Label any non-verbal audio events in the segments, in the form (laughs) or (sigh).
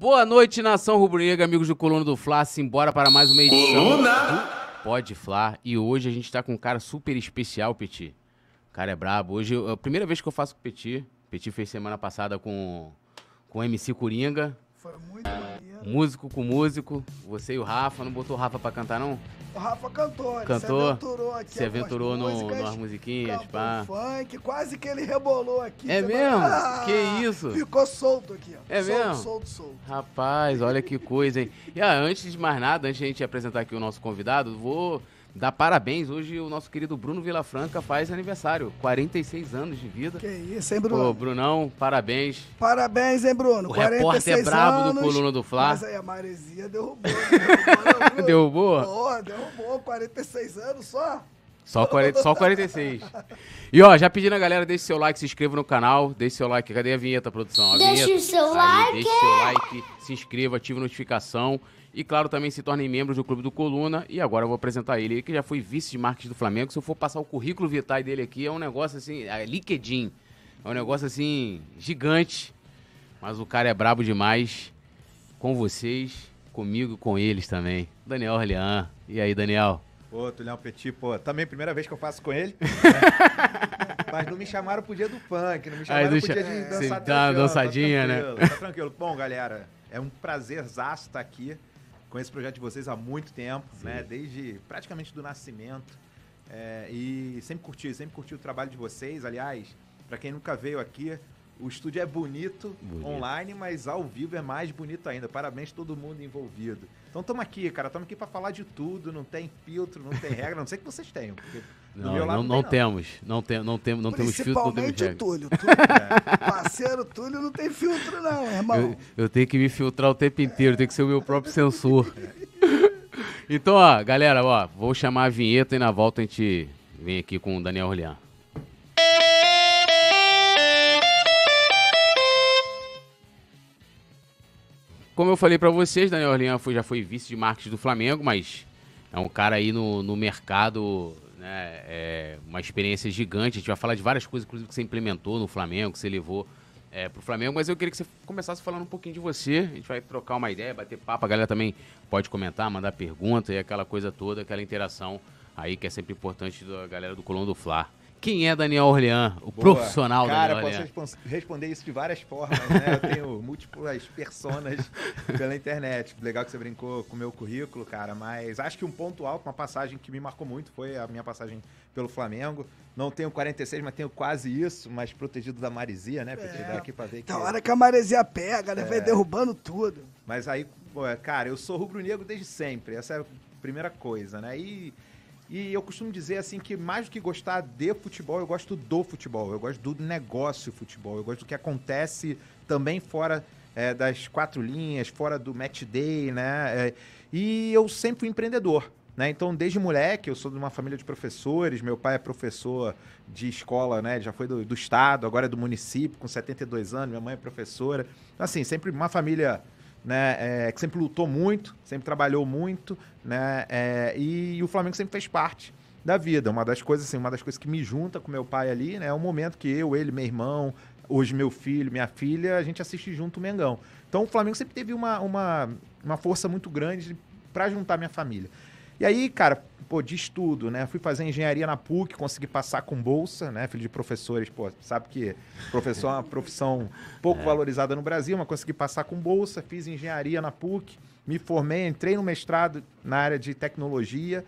Boa noite, nação rubro-negra, amigos do Coluna do Fla. Simbora para mais uma edição Coluna! do Pode Fla. E hoje a gente tá com um cara super especial, Petit. O cara é brabo. Hoje é a primeira vez que eu faço com o Petit. Petit fez semana passada com, com o MC Coringa. Foi muito maneiro. Músico com músico. Você e o Rafa. Não botou o Rafa pra cantar, não? O Rafa cantou, Cantou? se aventurou aqui. Se aventurou no, músicas, numas musiquinhas, pá. funk, quase que ele rebolou aqui. É mesmo? vai- Que isso? Ficou solto aqui, ó. É solto, mesmo? Solto, solto. Rapaz, olha que coisa, hein? E ah, antes de mais nada, antes de a gente apresentar aqui o nosso convidado, vou dar parabéns. Hoje o nosso querido Bruno Vilafranca faz aniversário, 46 anos de vida. Que isso, hein, Bruno? Pô, Brunão, parabéns. Parabéns, hein, Bruno? O repórter é 46 brabo do anos, Coluna do Fla. Mas aí a Maresia derrubou. derrubou, né, (laughs) Bruno? Derrubou? Pô, derrubou. 46 anos só. Só, 40, só 46. E ó, já pedindo a galera, deixe seu like, se inscreva no canal, deixe seu like. Cadê a vinheta, produção? A Deixe vinheta. o seu Aí, like. Deixe seu like, se inscreva, ative a notificação. E claro, também se tornem membros do Clube do Coluna. E agora eu vou apresentar ele, que já foi vice de marketing do Flamengo. Se eu for passar o currículo vitae dele aqui, é um negócio assim, é LinkedIn. É um negócio assim, gigante. Mas o cara é brabo demais. Com vocês, comigo e com eles também. Daniel Orlean. E aí, Daniel? Pô, Tulhão Petit, pô, também primeira vez que eu faço com ele. né? (laughs) Mas não me chamaram pro dia do funk, não me chamaram deixa- pro dia de É, dançar você dá uma tranquilo, dançadinha, né? tá tranquilo, Tá tranquilo. Bom, galera, é um prazerzaço estar aqui com esse projeto de vocês há muito tempo, né? Desde praticamente do nascimento. É, e sempre curti, sempre curti o trabalho de vocês. Aliás, pra quem nunca veio aqui, o estúdio é bonito, Bonito. online, mas ao vivo é mais bonito ainda. Parabéns a todo mundo envolvido. Então estamos aqui, cara. Estamos aqui para falar de tudo. Não tem filtro, não tem regra. Não sei que vocês tenham. Porque Não, não, não, não tem, temos. Não, tem, não, tem, não temos filtro, não temos o. Túlio. (laughs) Túlio Parceiro Túlio não tem filtro, não, irmão. Eu, eu tenho que me filtrar o tempo inteiro, tem que ser o meu próprio censor. (laughs) Então, ó, galera, ó, vou chamar a vinheta e na volta a gente vem aqui com o Daniel Orlean. Como eu falei pra vocês, Daniel Orlean já foi vice de marketing do Flamengo, mas é um cara aí no, no mercado, né, é uma experiência gigante. A gente vai falar de várias coisas, inclusive, que você implementou no Flamengo, que você levou é, pro Flamengo, mas eu queria que você começasse falando um pouquinho de você. A gente vai trocar uma ideia, bater papo. A galera também pode comentar, mandar pergunta e aquela coisa toda, aquela interação aí que é sempre importante da galera do Colão do Fla. Quem é Daniel Orlean, o Boa. profissional Cara, Daniel posso Orlean? respons- responder isso de várias formas, né? Eu tenho (laughs) múltiplas personas pela internet. Legal que você brincou com o meu currículo, cara, mas acho que um ponto alto, uma passagem que me marcou muito foi a minha passagem pelo Flamengo. Não tenho 46, mas tenho quase isso, mas protegido da Marizia, né? Porque É. dá aqui pra ver que... Da hora que a maresia pega, né? É. Vai derrubando tudo. Mas aí, cara, eu sou rubro-negro desde sempre. Essa é a primeira coisa, né? E, e eu costumo dizer assim que mais do que gostar de futebol, eu gosto do futebol. Eu gosto do negócio futebol. Eu gosto do que acontece também fora é, das quatro linhas, fora do match day, né? É, e eu sempre fui empreendedor. Né? Então, desde moleque, eu sou de uma família de professores. Meu pai é professor de escola, né? Já foi do, do estado, agora é do município, com 72 anos. Minha mãe é professora. Então, assim, sempre uma família né, é, que sempre lutou muito, sempre trabalhou muito, né, é, e, o Flamengo sempre fez parte da vida. Uma das coisas, assim, uma das coisas que me junta com meu pai ali, né, é o momento que eu, ele, meu irmão, hoje meu filho, minha filha, a gente assiste junto o Mengão. Então o Flamengo sempre teve uma, uma, uma força muito grande para juntar minha família. E aí, cara, pô, de estudo, né? Fui fazer engenharia na PUC, consegui passar com bolsa, né? Filho de professores, pô, sabe que professor é uma profissão pouco valorizada no Brasil, mas consegui passar com bolsa, fiz engenharia na PUC, me formei, entrei no mestrado na área de tecnologia,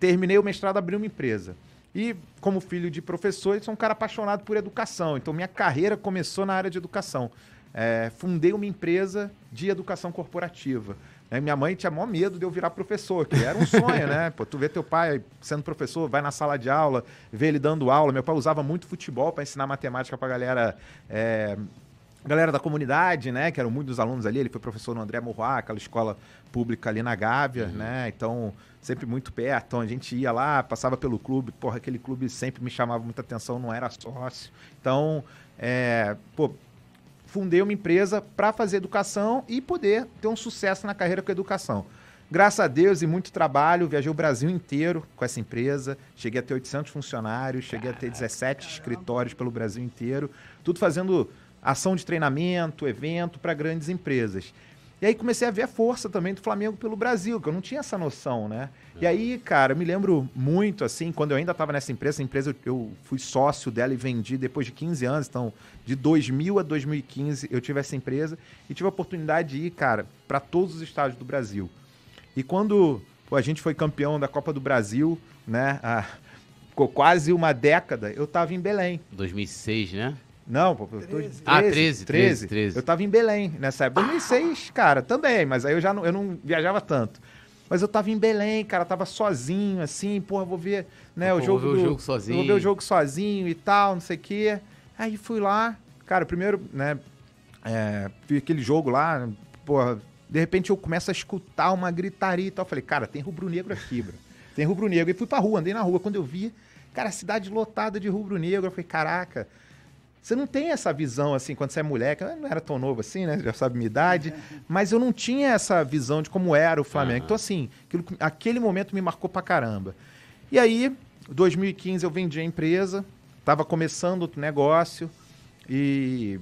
terminei o mestrado, abri uma empresa. E, como filho de professor, sou um cara apaixonado por educação. Então, minha carreira começou na área de educação. É, fundei uma empresa de educação corporativa. Né, Minha mãe tinha maior medo de eu virar professor, que era um sonho, né? Pô, tu vê teu pai sendo professor, vai na sala de aula, vê ele dando aula. Meu pai usava muito futebol para ensinar matemática pra galera. é, galera da comunidade, né? Que eram muitos alunos ali. Ele foi professor no André Murroá, aquela escola pública ali na Gávea, né? Então, sempre muito perto. Então, a gente ia lá, passava pelo clube. Porra, aquele clube sempre me chamava muita atenção, não era sócio. Então, é, pô, fundei uma empresa para fazer educação e poder ter um sucesso na carreira com a educação. Graças a Deus e muito trabalho, viajei o Brasil inteiro com essa empresa. Cheguei a ter 800 funcionários, cheguei a ter 17 escritórios pelo Brasil inteiro, tudo fazendo ação de treinamento, evento para grandes empresas. E aí comecei a ver a força também do Flamengo pelo Brasil, que eu não tinha essa noção, né? E aí, cara, eu me lembro muito, assim, quando eu ainda estava nessa empresa, essa empresa eu, fui sócio dela e vendi depois de 15 anos, então de 2000 a 2015 eu tive essa empresa e tive a oportunidade de ir, cara, para todos os estados do Brasil. E quando pô, a gente foi campeão da Copa do Brasil, né, há ficou quase uma década, eu estava em Belém. 2006, né? Não, pô, eu tô- 13. Ah, 13, 13, 13. Eu tava em Belém nessa época. 2006, cara, também, mas aí eu já não, eu não viajava tanto. Mas eu tava em Belém, cara, tava sozinho, assim, porra, vou ver, né, Pô, o vou jogo ver o do- jogo sozinho. Vou ver o jogo sozinho e tal, não sei o quê. Aí fui lá, cara, primeiro, né, é, vi aquele jogo lá, porra, de repente eu começo a escutar uma gritaria e tal. Falei, cara, tem rubro-negro aqui, bro. Tem rubro-negro. E fui pra rua, andei na rua. Quando eu vi, cara, a cidade lotada de rubro-negro. Eu falei, caraca, você não tem essa visão, assim, quando você é moleque. Eu não era tão novo assim, né? Já sabe minha idade. (laughs) Mas eu não tinha essa visão de como era o Flamengo. Aham. Então, assim, aquilo- aquele momento me marcou pra caramba. E aí, 2015, eu vendi a empresa. Tava começando outro negócio. E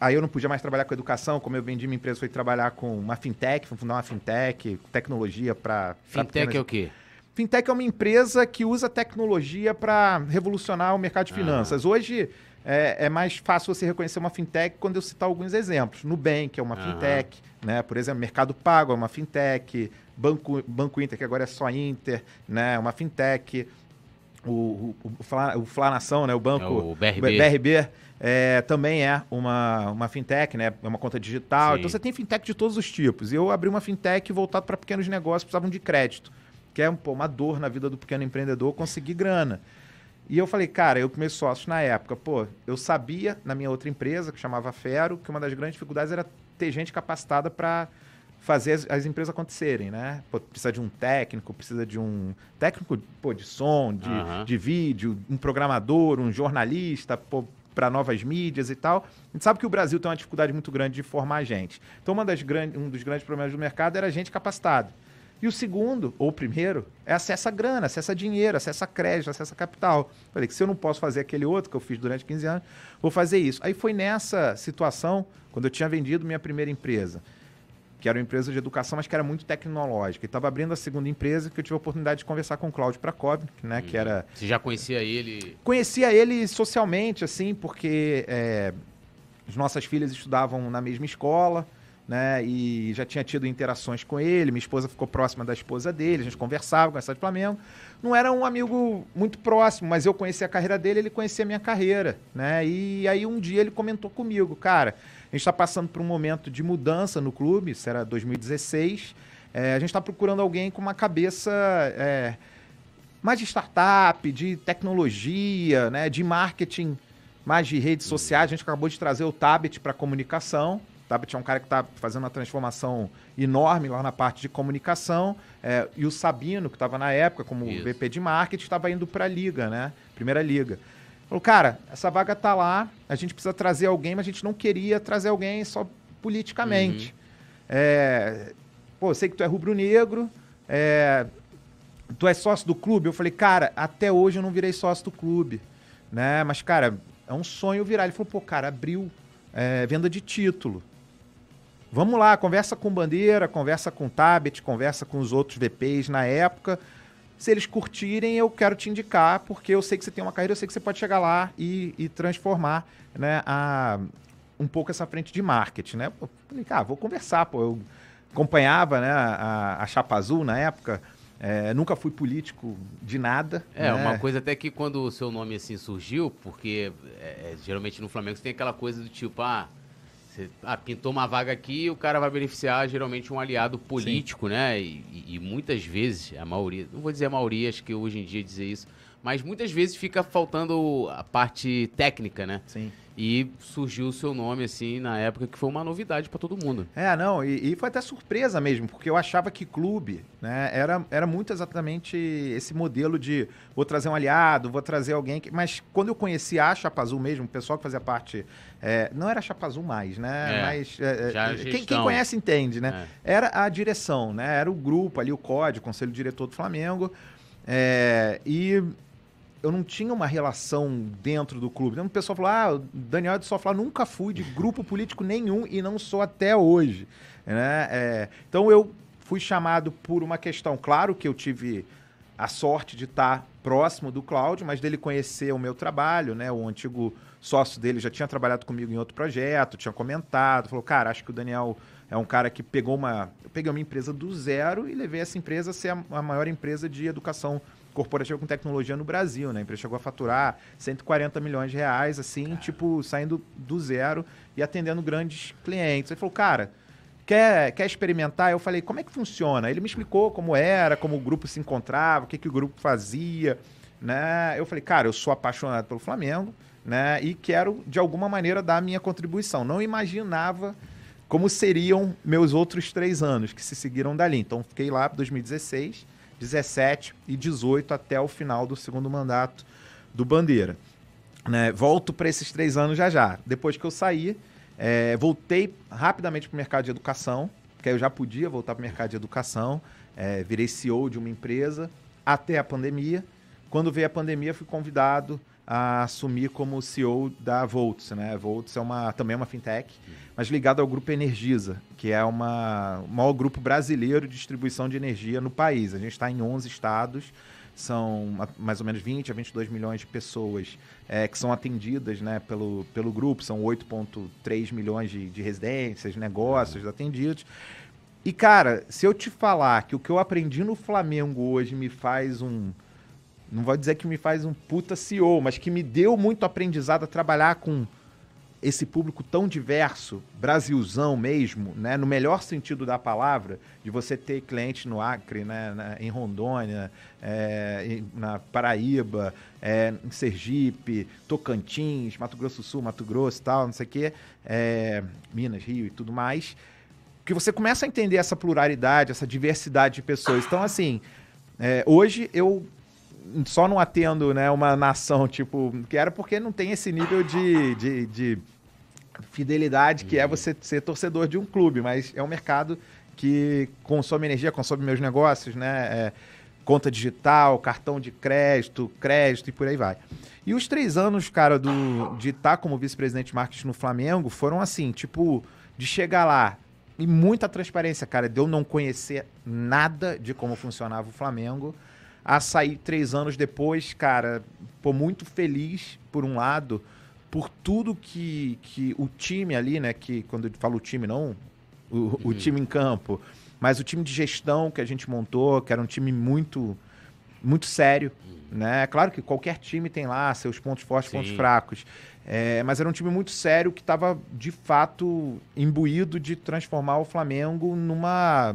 aí eu não podia mais trabalhar com educação. Como eu vendi minha empresa, fui trabalhar com uma fintech. Fui fundar uma fintech, tecnologia para... Fintech é o quê? Fintech é uma empresa que usa tecnologia para revolucionar o mercado de Ah. finanças. Hoje é, é mais fácil você reconhecer uma fintech quando eu citar alguns exemplos. Nubank é uma Aham. fintech, né? Por exemplo, Mercado Pago é uma fintech, Banco, Banco Inter, que agora é só Inter, né? É uma fintech. O, o, o, Fla, o Fla Nação, né? O banco É o BRB. BRB é, também é uma, uma fintech, né? É uma conta digital. Sim. Então você tem fintech de todos os tipos. E eu abri uma fintech voltada para pequenos negócios que precisavam de crédito, que é pô, uma dor na vida do pequeno empreendedor conseguir grana. E eu falei, cara, eu com meus sócios na época, pô, eu sabia na minha outra empresa, que chamava Fero, que uma das grandes dificuldades era ter gente capacitada para fazer as, as empresas acontecerem, né? Pô, precisa de um técnico, precisa de um técnico pô, de som, de, Aham. de vídeo, um programador, um jornalista, para novas mídias e tal. A gente sabe que o Brasil tem uma dificuldade muito grande de formar gente. Então, uma das grandes, um dos grandes problemas do mercado era gente capacitada. E o segundo, ou o primeiro, é acesso a grana, acesso a dinheiro, acesso a crédito, acesso a capital. Falei que se eu não posso fazer aquele outro que eu fiz durante 15 anos, vou fazer isso. Aí foi nessa situação, quando eu tinha vendido minha primeira empresa, que era uma empresa de educação, mas que era muito tecnológica. E estava abrindo a segunda empresa, que eu tive a oportunidade de conversar com o Cláudio Prakov, né, que era Você já conhecia ele? Conhecia ele socialmente, assim, porque é, as nossas filhas estudavam na mesma escola, né? E já tinha tido interações com ele. Minha esposa ficou próxima da esposa dele, a gente conversava, conversava de Flamengo. Não era um amigo muito próximo, mas eu conhecia a carreira dele, ele conhecia a minha carreira, né? E aí um dia ele comentou comigo, cara, a gente está passando por um momento de mudança no clube, isso era 2016. é, a gente está procurando alguém com uma cabeça é, mais de startup, de tecnologia, né, de marketing, mais de redes sociais. A gente acabou de trazer o Tabet para comunicação. O Tabet é um cara que está fazendo uma transformação enorme lá na parte de comunicação. É, e o Sabino, que estava na época como Isso. VP de marketing, estava indo para a Liga, né? Primeira Liga. Falou, cara, essa vaga tá lá, a gente precisa trazer alguém, mas a gente não queria trazer alguém só politicamente. É, pô, sei que tu é rubro-negro, é, tu é sócio do clube? Eu falei, cara, até hoje eu não virei sócio do clube, né? Mas, cara, é um sonho virar. Ele falou, pô, cara, abriu é, venda de título. Vamos lá, conversa com Bandeira, conversa com Tabet, conversa com os outros VPs na época. Se eles curtirem, eu quero te indicar, porque eu sei que você tem uma carreira, eu sei que você pode chegar lá e, e transformar né, a, um pouco essa frente de marketing, né? Pô, falei, cara, vou conversar, pô. Eu acompanhava né, a, a Chapa Azul na época, é, nunca fui político de nada. É, né? uma coisa até que quando o seu nome assim surgiu, porque é, é, geralmente no Flamengo você tem aquela coisa do tipo, ah, você ah, pintou uma vaga aqui o cara vai beneficiar geralmente um aliado político, né? E, e- e muitas vezes, a maioria, não vou dizer a maioria, acho que hoje em dia dizer isso, mas muitas vezes fica faltando a parte técnica, né? Sim. E surgiu o seu nome assim na época que foi uma novidade pra todo mundo. É, não, e, e foi até surpresa mesmo, porque eu achava que clube, né, era, era muito exatamente esse modelo de vou trazer um aliado, vou trazer alguém que. Mas quando eu conheci a Chapa Azul mesmo, o pessoal que fazia parte. é, não era Chapa Azul mais, né? É, mas. é, é, a quem, quem conhece entende, né? Era a direção, né? Era o grupo ali, o COD, o Conselho Diretor do Flamengo. é, e eu não tinha uma relação dentro do clube. Então o pessoal falou: ah, Daniel é do Sofla, nunca fui de grupo político nenhum e não sou até hoje. Né? É, então eu fui chamado por uma questão. Claro que eu tive a sorte de estar próximo do Cláudio, mas dele conhecer o meu trabalho, né? O antigo sócio dele já tinha trabalhado comigo em outro projeto, tinha comentado, falou, cara, acho que o Daniel é um cara que pegou uma. Eu peguei uma empresa do zero e levei essa empresa a ser a maior empresa de educação corporativa com tecnologia no Brasil, né? A empresa chegou a faturar 140 milhões de reais, assim, cara. tipo, saindo do zero e atendendo grandes clientes. Ele falou, cara, quer, quer experimentar? Eu falei, como é que funciona? Ele me explicou como era, como o grupo se encontrava, o que, que o grupo fazia, né? Eu falei, cara, eu sou apaixonado pelo Flamengo, né? E quero, de alguma maneira, dar a minha contribuição. Não imaginava como seriam meus outros três anos que se seguiram dali. Então, fiquei lá 2016, 17 e 18 até o final do segundo mandato do Bandeira. Né? Volto para esses três anos já já. Depois que eu saí, é, voltei rapidamente para o mercado de educação, porque eu já podia voltar para o mercado de educação. É, virei CEO de uma empresa até a pandemia. Quando veio a pandemia, fui convidado a assumir como CEO da Volts, né? Volts é uma, também é uma fintech, mas ligada ao grupo Energisa, que é uma, o maior grupo brasileiro de distribuição de energia no país. A gente está em 11 estados, são mais ou menos 20 a 22 milhões de pessoas é, que são atendidas né, pelo, pelo grupo, são 8,3 milhões de, de residências, negócios atendidos. E, cara, se eu te falar que o que eu aprendi no Flamengo hoje me faz um, não vou dizer que me faz um puta CEO, mas que me deu muito aprendizado a trabalhar com esse público tão diverso, Brasilzão mesmo, né, no melhor sentido da palavra, de você ter cliente no Acre, né, na, em Rondônia, é, na Paraíba, é, em Sergipe, Tocantins, Mato Grosso do Sul, Mato Grosso e tal, não sei o quê, é, Minas, Rio e tudo mais, que você começa a entender essa pluralidade, essa diversidade de pessoas. Então, assim, hoje eu só não atendo né, uma nação, tipo, que era porque não tem esse nível de, de, de fidelidade que é você ser torcedor de um clube, mas é um mercado que consome energia, consome meus negócios, né? É, conta digital, cartão de crédito, crédito e por aí vai. E os três anos, cara, do, de estar como vice-presidente de marketing no Flamengo foram assim, tipo, de chegar lá e muita transparência, cara, de eu não conhecer nada de como funcionava o Flamengo a sair três anos depois, cara, pô, muito feliz, por um lado, por tudo que, que o time ali, né, que quando eu falo time, não o, uhum. o time em campo, mas o time de gestão que a gente montou, que era um time muito, muito sério, uhum. né? Claro que qualquer time tem lá seus pontos fortes, Sim. pontos fracos, é, mas era um time muito sério que estava, de fato, imbuído de transformar o Flamengo numa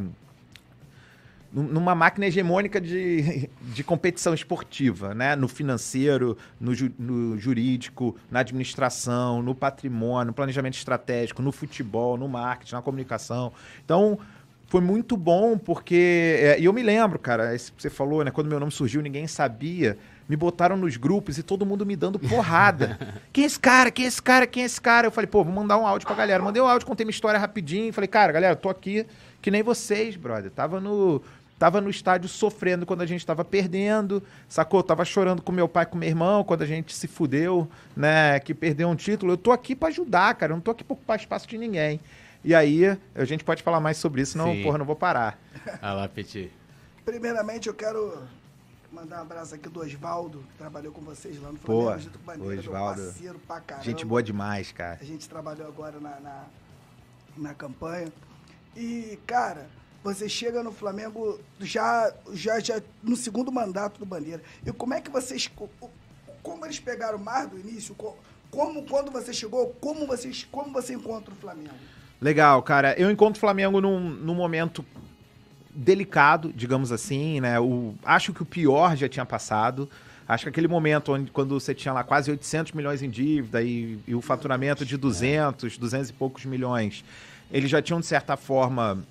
numa máquina hegemônica de, (laughs) de competição esportiva, né? no financeiro, no, ju, no, jurídico, na administração, no patrimônio, no planejamento estratégico, no futebol, no marketing, na comunicação. Então, foi muito bom porque. É, e eu me lembro, cara, esse, você falou, né? Quando meu nome surgiu, ninguém sabia. Me botaram nos grupos e todo mundo me dando porrada. (laughs) quem é esse cara? Quem é esse cara? Quem é esse cara? Eu falei, pô, vou mandar um áudio pra galera. Mandei um áudio, contei minha história rapidinho. Falei, cara, galera, tô aqui que nem vocês, brother. Tava no, Tava no estádio sofrendo quando a gente tava perdendo, sacou? Tava chorando com meu pai, com meu irmão, quando a gente se fudeu, né? Que perdeu um título. Eu tô aqui para ajudar, cara. Eu não tô aqui pra ocupar espaço de ninguém. E aí, a gente pode falar mais sobre isso, Sim. porra, não vou parar. Olha lá, Petit. Primeiramente, eu quero mandar um abraço aqui do Osvaldo, que trabalhou com vocês lá no Flamengo, junto com Bandeira, Osvaldo, parceiro pra caramba. Gente boa demais, cara. A gente trabalhou agora na, na, na campanha. E, cara, você chega no Flamengo já, já, já no segundo mandato do Bandeira. E como é que vocês. Como eles pegaram mais do início? Como, quando você chegou, como, vocês, como você encontra o Flamengo? Legal, cara. Eu encontro o Flamengo num, num momento delicado, digamos assim, né? O, acho que o pior já tinha passado. Acho que aquele momento onde, quando você tinha lá quase 800 milhões em dívida e, e o faturamento de 200, 200 e poucos milhões, eles já tinham, de certa forma,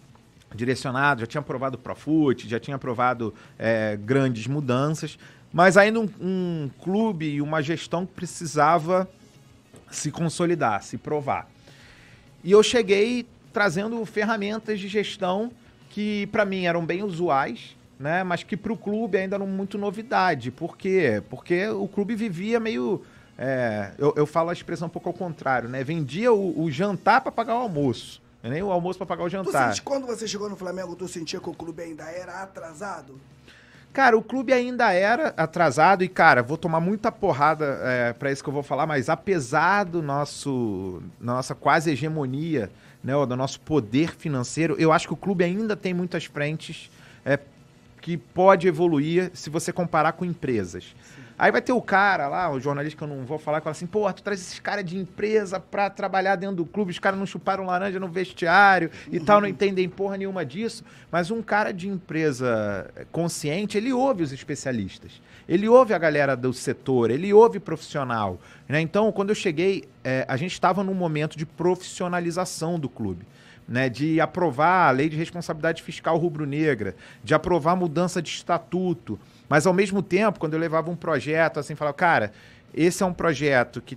direcionado, já tinha aprovado o Profut, já tinha aprovado é, grandes mudanças, mas ainda um, um clube e uma gestão que precisava se consolidar, se provar. E eu cheguei trazendo ferramentas de gestão que para mim eram bem usuais, né? Mas que para o clube ainda não muito novidade. Por quê? Porque o clube vivia meio. é, eu, eu falo a expressão um pouco ao contrário, né? Vendia o, o jantar para pagar o almoço. É Nem o almoço para pagar o jantar. sente, quando você chegou no Flamengo, tu sentia que o clube ainda era atrasado? Cara, o clube ainda era atrasado e, cara, vou tomar muita porrada é, para isso que eu vou falar, mas apesar do nosso nossa quase hegemonia, né, do nosso poder financeiro, eu acho que o clube ainda tem muitas frentes é, que pode evoluir se você comparar com empresas. Aí vai ter o cara lá, o jornalista que eu não vou falar, que fala assim, pô, tu traz esses caras de empresa pra trabalhar dentro do clube, os caras não chuparam laranja no vestiário e tal, não entendem porra nenhuma disso. Mas um cara de empresa consciente, ele ouve os especialistas. Ele ouve a galera do setor, ele ouve profissional. Né? Então, quando eu cheguei, eh, a gente estava num momento de profissionalização do clube né, de aprovar a lei de responsabilidade fiscal rubro-negra, de aprovar a mudança de estatuto. Mas, ao mesmo tempo, quando eu levava um projeto, assim, falava, cara, esse é um projeto que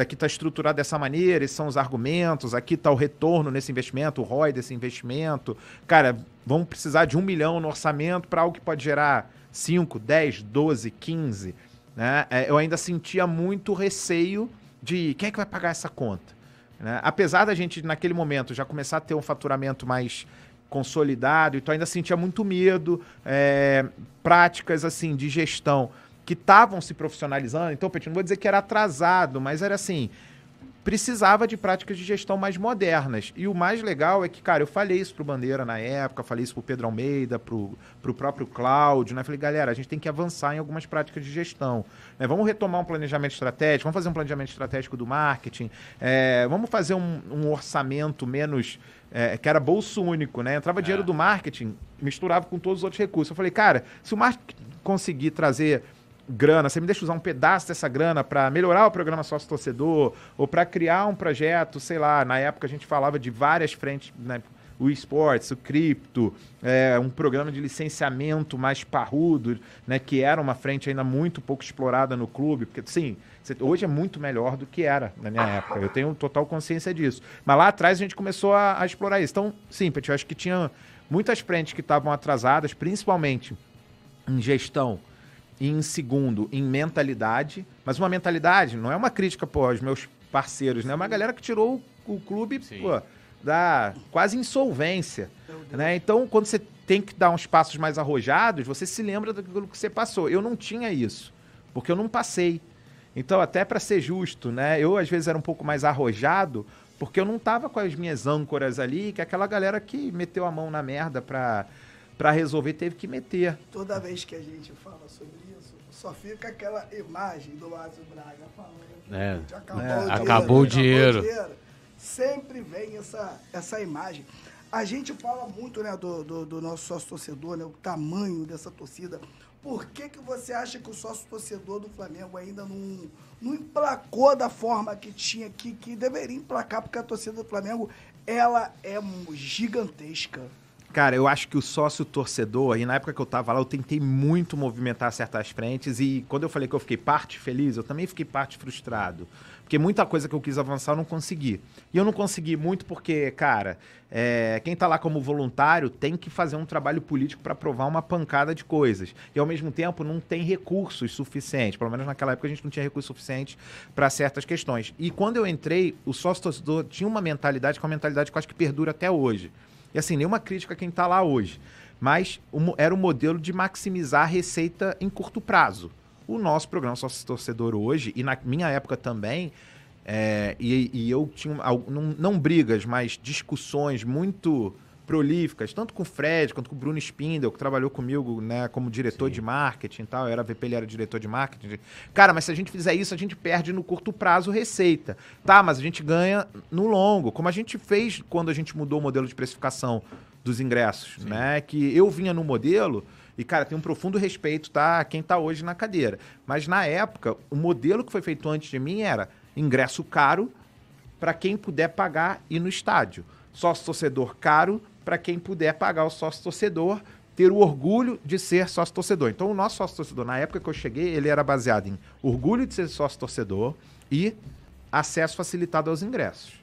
aqui está estruturado dessa maneira, esses são os argumentos, aqui está o retorno nesse investimento, o ROI desse investimento. Cara, vamos precisar de um milhão no orçamento para algo que pode gerar 5, 10, 12, 15. Né? É, eu ainda sentia muito receio de quem é que vai pagar essa conta. Né? Apesar da gente, naquele momento, já começar a ter um faturamento mais consolidado, então ainda sentia muito medo, é, práticas assim de gestão que estavam se profissionalizando. Então, Petit, não vou dizer que era atrasado, mas era assim, precisava de práticas de gestão mais modernas. E o mais legal é que, cara, eu falei isso pro Bandeira na época, falei isso pro Pedro Almeida, pro, pro próprio Cláudio, né? Falei, galera, a gente tem que avançar em algumas práticas de gestão. né? Vamos retomar um planejamento estratégico, vamos fazer um planejamento estratégico do marketing, é, vamos fazer um, um orçamento menos. É, que era bolso único, né? Entrava dinheiro do marketing, misturava com todos os outros recursos. Eu falei, cara, se o marketing conseguir trazer grana, você me deixa usar um pedaço dessa grana para melhorar o programa sócio torcedor ou para criar um projeto, sei lá, na época a gente falava de várias frentes, né? O esportes, o cripto, é, um programa de licenciamento mais parrudo, né, que era uma frente ainda muito pouco explorada no clube, porque sim, hoje é muito melhor do que era na minha época. Eu tenho total consciência disso. Mas lá atrás a gente começou a, a explorar isso. Então, sim, Pet, eu acho que tinha muitas frentes que estavam atrasadas, principalmente em gestão e em segundo, em mentalidade. Mas uma mentalidade não é uma crítica pô, aos meus parceiros, né? É uma galera que tirou o, o clube pô, da quase insolvência. Né? Então, quando você tem que dar uns passos mais arrojados, você se lembra daquilo que você passou. Eu não tinha isso, porque eu não passei. Então, até para ser justo, né? Eu às vezes era um pouco mais arrojado, porque eu não tava com as minhas âncoras ali, que aquela galera que meteu a mão na merda pra, pra resolver teve que meter. Toda vez que a gente fala sobre isso, só fica aquela imagem do Márcio Braga falando. É. Acabou, É, o dinheiro, acabou o dinheiro. Sempre vem essa, essa imagem. A gente fala muito né, do, do, do nosso sócio torcedor, né, o tamanho dessa torcida. Por que, que você acha que o sócio torcedor do Flamengo ainda não, não emplacou da forma que tinha, que, que deveria emplacar? Porque a torcida do Flamengo ela é gigantesca. Cara, eu acho que o sócio torcedor, e na época que eu tava lá, eu tentei muito movimentar certas frentes, e quando eu falei que eu fiquei parte feliz, eu também fiquei parte frustrado. Porque muita coisa que eu quis avançar eu não consegui. E eu não consegui muito porque, cara, é, quem tá lá como voluntário tem que fazer um trabalho político para provar uma pancada de coisas. E ao mesmo tempo não tem recursos suficientes. Pelo menos naquela época a gente não tinha recursos suficientes para certas questões. E quando eu entrei, o sócio torcedor tinha uma mentalidade que é uma mentalidade que eu acho que perdura até hoje. E assim, nenhuma crítica a quem está lá hoje. Mas era o modelo de maximizar a receita em curto prazo. O nosso programa Sócio Torcedor hoje, e na minha época também, é, e, e eu tinha, não, não brigas, mas discussões muito prolíficas, tanto com o Fred quanto com o Bruno Spindel, que trabalhou comigo né, como diretor de marketing e tal. Eu era VP, ele era diretor de marketing. Cara, mas se a gente fizer isso, a gente perde no curto prazo receita. Tá, mas a gente ganha no longo, como a gente fez quando a gente mudou o modelo de precificação dos ingressos, né? Que eu vinha no modelo e, cara, tem um profundo respeito, tá? a Quem tá hoje na cadeira. Mas na época, o modelo que foi feito antes de mim era ingresso caro para quem puder pagar e no estádio. Sócio torcedor caro para quem puder pagar o sócio torcedor, ter o orgulho de ser sócio torcedor. Então, o nosso sócio torcedor, na época que eu cheguei, ele era baseado em orgulho de ser sócio torcedor e acesso facilitado aos ingressos.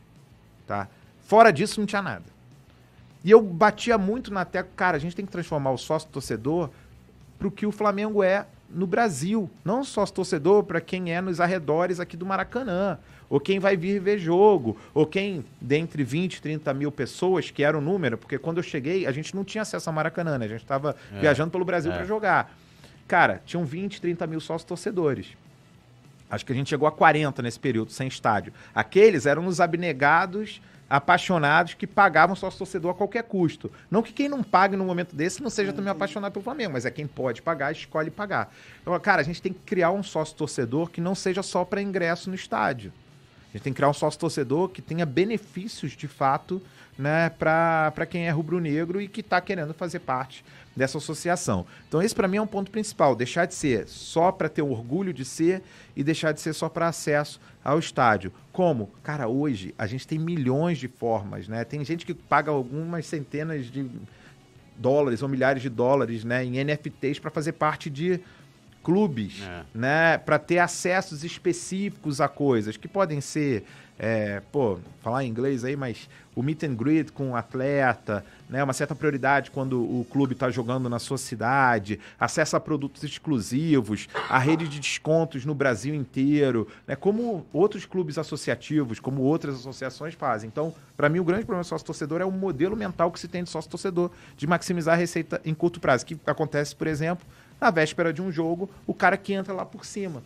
Tá? Fora disso, não tinha nada. E eu batia muito na tecla, cara, a gente tem que transformar o sócio torcedor para o que o Flamengo é no Brasil. Não sócio torcedor para quem é nos arredores aqui do Maracanã. Ou quem vai vir ver jogo. Ou quem, dentre 20, 30 mil pessoas, que era o número, porque quando eu cheguei, a gente não tinha acesso a Maracanã, né? A gente estava é. viajando pelo Brasil é. para jogar. Cara, tinham 20, 30 mil sócios torcedores. Acho que a gente chegou a 40 nesse período, sem estádio. Aqueles eram os abnegados apaixonados que pagavam sócio torcedor a qualquer custo. Não que quem não pague no momento desse não seja também apaixonado pelo Flamengo, mas é quem pode pagar, escolhe pagar. Então, cara, a gente tem que criar um sócio torcedor que não seja só para ingresso no estádio. A gente tem que criar um sócio torcedor que tenha benefícios de fato né, para quem é rubro-negro e que está querendo fazer parte dessa associação. Então, esse para mim é um ponto principal: deixar de ser só para ter orgulho de ser e deixar de ser só para acesso ao estádio. Como? Cara, hoje a gente tem milhões de formas, né? Tem gente que paga algumas centenas de dólares ou milhares de dólares né, em NFTs para fazer parte de clubes, é. né, para ter acessos específicos a coisas que podem ser é, pô, falar em inglês aí, mas o meet and greet com o atleta, né, uma certa prioridade quando o clube está jogando na sua cidade, acesso a produtos exclusivos, a rede de descontos no Brasil inteiro, né, como outros clubes associativos, como outras associações fazem. Então, para mim, o grande problema do sócio-torcedor é o modelo mental que se tem de sócio-torcedor, de maximizar a receita em curto prazo, que acontece, por exemplo, na véspera de um jogo, o cara que entra lá por cima.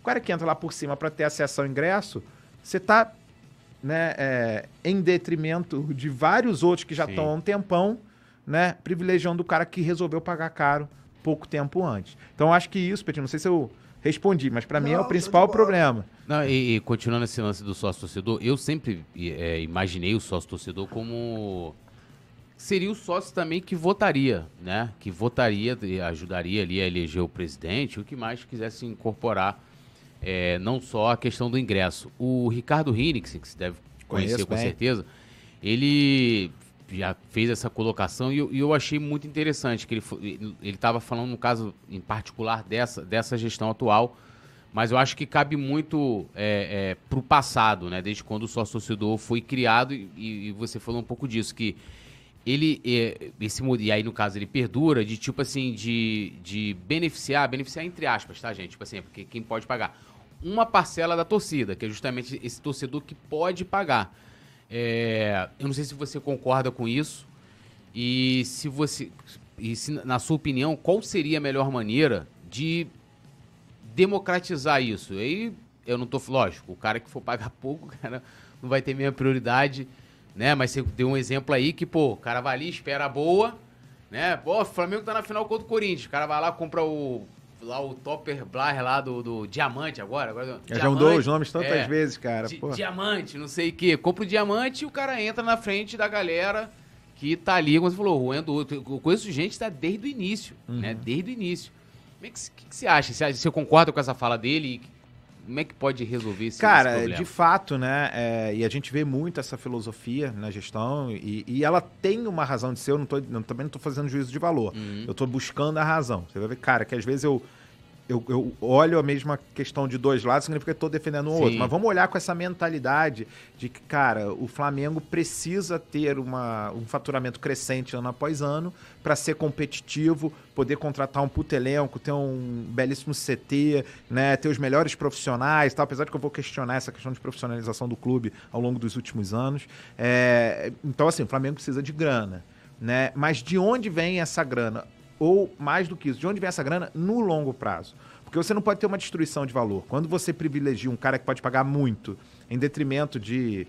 O cara que entra lá por cima para ter acesso ao ingresso você está né, é, em detrimento de vários outros que já estão há um tempão, né, privilegiando o cara que resolveu pagar caro pouco tempo antes. Então, acho que isso, Petit, não sei se eu respondi, mas para mim é o principal problema. Não, e, e, continuando esse lance do sócio-torcedor, eu sempre é, imaginei o sócio-torcedor como seria o sócio também que votaria, né? Que votaria, ajudaria ali a eleger o presidente, o que mais quisesse incorporar é, não só a questão do ingresso. O Ricardo Hinix, que você deve conhecer Conheço com bem. certeza, ele já fez essa colocação e eu, e eu achei muito interessante que ele estava falando no caso em particular dessa, dessa gestão atual, mas eu acho que cabe muito é, é, para o passado, né? Desde quando o sócio torcedor foi criado e, e, você falou um pouco disso que ele é, esse e aí no caso ele perdura de tipo assim de, de beneficiar beneficiar entre aspas tá gente tipo assim porque quem pode pagar uma parcela da torcida, que é justamente esse torcedor que pode pagar. É, eu não sei se você concorda com isso e se você, e se, na sua opinião, qual seria a melhor maneira de democratizar isso? Aí eu não tô, lógico, o cara que for pagar (laughs) pouco, cara, não vai ter minha prioridade, né? Mas você deu um exemplo aí que, pô, o cara vai ali, espera boa, né? Pô, o Flamengo tá na final contra o Corinthians, o cara vai lá, compra o lá o Topper Blair lá do, do Diamante agora. agora já mudou os nomes tantas é, vezes, cara. Di, diamante, não sei o quê. Compra o Diamante e o cara entra na frente da galera que tá ali, como você falou, roendo. Eu conheço gente que tá desde o início, né? uhum. né? Desde o início. Como é que, que, que você acha? Você, você concorda com essa fala dele? Como é que pode resolver esse, Cara, esse problema? de fato, né? É, e a gente vê muito essa filosofia na gestão e, e ela tem uma razão de ser. Eu não tô, não, também não estou fazendo juízo de valor. Uhum. Eu estou buscando a razão. Você vai ver, cara, que às vezes eu eu, eu, olho a mesma questão de dois lados, significa que estou defendendo um Sim. outro. Mas vamos olhar com essa mentalidade de que, cara, o Flamengo precisa ter uma, um faturamento crescente ano após ano para ser competitivo, poder contratar um puto elenco, ter um belíssimo CT, né, ter os melhores profissionais, tal, apesar de que eu vou questionar essa questão de profissionalização do clube ao longo dos últimos anos. É, então, assim, o Flamengo precisa de grana. Né? Mas de onde vem essa grana? Ou mais do que isso, de onde vem essa grana no longo prazo? Porque você não pode ter uma destruição de valor. Quando você privilegia um cara que pode pagar muito em detrimento de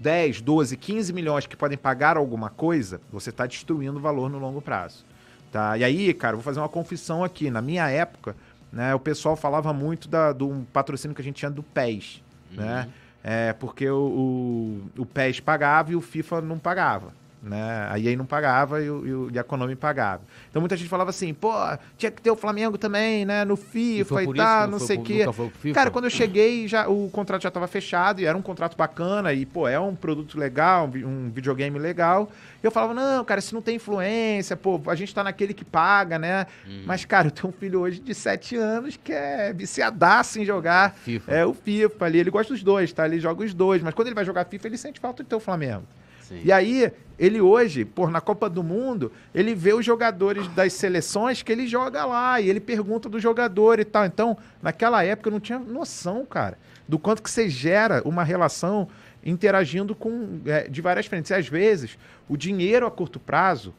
10, 12, 15 milhões que podem pagar alguma coisa, você está destruindo o valor no longo prazo. Tá? E aí, cara, vou fazer uma confissão aqui. Na minha época, né, o pessoal falava muito da, do patrocínio que a gente tinha do PES. Né? Uhum. Né? É, porque o, o, o PES pagava e o FIFA não pagava. Né? A EA não pagava e, o, e a Konami pagava. Então muita gente falava assim, pô, tinha que ter o Flamengo também, né? No FIFA e, e tal, não, não sei o quê. Cara, quando eu cheguei, já, o contrato já estava fechado e era um contrato bacana e, pô, é um produto legal, um videogame legal. Eu falava, não, cara, se não tem influência, pô, a gente tá naquele que paga, né? Hum. Mas, cara, eu tenho um filho hoje de 7 anos que é viciadaço em jogar FIFA. É o FIFA ali. Ele gosta dos dois, tá? Ele joga os dois, mas quando ele vai jogar FIFA, ele sente falta de ter o Flamengo. Sim. E aí, ele hoje, por na Copa do Mundo, ele vê os jogadores das seleções que ele joga lá e ele pergunta do jogador e tal. Então, naquela época eu não tinha noção, cara, do quanto que você gera uma relação interagindo com é, de várias frentes. E às vezes, o dinheiro a curto prazo,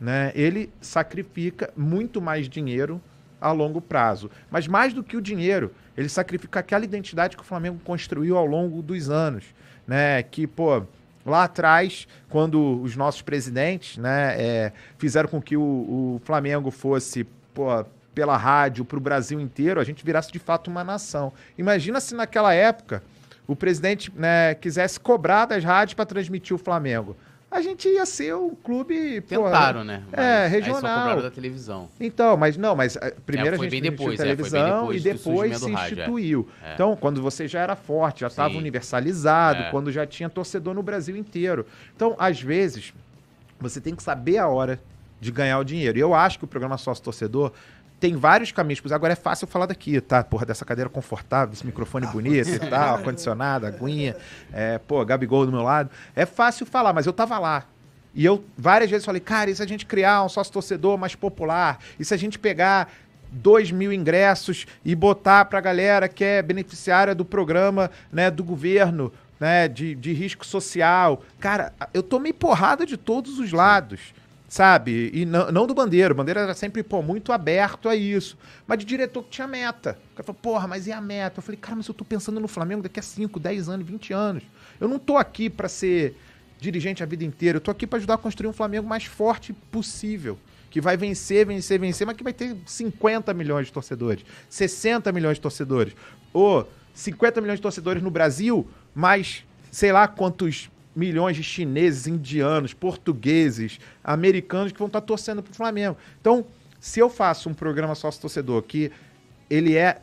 né, ele sacrifica muito mais dinheiro a longo prazo. Mas mais do que o dinheiro, ele sacrifica aquela identidade que o Flamengo construiu ao longo dos anos, né? Que, pô, lá atrás, quando os nossos presidentes, né, é, fizeram com que o, o Flamengo fosse, pô, pela rádio para o Brasil inteiro, a gente virasse de fato uma nação. Imagina se naquela época o presidente né, quisesse cobrar das rádios para transmitir o Flamengo a gente ia ser um clube. Tentaram, né? Mas é, regional. Da televisão. Então, mas não, mas eh, primeiro é, a gente depois, televisão é, e depois se instituiu. É. Então, quando você já era forte, já estava universalizado, é. quando já tinha torcedor no Brasil inteiro. Então, às vezes, você tem que saber a hora de ganhar o dinheiro. E eu acho que o programa Sócio Torcedor tem vários caminhos. Agora é fácil falar daqui, tá? Porra, dessa cadeira confortável, esse microfone ah, bonito e (laughs) tal, ar-condicionado, aguinha, é, pô, Gabigol do meu lado. É fácil falar, mas eu tava lá. E eu várias vezes falei, cara, e se a gente criar um sócio torcedor mais popular? E se a gente pegar dois mil ingressos e botar pra galera que é beneficiária do programa né, do governo, né, de, de risco social? Cara, eu tomei porrada de todos os lados sabe? E não, não do Bandeira. O Bandeira era sempre, pô, muito aberto a isso. Mas de diretor que tinha meta. O cara falou, porra, mas e a meta? Eu falei, cara, mas eu tô pensando no Flamengo daqui a 5, 10 anos, 20 anos. Eu não tô aqui para ser dirigente a vida inteira. Eu tô aqui para ajudar a construir um Flamengo mais forte possível. Que vai vencer, vencer, vencer, mas que vai ter 50 milhões de torcedores, 60 milhões de torcedores. Ou 50 milhões de torcedores no Brasil, mais sei lá quantos milhões de chineses, indianos, portugueses, americanos que vão estar torcendo para o Flamengo. Então, se eu faço um programa sócio-torcedor que ele é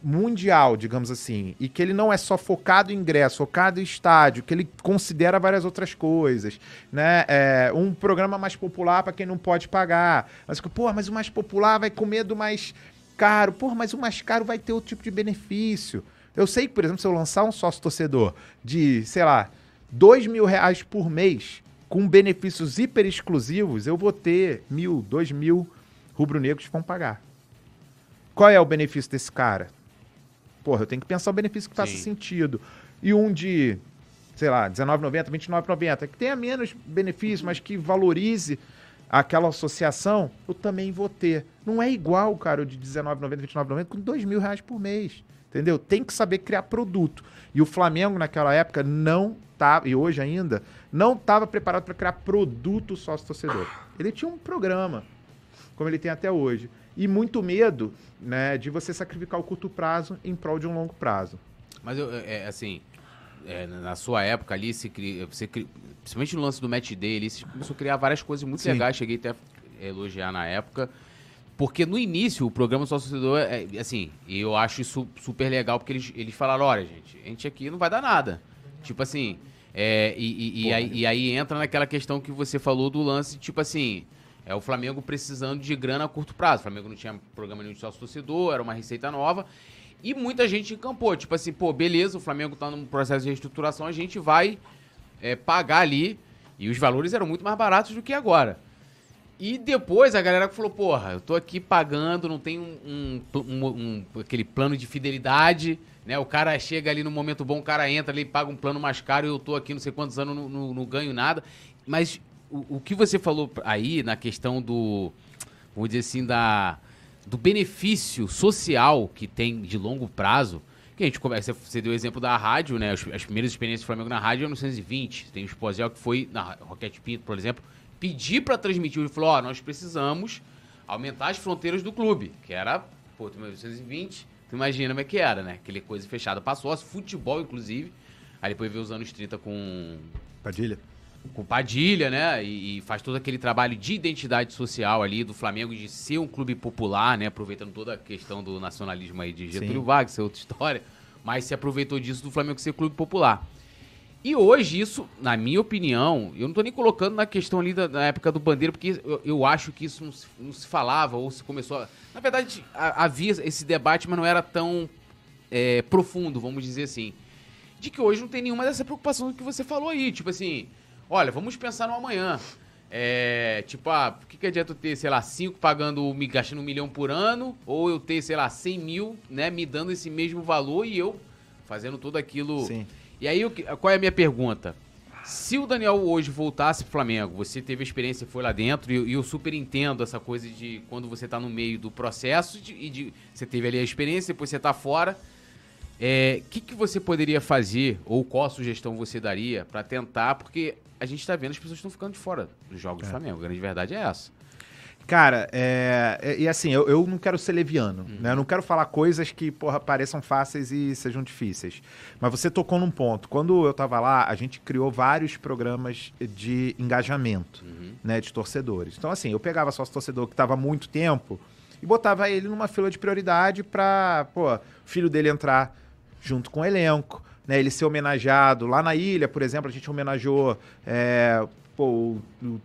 mundial, digamos assim, e que ele não é só focado em ingresso, focado em estádio, que ele considera várias outras coisas, né? É, um programa mais popular para quem não pode pagar. Mas, pô, mas o mais popular vai comer do mais caro. Pô, mas o mais caro vai ter outro tipo de benefício. Eu sei que, por exemplo, se eu lançar um sócio torcedor de, sei lá, dois mil reais por mês com benefícios hiper exclusivos, eu vou ter mil, dois mil rubro-negros que vão pagar. Qual é o benefício desse cara? Porra, eu tenho que pensar o benefício que faça Sim. sentido. E um de, sei lá, R$19,90, R$29,90, que tenha menos benefício, mas que valorize aquela associação, eu também vou ter. Não é igual, cara, o de R$19,90, R$29,90 com dois mil reais por mês. Entendeu? Tem que saber criar produto. E o Flamengo, naquela época, não estava, e hoje ainda, não estava preparado para criar produto sócio-torcedor. Ele tinha um programa, como ele tem até hoje. E muito medo né, de você sacrificar o curto prazo em prol de um longo prazo. Mas, eu, é, assim, é, na sua época ali, se cria, você, principalmente no lance do match day, ali, você começou a criar várias coisas muito Sim. legais. Cheguei até a elogiar na época. Porque no início, o programa Sócio Torcedor, é, assim, eu acho isso super legal, porque eles, eles falaram, olha, gente, a gente aqui não vai dar nada. Tipo assim, é, e, e, e, aí, e, aí, entra naquela questão que você falou do lance, tipo assim, é o Flamengo precisando de grana a curto prazo. O Flamengo não tinha programa nenhum de sócio torcedor, era uma receita nova. E muita gente encampou, tipo assim, pô, beleza, o Flamengo tá num processo de reestruturação, a gente vai é, pagar ali. E os valores eram muito mais baratos do que agora. E depois a galera falou, porra, eu tô aqui pagando, não tem um, um, um, um, aquele plano de fidelidade, né? O cara chega ali no momento bom, o cara entra ali, paga um plano mais caro e eu tô aqui não sei quantos anos, não, não, não ganho nada. Mas o, o, que você falou aí na questão do, vamos dizer assim, da, do benefício social que tem de longo prazo, que a gente começa, você deu o exemplo da rádio, né? As, as primeiras experiências do Flamengo na rádio é 1920. Tem o Esposel que foi na Roquete Pinto, por exemplo, pedir para transmitir. Ele falou: Ó, oh, nós precisamos aumentar as fronteiras do clube, que era, pô, 1920. Tu imagina como é que era, né? Aquele coisa fechada. Passou futebol, inclusive. Aí depois veio os anos 30 com. Padilha. Com Padilha, né? E, e, faz todo aquele trabalho de identidade social ali do Flamengo, de ser um clube popular, né? Aproveitando toda a questão do nacionalismo aí de Getúlio Vargas, isso é outra história. Mas se aproveitou disso do Flamengo ser clube popular. E hoje isso, na minha opinião, eu não estou nem colocando na questão ali da, da época do Bandeira, porque eu, eu acho que isso não se, não se, falava ou se começou... A, na verdade, a, havia esse debate, mas não era tão é, profundo, vamos dizer assim. De que hoje não tem nenhuma dessa preocupação que você falou aí. Tipo assim, olha, vamos pensar no amanhã. É, tipo, ah, por que, que adianta eu ter, sei lá, 5 pagando, me gastando um milhão por ano, ou eu ter, sei lá, 100 mil, né, me dando esse mesmo valor e eu fazendo tudo aquilo. Sim. E aí, qual é a minha pergunta? Se o Daniel hoje voltasse pro Flamengo, você teve a experiência, foi lá dentro, e, eu super entendo essa coisa de quando você tá no meio do processo de, e de, você teve ali a experiência, depois você tá fora. O é, que, que você poderia fazer, ou qual sugestão você daria para tentar, porque a gente tá vendo as pessoas estão ficando de fora dos jogos é. do Flamengo. A grande verdade é essa. Cara, é, é, e assim, eu, eu não quero ser leviano, uhum. né? Eu não quero falar coisas que, porra, pareçam fáceis e sejam difíceis. Mas você tocou num ponto. Quando eu tava lá, a gente criou vários programas de engajamento, uhum. né, de torcedores. Então, assim, eu pegava só o torcedor que tava há muito tempo e botava ele numa fila de prioridade pra, pô, o filho dele entrar junto com o elenco, né, ele ser homenageado. Lá na ilha, por exemplo, a gente homenageou é, pô, o, o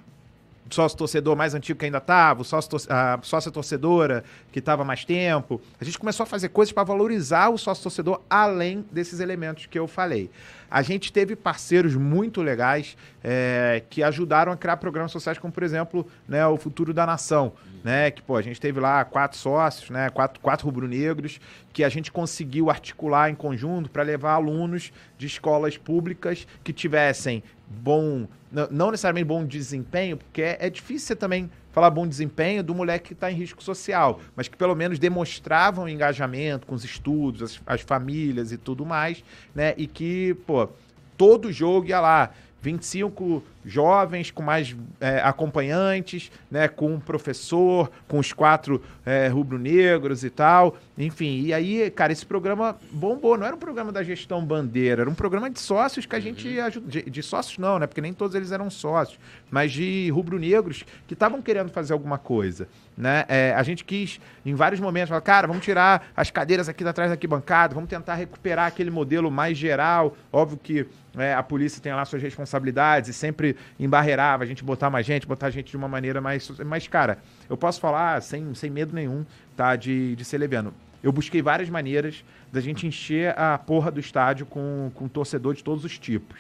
sócio torcedor mais antigo que ainda estava, a sócia torcedora que estava mais tempo. A gente começou a fazer coisas para valorizar o sócio torcedor além desses elementos que eu falei. A gente teve parceiros muito legais é, que ajudaram a criar programas sociais, como por exemplo, né, o Futuro da Nação, né, que pô, a gente teve lá quatro sócios, né, quatro, quatro rubro-negros, que a gente conseguiu articular em conjunto para levar alunos de escolas públicas que tivessem bom, não necessariamente bom desempenho, porque é, difícil você também falar bom desempenho do moleque que está em risco social, mas que pelo menos demonstravam engajamento com os estudos, as, as famílias e tudo mais, né? E que, pô, todo jogo ia lá, 25 jovens com mais é, acompanhantes, né, com um professor, com os quatro é, rubro-negros e tal. Enfim, e aí, cara, esse programa bombou. Não era um programa da gestão bandeira, era um programa de sócios que a gente uhum. ajudou. De, de, sócios não, né? Porque nem todos eles eram sócios, mas de rubro-negros que estavam querendo fazer alguma coisa. Né? É, a gente quis, em vários momentos, falar, cara, vamos tirar as cadeiras aqui da trás da arquibancada, vamos tentar recuperar aquele modelo mais geral. Óbvio que é, a polícia tem lá suas responsabilidades e sempre embarreirava a gente botar mais gente, botar gente de uma maneira mais. Mas, cara, eu posso falar sem, sem medo nenhum, tá? De, de ser leviano. Eu busquei várias maneiras da gente encher a porra do estádio com, com torcedor de todos os tipos.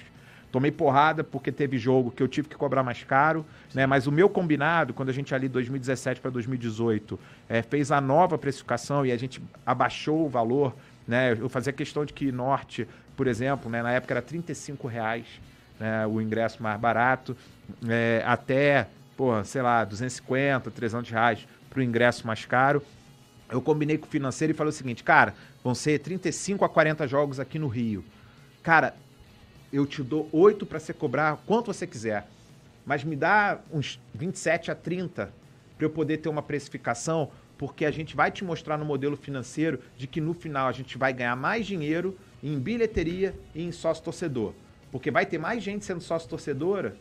Tomei porrada porque teve jogo que eu tive que cobrar mais caro, né? Mas o meu combinado, quando a gente ali 2017 para 2018 é, fez a nova precificação e a gente abaixou o valor, né? Eu fazia questão de que Norte, por exemplo, né, na época era 35 reais né, o ingresso mais barato, é, até, pô, sei lá, 250, 300 reais para o ingresso mais caro. Eu combinei com o financeiro e falei o seguinte, cara, vão ser 35 a 40 jogos aqui no Rio. Cara, eu te dou 8 para você cobrar quanto você quiser, mas me dá uns 27 a 30 para eu poder ter uma precificação, porque a gente vai te mostrar no modelo financeiro de que no final a gente vai ganhar mais dinheiro em bilheteria e em sócio torcedor. Porque vai ter mais gente sendo sócio torcedora,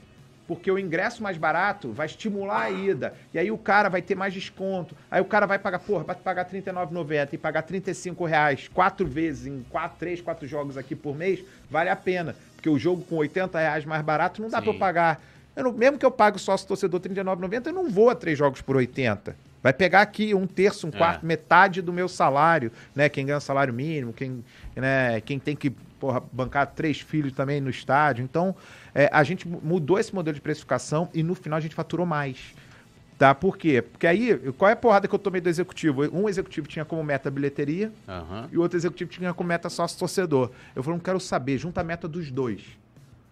porque o ingresso mais barato vai estimular a ida. E aí o cara vai ter mais desconto. Aí o cara vai pagar, porra, vai pagar R$39,90 e pagar 35 reais quatro vezes em quatro, três, quatro jogos aqui por mês, vale a pena. Porque o jogo com 80 reais mais barato não dá para eu pagar. Eu não, mesmo que eu pague sócio torcedor R$39,90, eu não vou a três jogos por 80. Vai pegar aqui um terço, um é. quarto, é. metade do meu salário, né? Quem ganha salário mínimo, quem, né, quem tem que porra, bancar três filhos também no estádio. Então, é, a gente mudou esse modelo de precificação e no final a gente faturou mais. Tá? Por quê? Porque aí, qual é a porrada que eu tomei do executivo? Um executivo tinha como meta bilheteria uhum. e o outro executivo tinha como meta sócio torcedor. Eu falei, não quero saber, junta a meta dos dois.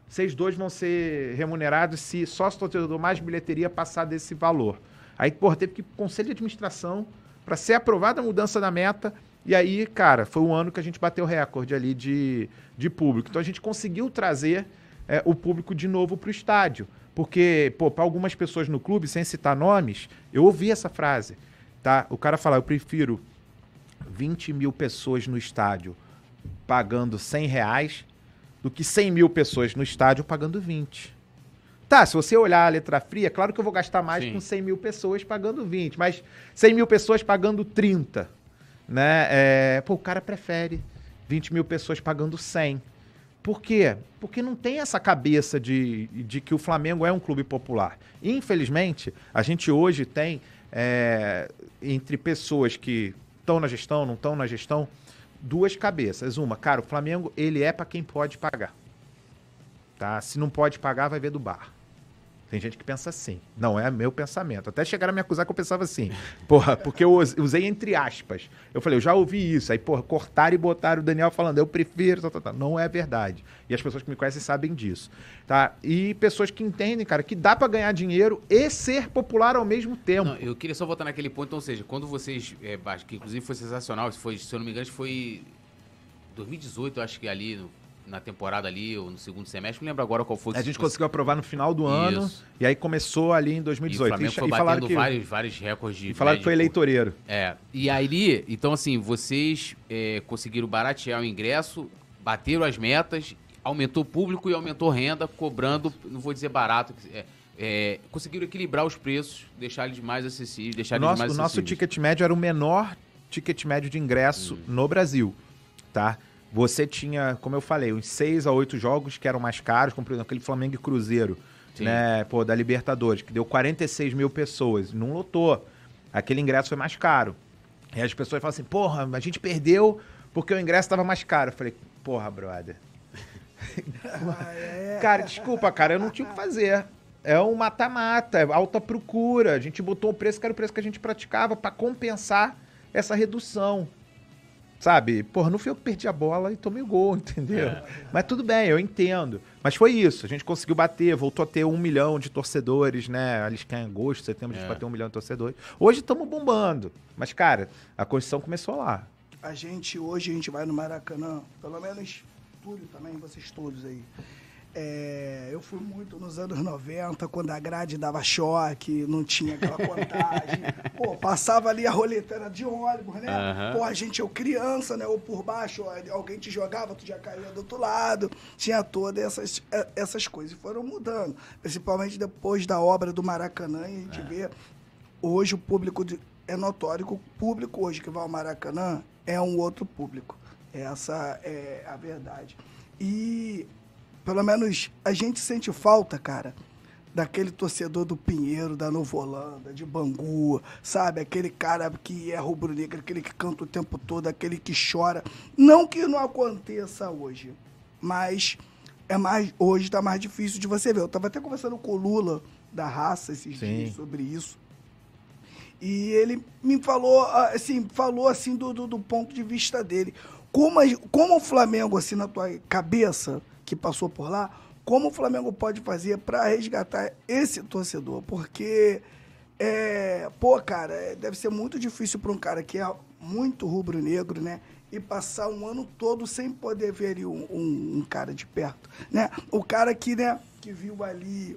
Vocês dois vão ser remunerados se sócio torcedor mais bilheteria passar desse valor. Aí, porra, teve que ir pro conselho de administração para ser aprovada a mudança da meta e aí, cara, foi um ano que a gente bateu recorde ali de, de público. Então a gente conseguiu trazer é, o público de novo para o estádio. Porque, pô, para algumas pessoas no clube, sem citar nomes, eu ouvi essa frase. Tá? O cara fala, eu prefiro 20 mil pessoas no estádio pagando 100 reais do que 100 mil pessoas no estádio pagando 20. Tá, se você olhar a letra fria, é claro que eu vou gastar mais Sim. com 100 mil pessoas pagando 20, mas 100 mil pessoas pagando 30 né? É, pô, o cara prefere 20 mil pessoas pagando 100. Por quê? Porque não tem essa cabeça de, de que o Flamengo é um clube popular. Infelizmente, a gente hoje tem, é, entre pessoas que estão na gestão, não estão na gestão, duas cabeças. Uma, cara, o Flamengo ele é para quem pode pagar. tá? Se não pode pagar, vai ver do bar. Tem gente que pensa assim. Não é meu pensamento. Até chegaram a me acusar que eu pensava assim. Porra, porque eu us- usei entre aspas. Eu falei, eu já ouvi isso. Aí, porra, cortaram e botaram o Daniel falando, eu prefiro. Tá, tá, tá. Não é verdade. E as pessoas que me conhecem sabem disso. Tá? E pessoas que entendem, cara, que dá pra ganhar dinheiro e ser popular ao mesmo tempo. Não, eu queria só voltar naquele ponto, ou seja, quando vocês, é, que inclusive foi sensacional, foi, se eu não me engano, foi 2018, eu acho que ali, no- na temporada ali, ou no segundo semestre, não lembro agora qual foi. a gente conseguiu aprovar no final do ano. Isso. E aí começou ali em E o 2018. Flamengo foi e falaram batendo que, vários, vários recordes de... e falaram que foi eleitoreiro. É, e aí, então assim, vocês é, conseguiram baratear o ingresso, bateram as metas, aumentou o público e aumentou renda, cobrando, não vou dizer barato, é, é, conseguiram equilibrar os preços, deixar eles mais acessíveis, deixar eles nosso, mais o nosso ticket médio era o menor ticket médio de ingresso Hum. no Brasil, tá? Você tinha, como eu falei, uns seis a oito jogos que eram mais caros, como por exemplo aquele Flamengo e Cruzeiro, Sim. né? Pô, da Libertadores, que deu 46 mil pessoas, não lotou. Aquele ingresso foi mais caro. E as pessoas falam assim, porra, a gente perdeu porque o ingresso estava mais caro. Eu falei, porra, brother. (laughs) Ah, é. Cara, desculpa, cara, eu não tinha o que fazer. É um mata-mata, é alta procura. A gente botou o preço que era o preço que a gente praticava pra compensar essa redução. Sabe? Porra, não fui eu que perdi a bola e tomei o gol, (laughs) entendeu? Mas tudo bem, eu entendo. Mas foi isso, a gente conseguiu bater, voltou a ter um milhão de torcedores, né? Eles que em agosto, setembro, a gente É. bateu um milhão de torcedores. Hoje estamos bombando. Mas, cara, a construção começou lá. A gente, hoje, a gente vai no Maracanã, pelo menos Túlio também, vocês todos aí. É, eu fui muito nos anos 90, quando a grade dava choque, não tinha aquela contagem. (laughs) Pô, passava ali a roleteira de ônibus, né? Aham. Pô, a gente, eu criança, né? Ou por baixo, alguém te jogava, tu já caía do outro lado. Tinha todas essas, eh, essas coisas. E foram mudando. Principalmente depois da obra do Maracanã, e a gente vê hoje o público de- é notório que o público hoje que vai ao Maracanã é um outro público. Essa é a verdade. E pelo menos a gente sente falta, cara, daquele torcedor do Pinheiro, da Nova Holanda, de Bangu, sabe? Aquele cara que é rubro-negro, aquele que canta o tempo todo, aquele que chora. Não que não aconteça hoje, mas é mais hoje está mais difícil de você ver. Eu estava até conversando com o Lula da raça esses Sim. dias sobre isso. E ele me falou, ah, assim, falou assim do, do, do ponto de vista dele. Como, como o Flamengo, assim, na tua cabeça, que passou por lá, como o Flamengo pode fazer para resgatar esse torcedor? Porque, é, pô, cara, é, deve ser muito difícil para um cara que é muito rubro-negro, né? E passar um ano todo sem poder ver ali um, um- um cara de perto, né? O cara que, né, que viu ali...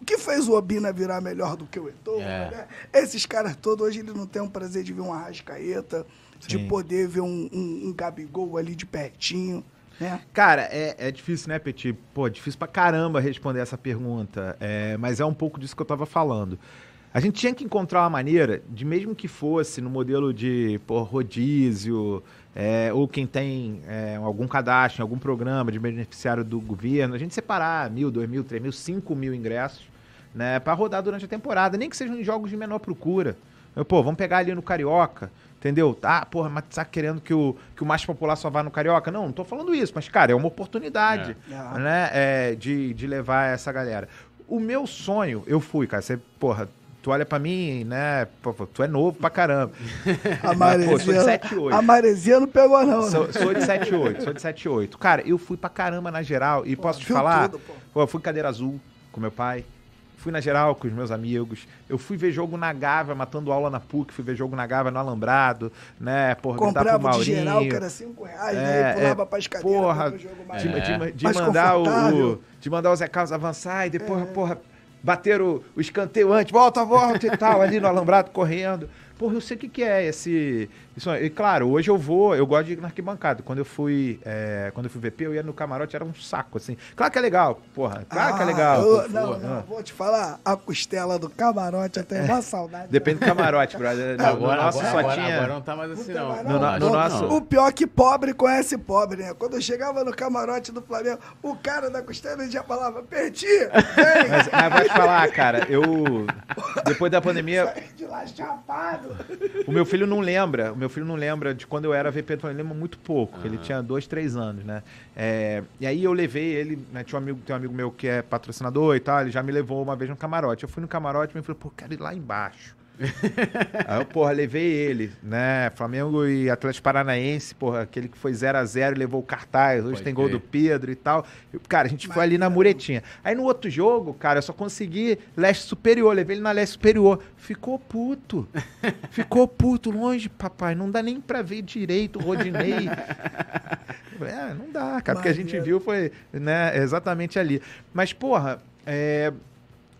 O que fez o Obina virar melhor do que o Eto'o, É. né? Esses caras todos, hoje ele não tem o prazer de ver uma Arrascaeta, de Sim. poder ver um, um, um Gabigol ali de pertinho, né? Cara, é, é difícil, né, Petit? Pô, difícil pra caramba responder essa pergunta. É, mas é um pouco disso que eu tava falando. A gente tinha que encontrar uma maneira de, mesmo que fosse no modelo de pô, rodízio, é, ou quem tem é, algum cadastro, algum programa de beneficiário do governo, a gente separar mil, dois mil, três mil, cinco mil ingressos, né, para rodar durante a temporada, nem que sejam em jogos de menor procura. Eu, pô, vamos pegar ali no Carioca, entendeu? Tá, porra, mas tá querendo que o, que o mais popular só vá no Carioca? Não, não tô falando isso, mas, cara, é uma oportunidade, É. né, é, de, de levar essa galera. O meu sonho, eu fui, cara, você, porra, tu olha pra mim, né, pô, tu é novo pra caramba. (laughs) A Pô, sou de maresia, 7 8. a maresia não pegou, não. Sou, né? sou de 7-8, sou de 7-8. Cara, eu fui pra caramba na geral e posso te falar? tudo, pô. Pô, eu fui cadeira azul com meu pai. Fui na geral com os meus amigos. Eu fui ver jogo na Gávea, matando aula na PUC. Fui ver jogo na Gávea no Alambrado, né? Porra, gritar pro Comprava de Maurinho. geral, que era 5 reais, É, né? E pulava é, pras cadeiras porra, jogo mais, de, de- de mais mandar o. É. de mandar o Zé Carlos avançar e depois, porra, bater o, o escanteio antes, volta, volta e tal, ali no alambrado correndo. Porra, eu sei o que, que é esse. Isso, e claro, hoje eu vou, eu gosto de ir na arquibancada. Quando eu fui. é, quando eu fui VP, eu ia no camarote, era um saco, assim. Claro que é legal, porra. Claro que é Ah, legal. eu- não, não, ah. vou te falar, a costela do camarote, eu tenho uma saudade. Depende do camarote, brother. No, Agora, no nosso agora, só agora, tinha. agora não tá mais assim, Não não. No- não. no O- nosso- O pior é que pobre conhece pobre, né? Quando eu chegava no camarote do Flamengo, o cara da costela já falava, perdi. Mas, mas vou te falar, cara, eu. Depois da pandemia. (laughs) De lá Tá chapado. O meu filho não lembra, meu filho não lembra de quando eu era VP do Flamengo, ele lembra muito pouco, ele tinha dois, três anos, né? É, e aí eu levei ele, né, tinha um amigo, tem um amigo meu que é patrocinador e tal, ele já me levou uma vez no camarote. Eu fui no camarote e me falou, pô, quero ir lá embaixo. (laughs) Aí eu, porra, levei ele, né? Flamengo e Atlético Paranaense, porra, aquele que foi 0 a 0 levou o cartaz, hoje Pode tem gol do Pedro e tal. Cara, a gente foi ali na muretinha. Aí no outro jogo, cara, eu só consegui leste superior, levei ele na leste superior. Ficou puto. (laughs) Ficou puto, longe, papai. Não dá nem pra ver direito o Rodinei. (laughs) É, não dá, cara, porque a gente viu foi, né, exatamente ali. Mas, porra, é,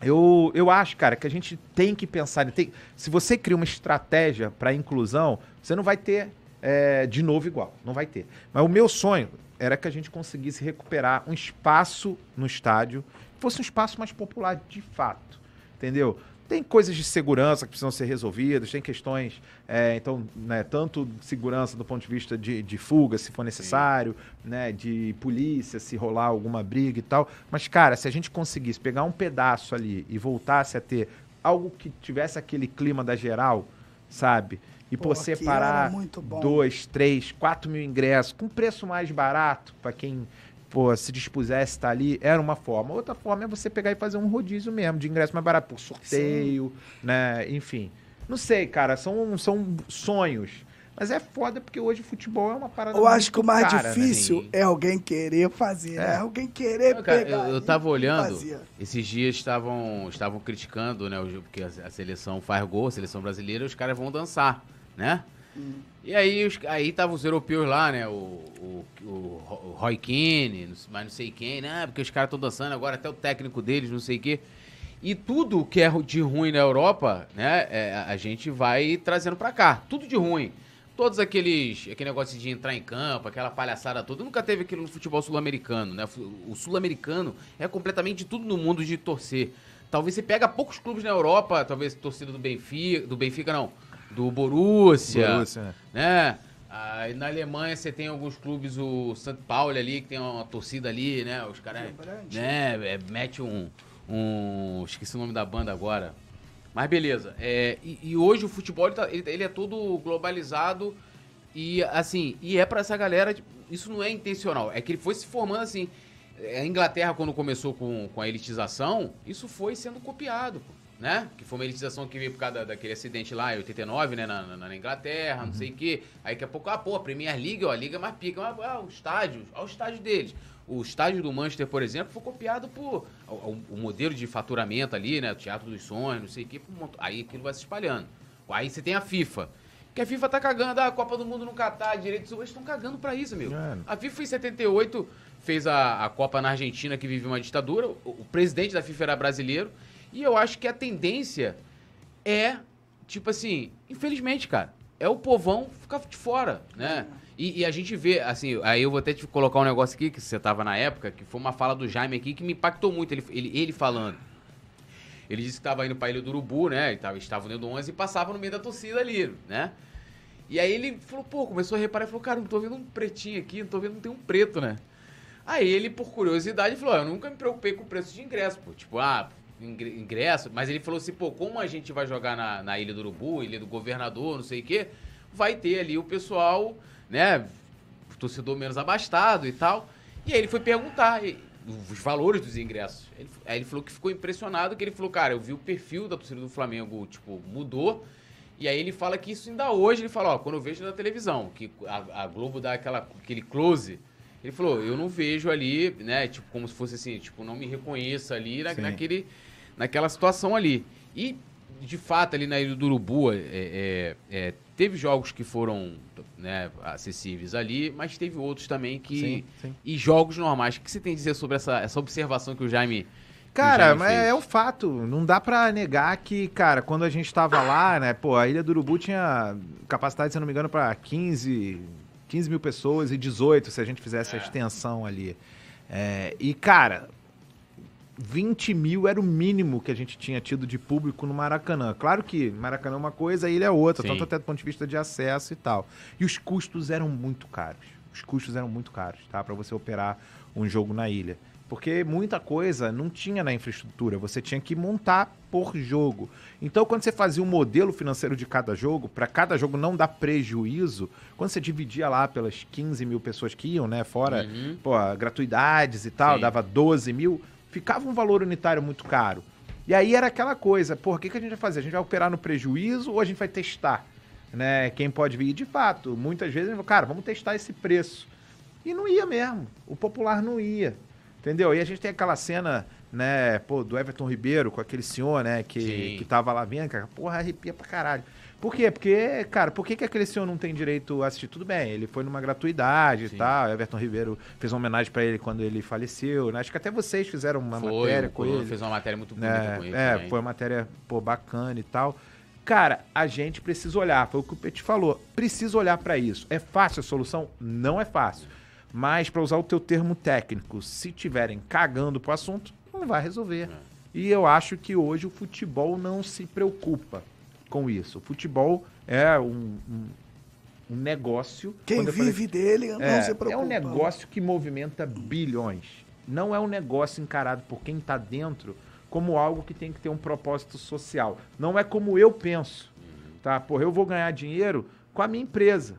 eu, eu acho, cara, que a gente tem que pensar. Tem, se você cria uma estratégia para inclusão, você não vai ter é, de novo igual. Não vai ter. Mas o meu sonho era que a gente conseguisse recuperar um espaço no estádio que fosse um espaço mais popular de fato. Entendeu? Tem coisas de segurança que precisam ser resolvidas, tem questões, é, então, né, tanto segurança do ponto de vista de, de fuga, se for necessário, né, de polícia, se rolar alguma briga e tal. Mas, cara, se a gente conseguisse pegar um pedaço ali e voltasse a ter algo que tivesse aquele clima da geral, sabe? E Pô, por separar era muito bom. dois, três, quatro mil ingressos com preço mais barato para quem pô, se dispusesse estar ali, era uma forma. Outra forma é você pegar e fazer um rodízio mesmo, de ingresso mais barato, por sorteio, né? Enfim. Não sei, cara, são, são sonhos. Mas é foda porque hoje o futebol é uma parada Eu acho que o mais cara, né? difícil Sim. é alguém querer fazer, né? É. Alguém querer Não, cara, pegar. eu, eu tava olhando, fazer. esses dias estavam estavam criticando, né, porque a, a seleção faz gol, a seleção brasileira, os caras vão dançar, né? E aí, os, aí estavam os europeus lá, né? O, o, o, o Roy Keane, mas não sei quem, né? Porque os caras estão dançando agora, até o técnico deles, não sei o quê. E tudo que é de ruim na Europa, né? é, a gente vai trazendo pra cá. Tudo de ruim. Todos aqueles. Aquele negócio de entrar em campo, aquela palhaçada toda. Nunca teve aquilo no futebol sul-americano, né? O sul-americano é completamente de tudo no mundo de torcer. Talvez você pega poucos clubes na Europa, talvez torcida do Benfica. Do Benfica, não. Do Borussia Borussia, né? né? Aí na Alemanha você tem alguns clubes, o St. Paulo ali, que tem uma torcida ali, né? Os caras, Vibrante. né? É, mete um, um... Esqueci o nome da banda agora. Mas beleza. É, e, e hoje o futebol, ele, tá- ele- ele é todo globalizado e, assim, e é pra essa galera, tipo, isso não é intencional. É que ele foi se formando, assim... A Inglaterra, quando começou com, com a elitização, isso foi sendo copiado, pô, né? Que foi uma elitização que veio por causa da- daquele acidente lá em 89, né? Na, na- na Inglaterra, não sei o quê. Aí daqui a pouco, ah, pô, a Premier League, ó, a liga mais pica. Ah, ah, o estádio, ao estádio deles. O estádio do Manchester, por exemplo, foi copiado por o, o- o modelo de faturamento ali, né? O Teatro dos Sonhos, não sei o quê. Aí aquilo vai se espalhando. Aí você tem a FIFA. Que a FIFA tá cagando, ah, a Copa do Mundo no Catar, direitos humanos, estão cagando pra isso, amigo. É. A FIFA em 78 fez a, a Copa na Argentina, que vive uma ditadura. O, o presidente da FIFA era brasileiro. E eu acho que a tendência é, tipo assim, infelizmente, cara, é o povão ficar de fora, né? E, e a gente vê, assim, aí eu vou até te colocar um negócio aqui, que você tava na época, que foi uma fala do Jaime aqui que me impactou muito, ele, ele, ele falando. Ele disse que estava indo pra Ilha do Urubu, né? Ele tava, estava no 11 e passava no meio da torcida ali, né? E aí ele falou, pô, começou a reparar e falou, cara, não tô vendo um pretinho aqui, não tô vendo, não tem um preto, né? Aí ele, por curiosidade, falou, ó, eu nunca me preocupei com o preço de ingresso, pô. Tipo, ah, ingresso. Mas ele falou assim, pô, como a gente vai jogar na, na Ilha do Urubu, Ilha do Governador, não sei o quê, vai ter ali o pessoal, né, torcedor menos abastado e tal. E aí ele foi perguntar e- os valores dos ingressos. Ele- aí ele falou que ficou impressionado, que ele falou, cara, eu vi o perfil da torcida do Flamengo, tipo, mudou. E aí ele fala que isso ainda hoje, ele fala, ó, quando eu vejo na televisão, que a, a Globo dá aquela, aquele close, ele falou, eu não vejo ali, né, tipo, como se fosse assim, tipo, não me reconheça ali na, naquele, naquela situação ali. E, de fato, ali na Ilha do Urubu, é, é, é, teve jogos que foram né, acessíveis ali, mas teve outros também que... Sim, sim. E jogos normais. O que você tem a dizer sobre essa, essa observação que o Jaime... Cara, mas fez. é um fato. Não dá pra negar que, cara, quando a gente tava lá, né, pô, a Ilha do Urubu tinha capacidade, se eu não me engano, pra 15, 15 mil pessoas e 18 se a gente fizesse a extensão ali. É, e, cara, 20 mil era o mínimo que a gente tinha tido de público no Maracanã. Claro que Maracanã é uma coisa, ilha é outra, Sim. tanto até do ponto de vista de acesso e tal. E os custos eram muito caros. Os custos eram muito caros, tá? Pra você operar um jogo na ilha. Porque muita coisa não tinha na infraestrutura, você tinha que montar por jogo. Então, quando você fazia um modelo financeiro de cada jogo, para cada jogo não dar prejuízo, quando você dividia lá pelas 15 mil pessoas que iam, né? Fora Uhum. pô, gratuidades e tal, Sim. dava 12 mil, ficava um valor unitário muito caro. E aí era aquela coisa, porra, o que, que a gente vai fazer? A gente vai operar no prejuízo ou a gente vai testar? Né? Quem pode vir? E, De fato, muitas vezes, a gente falou, cara, vamos testar esse preço. E não ia mesmo. O popular não ia. Entendeu? E a gente tem aquela cena, né, pô, do Everton Ribeiro com aquele senhor, né, que, Sim. que tava lá vendo, cara, porra, arrepia pra caralho. Por quê? Porque, cara, por que, que aquele senhor não tem direito a assistir? Tudo bem, ele foi numa gratuidade Sim. e tal. Everton Ribeiro fez uma homenagem pra ele quando ele faleceu, né? Acho que até vocês fizeram uma Foi, matéria com ele. fez uma matéria muito bonita É, com ele é, também. foi uma matéria pô, bacana e tal. Cara, a gente precisa olhar, foi o que o Petit falou. Precisa olhar pra isso. É fácil a solução? Não é fácil. Mas, pra usar o teu termo técnico, se tiverem cagando pro assunto, não vai resolver. É. E eu acho que hoje o futebol não se preocupa com isso. O futebol é um, um, um negócio. Quem Quando eu falei- vive dele não é, se preocupa. é um negócio que movimenta bilhões. Não é um negócio encarado por quem está dentro como algo que tem que ter um propósito social. Não é como eu penso. Tá? Porra, eu vou ganhar dinheiro com a minha empresa.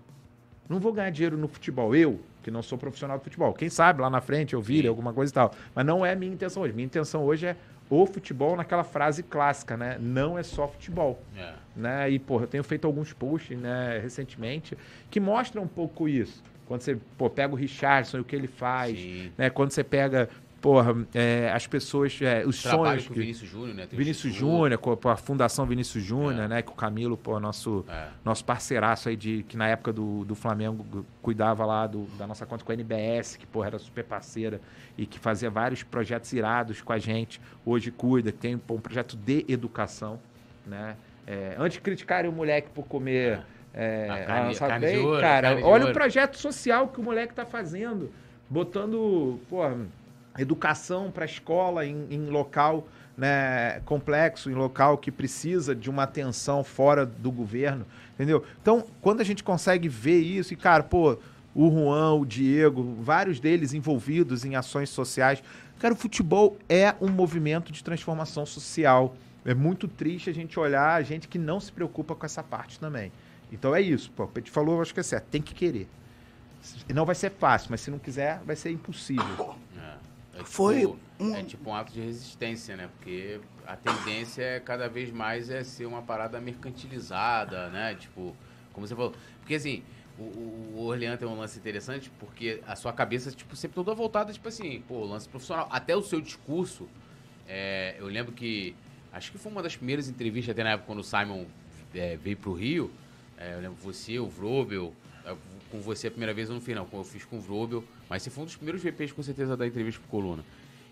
Não vou ganhar dinheiro no futebol. Eu, que não sou profissional de futebol. Quem sabe lá na frente eu vire alguma coisa e tal. Mas não é a minha intenção hoje. Minha intenção hoje é o futebol naquela frase clássica, né? Não é só futebol É. né? E, porra, eu tenho feito alguns posts, né, recentemente, que mostram um pouco isso. Quando você, pô, pega o Richardson e o que ele faz, Sim. né? Quando você pega, porra, é, as pessoas, é, os Trabalho sonhos... com que- Vinícius Júnior, né? Tem Vinícius. Júnior, com a- com a Fundação Vinícius Júnior, É. né? Que o Camilo, pô, nosso, É. nosso parceiraço aí, de, que na época do, do Flamengo cuidava lá do- da nossa conta com a NBS, que, pô, era super parceira e que fazia vários projetos irados com a gente. Hoje cuida, que tem pô, um projeto de educação, né? É, antes de criticarem o moleque por comer... É, A carne- carne de bem, ouro, cara, olha ouro. o projeto social que o moleque tá fazendo, botando, pô, educação para escola em, em local né, complexo, em local que precisa de uma atenção fora do governo, entendeu? Então, quando a gente consegue ver isso, e cara, pô, o Juan, o Diego, vários deles envolvidos em ações sociais, cara, o futebol é um movimento de transformação social. É muito triste a gente olhar a gente que não se preocupa com essa parte também. Então é isso, pô, o Petit falou, acho que é certo, tem que querer. Não vai ser fácil, mas se não quiser, vai ser impossível. É. É Foi tipo, um- É tipo um ato de resistência, né? Porque a tendência é cada vez mais é ser uma parada mercantilizada, né? Tipo, como você falou. Porque assim, o, o o Orleans tem um lance interessante porque a sua cabeça, tipo, sempre toda voltada, tipo assim, pô, lance profissional. Até o seu discurso, é, eu lembro que. Acho que foi uma das primeiras entrevistas, até na época quando o Simon é, veio pro Rio. É, eu lembro você, o Vrobel. Com você a primeira vez eu não fiz, não. Eu fiz com o Vrobel. Mas você foi um dos primeiros VPs, com certeza, da entrevista pro Coluna.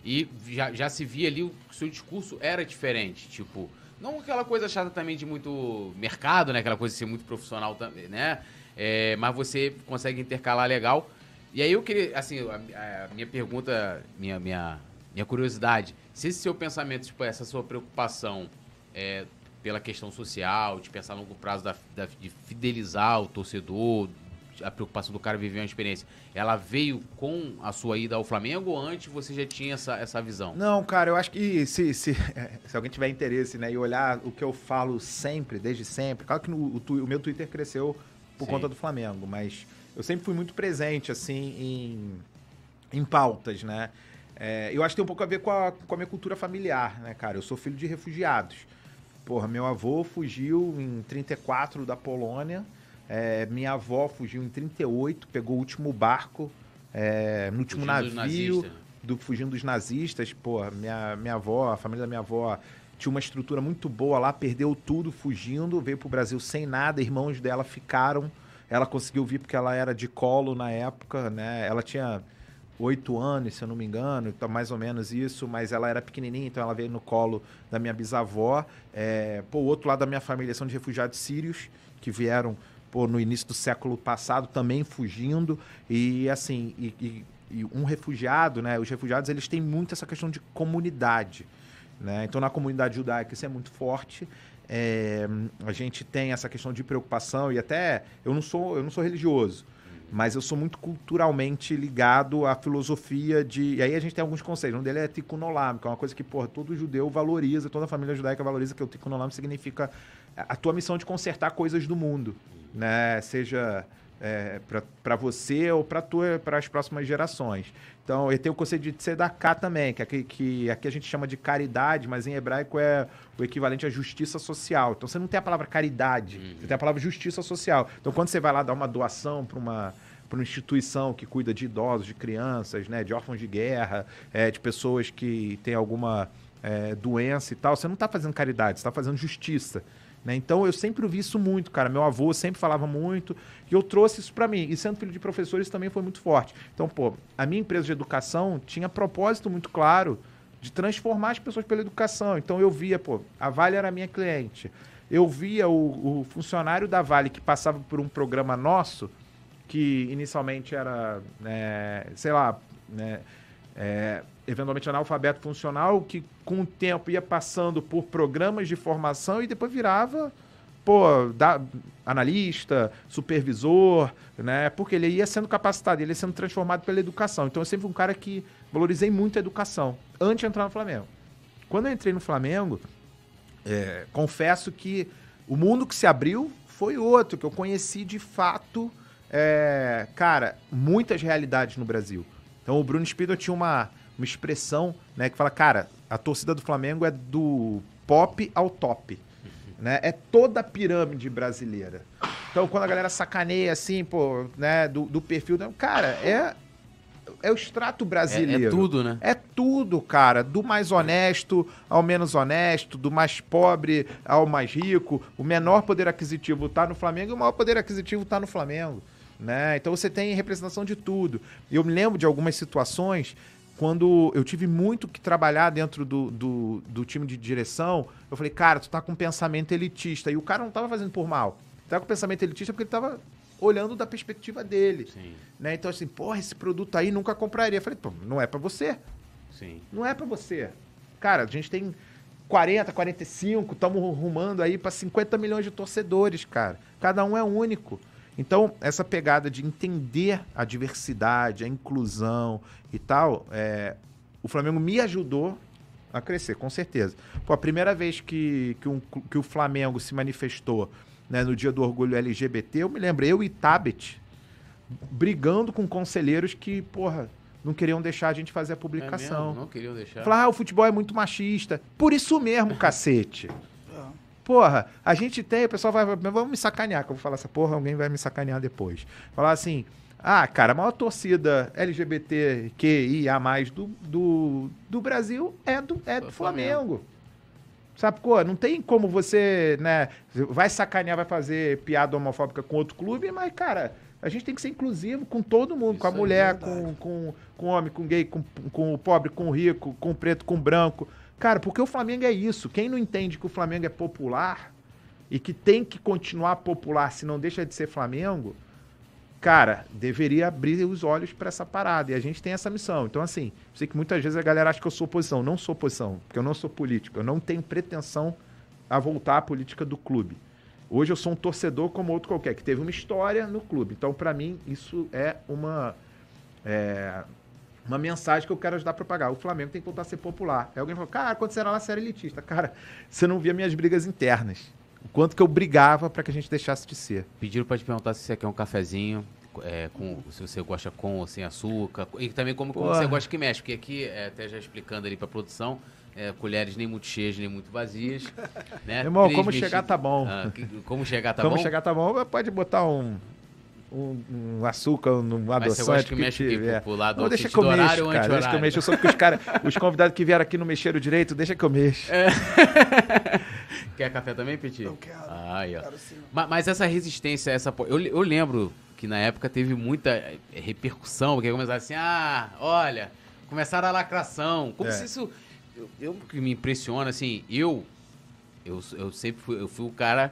E já, já se via ali o que seu discurso era diferente. Tipo, não aquela coisa chata também de muito mercado, né? Aquela coisa de ser muito profissional também, né? É, mas você consegue intercalar legal. E aí eu queria, assim, a, a minha pergunta, minha, minha, minha curiosidade, se esse seu pensamento, tipo, essa sua preocupação é, pela questão social, de pensar a longo prazo, da, da- de fidelizar o torcedor, a preocupação do cara viver uma experiência, ela veio com a sua ida ao Flamengo ou antes você já tinha essa, essa visão? Não, cara, eu acho que se, se, (laughs) se alguém tiver interesse, né, e olhar o que eu falo sempre, desde sempre, claro que no- o, o meu Twitter cresceu por Sim. conta do Flamengo, mas eu sempre fui muito presente, assim, em, em pautas, né? É, eu acho que tem um pouco a ver com a, com a minha cultura familiar, né, cara? Eu sou filho de refugiados. Porra, meu avô fugiu em 34 da Polônia, é, minha avó fugiu em 38, pegou o último barco, é, no último Fugindo navio né? do fugindo dos nazistas, pô, minha, minha avó, a família da minha avó tinha uma estrutura muito boa lá, perdeu tudo fugindo, veio pro Brasil sem nada, irmãos dela ficaram, ela conseguiu vir porque ela era de colo na época, né? Ela tinha oito anos, se eu não me engano, então mais ou menos isso, mas ela era pequenininha, então ela veio no colo da minha bisavó. É, pô, o outro lado da minha família são de refugiados sírios que vieram pô, no início do século passado também fugindo e assim e, e- e um refugiado, né? Os refugiados eles têm muito essa questão de comunidade, né? Então na comunidade judaica isso é muito forte. É, a gente tem essa questão de preocupação e até eu não sou eu não sou religioso, mas eu sou muito culturalmente ligado à filosofia de. E aí a gente tem alguns conceitos. Um deles é tikkun olam, que é uma coisa que, porra, todo judeu valoriza, toda família judaica valoriza, que o tikkun olam significa a tua missão de consertar coisas do mundo, né? Seja é, para você ou para as próximas gerações. Então, eu tenho o conceito de tzedakah também, que aqui, que aqui a gente chama de caridade, mas em hebraico é o equivalente à justiça social. Então, você não tem a palavra caridade, uhum. você tem a palavra justiça social. Então, quando você vai lá dar uma doação para uma para uma instituição que cuida de idosos, de crianças, né, de órfãos de guerra, é, de pessoas que têm alguma é, doença e tal, você não está fazendo caridade, você está fazendo justiça. Né? Então eu sempre vi isso muito, cara. Meu avô sempre falava muito e eu trouxe isso para mim. E sendo filho de professores também foi muito forte. Então, pô, a minha empresa de educação tinha propósito muito claro de transformar as pessoas pela educação. Então eu via, pô, a Vale era minha cliente. Eu via o, o funcionário da Vale que passava por um programa nosso, que inicialmente era, é, sei lá, né, é, eventualmente analfabeto funcional, que com o tempo ia passando por programas de formação e depois virava pô, da, analista, supervisor, né? Porque ele ia sendo capacitado, ele ia sendo transformado pela educação. Então eu sempre fui um cara que valorizei muito a educação antes de entrar no Flamengo. Quando eu entrei no Flamengo, é, confesso que o mundo que se abriu foi outro, que eu conheci de fato, é, cara, muitas realidades no Brasil. Então o Bruno Spindler tinha uma uma expressão, né, que fala, cara, a torcida do Flamengo é do pop ao top. Né? É toda a pirâmide brasileira. Então, quando a galera sacaneia assim, pô, né, do, do perfil, cara, é é o extrato brasileiro. É, é, tudo, né? É tudo, cara. Do mais honesto ao menos honesto, do mais pobre ao mais rico. O menor poder aquisitivo está no Flamengo e o maior poder aquisitivo está no Flamengo. Né? Então você tem representação de tudo. Eu me lembro de algumas situações quando eu tive muito que trabalhar dentro do, do, do, time de direção, eu falei, cara, tu tá com um pensamento elitista. E o cara não tava fazendo por mal. Tá com pensamento elitista porque ele tava olhando da perspectiva dele. Sim. Né? Então, assim, porra, esse produto aí nunca compraria. Eu falei, pô, não é para você. Sim. Não é para você. Cara, a gente tem 40, 45, estamos rumando aí para 50 milhões de torcedores, cara. Cada um é único. Então, essa pegada de entender a diversidade, a inclusão e tal, é, o Flamengo me ajudou a crescer, com certeza. Pô, a primeira vez que, que, um, que o Flamengo se manifestou né, no dia do orgulho LGBT, eu me lembro, eu e Tabet brigando com conselheiros que, porra, não queriam deixar a gente fazer a publicação. É mesmo? Não queriam deixar. Falar, ah, o futebol é muito machista. Por isso mesmo, cacete. Porra, a gente tem, o pessoal vai, vamos me sacanear, que eu vou falar essa porra, alguém vai me sacanear depois. Falar assim, ah, cara, a maior torcida LGBTQIA+, do, do, do Brasil é do, é do Flamengo. Flamengo. Sabe, pô, não tem como você, né, vai sacanear, vai fazer piada homofóbica com outro clube, mas, cara, a gente tem que ser inclusivo com todo mundo, Isso com a mulher, é com, com, com o homem, com o gay, com, com o pobre, com o rico, com o preto, com o branco. Cara, porque o Flamengo é isso. Quem não entende que o Flamengo é popular e que tem que continuar popular se não deixa de ser Flamengo, cara, deveria abrir os olhos para essa parada. E a gente tem essa missão. Então, assim, sei que muitas vezes a galera acha que eu sou oposição. Não sou oposição, porque eu não sou político. Eu não tenho pretensão a voltar à política do clube. Hoje eu sou um torcedor como outro qualquer, que teve uma história no clube. Então, para mim, isso é uma. É, uma mensagem que eu quero ajudar a propagar. O Flamengo tem que voltar a ser popular. Aí alguém falou, cara, quando você era lá, você era elitista. Cara, você não via minhas brigas internas. O quanto que eu brigava para que a gente deixasse de ser. Pediram para te perguntar se você quer um cafezinho, é, com, se você gosta com ou sem açúcar. E também como, como você gosta que mexe. Porque aqui, é, até já explicando ali para produção, é, colheres nem muito cheias, nem muito vazias. (laughs) Né? Irmão, como chegar tá bom. Ah, que, como chegar tá como bom? Como chegar tá bom, pode botar um um, um açúcar, um adoçante que, que mexe tiver. Pro lado não, deixa que eu mexo, cara. Deixa que eu mexo. Eu sou que os, cara, os convidados que vieram aqui não mexeram direito, deixa que eu mexo. É. (laughs) Quer café também, Petit? Eu quero. Aí, ó. Quero mas, mas, essa resistência, essa. Eu, eu lembro que na época teve muita eh, repercussão, porque começaram assim, ah, olha, começaram a lacração. Como é. se isso. Eu, eu que me impressiona, assim, eu. Eu, eu sempre fui, eu fui o cara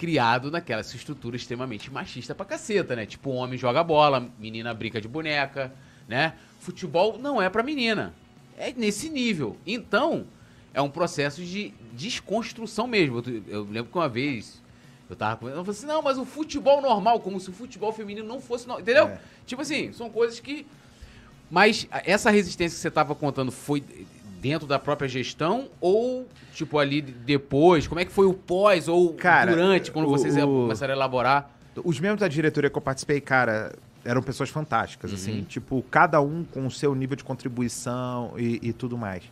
criado naquela estrutura extremamente machista pra caceta, né? Tipo, homem joga bola, menina brinca de boneca, né? Futebol não é pra menina. É nesse nível. Então, é um processo de desconstrução mesmo. Eu lembro que uma vez Eu tava com. Eu falei assim, não, mas o futebol normal, como se o futebol feminino não fosse. no- Entendeu? É. Tipo assim, são coisas que. Mas essa resistência que você tava contando foi dentro da própria gestão ou, tipo, ali depois? Como é que foi o pós ou Cara, durante, quando o- vocês o- começaram a elaborar? Os membros da diretoria que eu participei, cara, eram pessoas fantásticas, Uhum. assim, tipo, cada um com o seu nível de contribuição e, e tudo mais.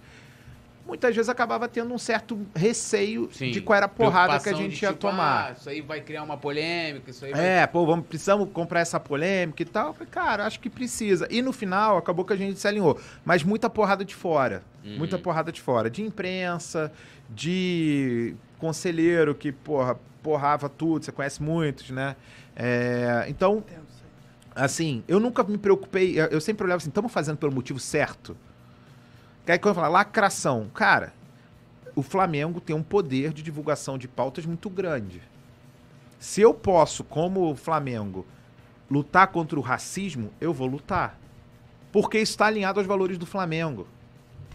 Muitas vezes acabava tendo um certo receio Sim. de qual era a porrada que a gente de, ia tipo, tomar. Ah, isso aí vai criar uma polêmica, isso aí vai... É, pô, vamos, precisamos comprar essa polêmica e tal. Eu falei, cara, acho que precisa. E no final, acabou que a gente se alinhou. Mas muita porrada de fora. Uhum. Muita porrada de fora. De imprensa, de conselheiro que, porra, porrava tudo. Você conhece muitos, né? É, então, assim, eu nunca me preocupei. eu- Eu sempre olhava assim, estamos fazendo pelo motivo certo? Que aí quando eu falo lacração, cara, o Flamengo tem um poder de divulgação de pautas muito grande. Se eu posso, como Flamengo, lutar contra o racismo, eu vou lutar. Porque está alinhado aos valores do Flamengo.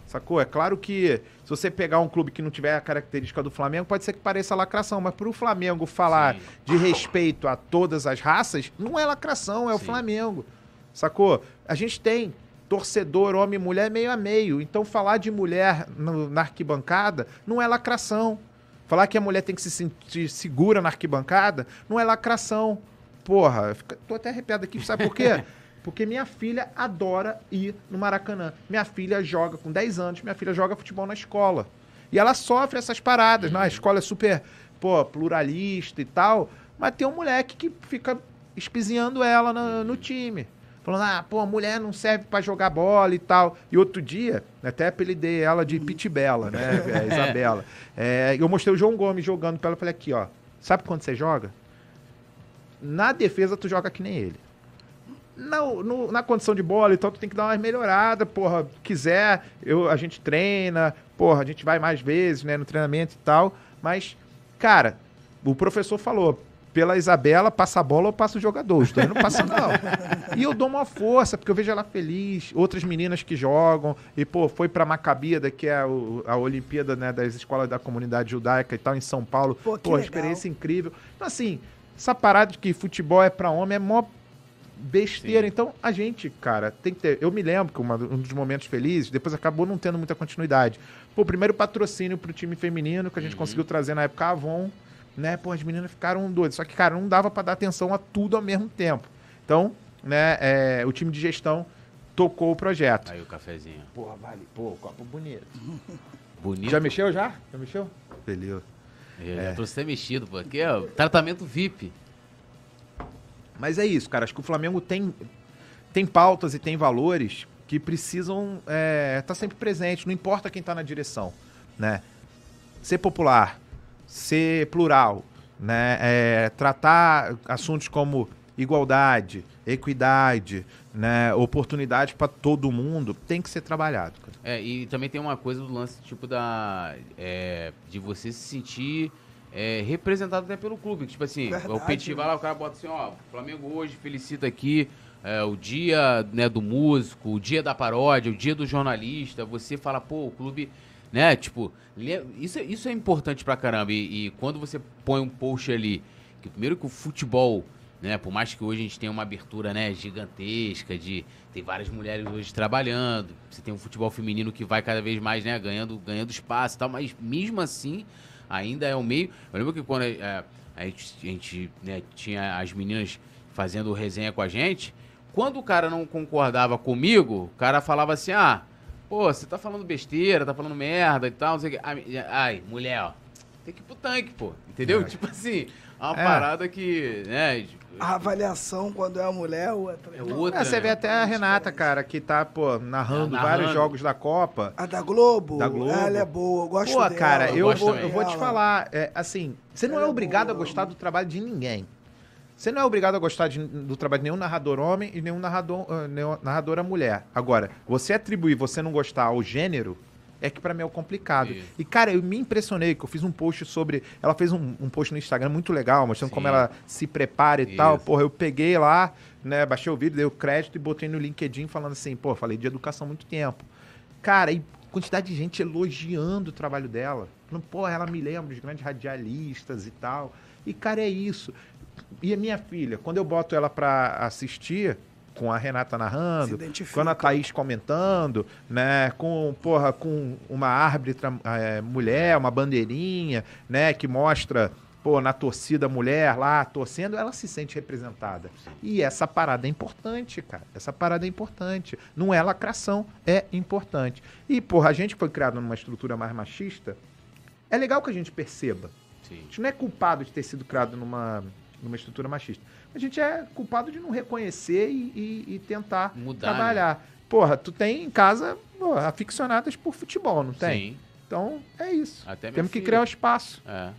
Sacou? É claro que se você pegar um clube que não tiver a característica do Flamengo, pode ser que pareça lacração, mas para o Flamengo falar Sim. de respeito a todas as raças, não é lacração, é o Sim. Flamengo. Sacou? A gente tem torcedor, homem e mulher meio a meio. Então falar de mulher no- na arquibancada não é lacração. Falar que a mulher tem que se sentir segura na arquibancada não é lacração. Porra, eu fico- tô até arrepiado aqui, sabe por quê? (laughs) Porque minha filha adora ir no Maracanã. Minha filha joga com 10 anos, minha filha joga futebol na escola. E ela sofre essas paradas. né? A escola é super, pô, pluralista e tal. Mas tem um moleque que fica espizinhando ela no, no time. Falando, ah, pô, a mulher não serve pra jogar bola e tal. E outro dia, até apelidei ela de Pitibela, né? (laughs) é, Isabela. É, eu mostrei o João Gomes jogando pra ela. Falei aqui, ó. Sabe quando você joga? Na defesa, tu joga que nem ele. Na, no- na condição de bola, então tu tem que dar uma melhorada, porra. Quiser, eu, a gente treina, porra, a gente vai mais vezes, né, no treinamento e tal. Mas, cara, o professor falou, pela Isabela, passa a bola ou passa o jogador. Os dois não passam, não. (laughs) E eu dou uma força, porque eu vejo ela feliz, outras meninas que jogam, e, pô, foi pra Macabida, que é o- a Olimpíada, né, das escolas da comunidade judaica e tal, em São Paulo. Pô, que Pô, legal. experiência incrível. Então, assim, essa parada de que futebol é pra homem é mó besteira. Sim. Então, a gente, cara, tem que ter. Eu me lembro que uma- um dos momentos felizes, depois acabou não tendo muita continuidade. Pô, o primeiro patrocínio pro time feminino que a gente Uhum. conseguiu trazer na época a Avon, né? Pô, as meninas ficaram doidas. Só que, cara, não dava pra dar atenção a tudo ao mesmo tempo. Então, né, é, o time de gestão tocou o projeto. Aí o cafezinho. Porra, vale. Pô, copo bonito. (laughs) Bonito. Já mexeu já? Já mexeu? Beleza. Eu já trouxe até mexido, pô. Aqui, ó, tratamento VIP. Mas é isso, cara. Acho que o Flamengo tem, tem pautas e tem valores que precisam estar sempre presentes, não importa quem está na direção, né? Ser popular, ser plural, né? É, tratar assuntos como igualdade, equidade, né? Oportunidade para todo mundo tem que ser trabalhado. cara. É, e também tem uma coisa do lance, tipo, da. é, de você se sentir é, representado até pelo clube. Tipo assim, Verdade, o Petit né? vai lá, o cara bota assim, ó, Flamengo hoje felicita aqui é, o dia né, do músico, o dia da paródia, o dia do jornalista. Você fala, pô, o clube. Né, tipo, le- isso, é- isso é importante pra caramba. E, e quando você põe um post ali, que primeiro que o futebol né? Por mais que hoje a gente tenha uma abertura, né, gigantesca de tem várias mulheres hoje trabalhando, você tem um futebol feminino que vai cada vez mais, né, ganhando, ganhando espaço e tal, mas mesmo assim ainda é um meio. Eu lembro que quando é, a gente, a gente, né, tinha as meninas fazendo resenha com a gente, quando o cara não concordava comigo, o cara falava assim: "Ah, pô, você tá falando besteira, tá falando merda e tal, não sei o que. Ai, Ai, mulher, ó, tem que ir pro tanque, pô. Entendeu? É. Tipo assim, é uma É. parada que, né, A avaliação quando é uma mulher é outra. É outra. É, você vê né? até a Renata, cara, que tá, pô, narrando, É, vários narrando. jogos da Copa. A da Globo, Da Globo. ela é boa, eu gosto Pô, dela. cara, eu eu, vou, eu vou te falar, é, assim, você não Ela é é obrigado boa. a gostar do trabalho de ninguém. Você não é obrigado a gostar de- do trabalho de nenhum narrador homem e nenhum narrador, nenhum narradora mulher. Agora, você atribuir você não gostar ao gênero é que pra mim é o complicado. Isso. E, cara, eu me impressionei que eu fiz um post sobre. Ela fez um, um post no Instagram muito legal, mostrando Sim. como ela se prepara e tal. Isso. Porra, eu peguei lá, né, baixei o vídeo, dei o crédito e botei no LinkedIn falando assim, pô, falei de educação há muito tempo. Cara, e quantidade de gente elogiando o trabalho dela. Falando, pô, ela me lembra dos grandes radialistas e tal. E, cara, é isso. E a minha filha, quando eu boto ela pra assistir, com a Renata narrando, com a Thaís comentando, né? Com, porra, com uma árbitra é, mulher, uma bandeirinha, né? Que mostra, pô, na torcida mulher lá torcendo, ela se sente representada. E essa parada é importante, cara. Essa parada é importante. Não é lacração, é importante. E, porra, a gente foi criado numa estrutura mais machista. É legal que a gente perceba. Sim. A gente não é culpado de ter sido criado numa, numa estrutura machista a gente é culpado de não reconhecer e, e, e tentar Mudar, trabalhar. Né? Porra, tu tem em casa porra, aficionadas por futebol, não tem? Sim. Então, é isso. Até Temos que criar um espaço. É.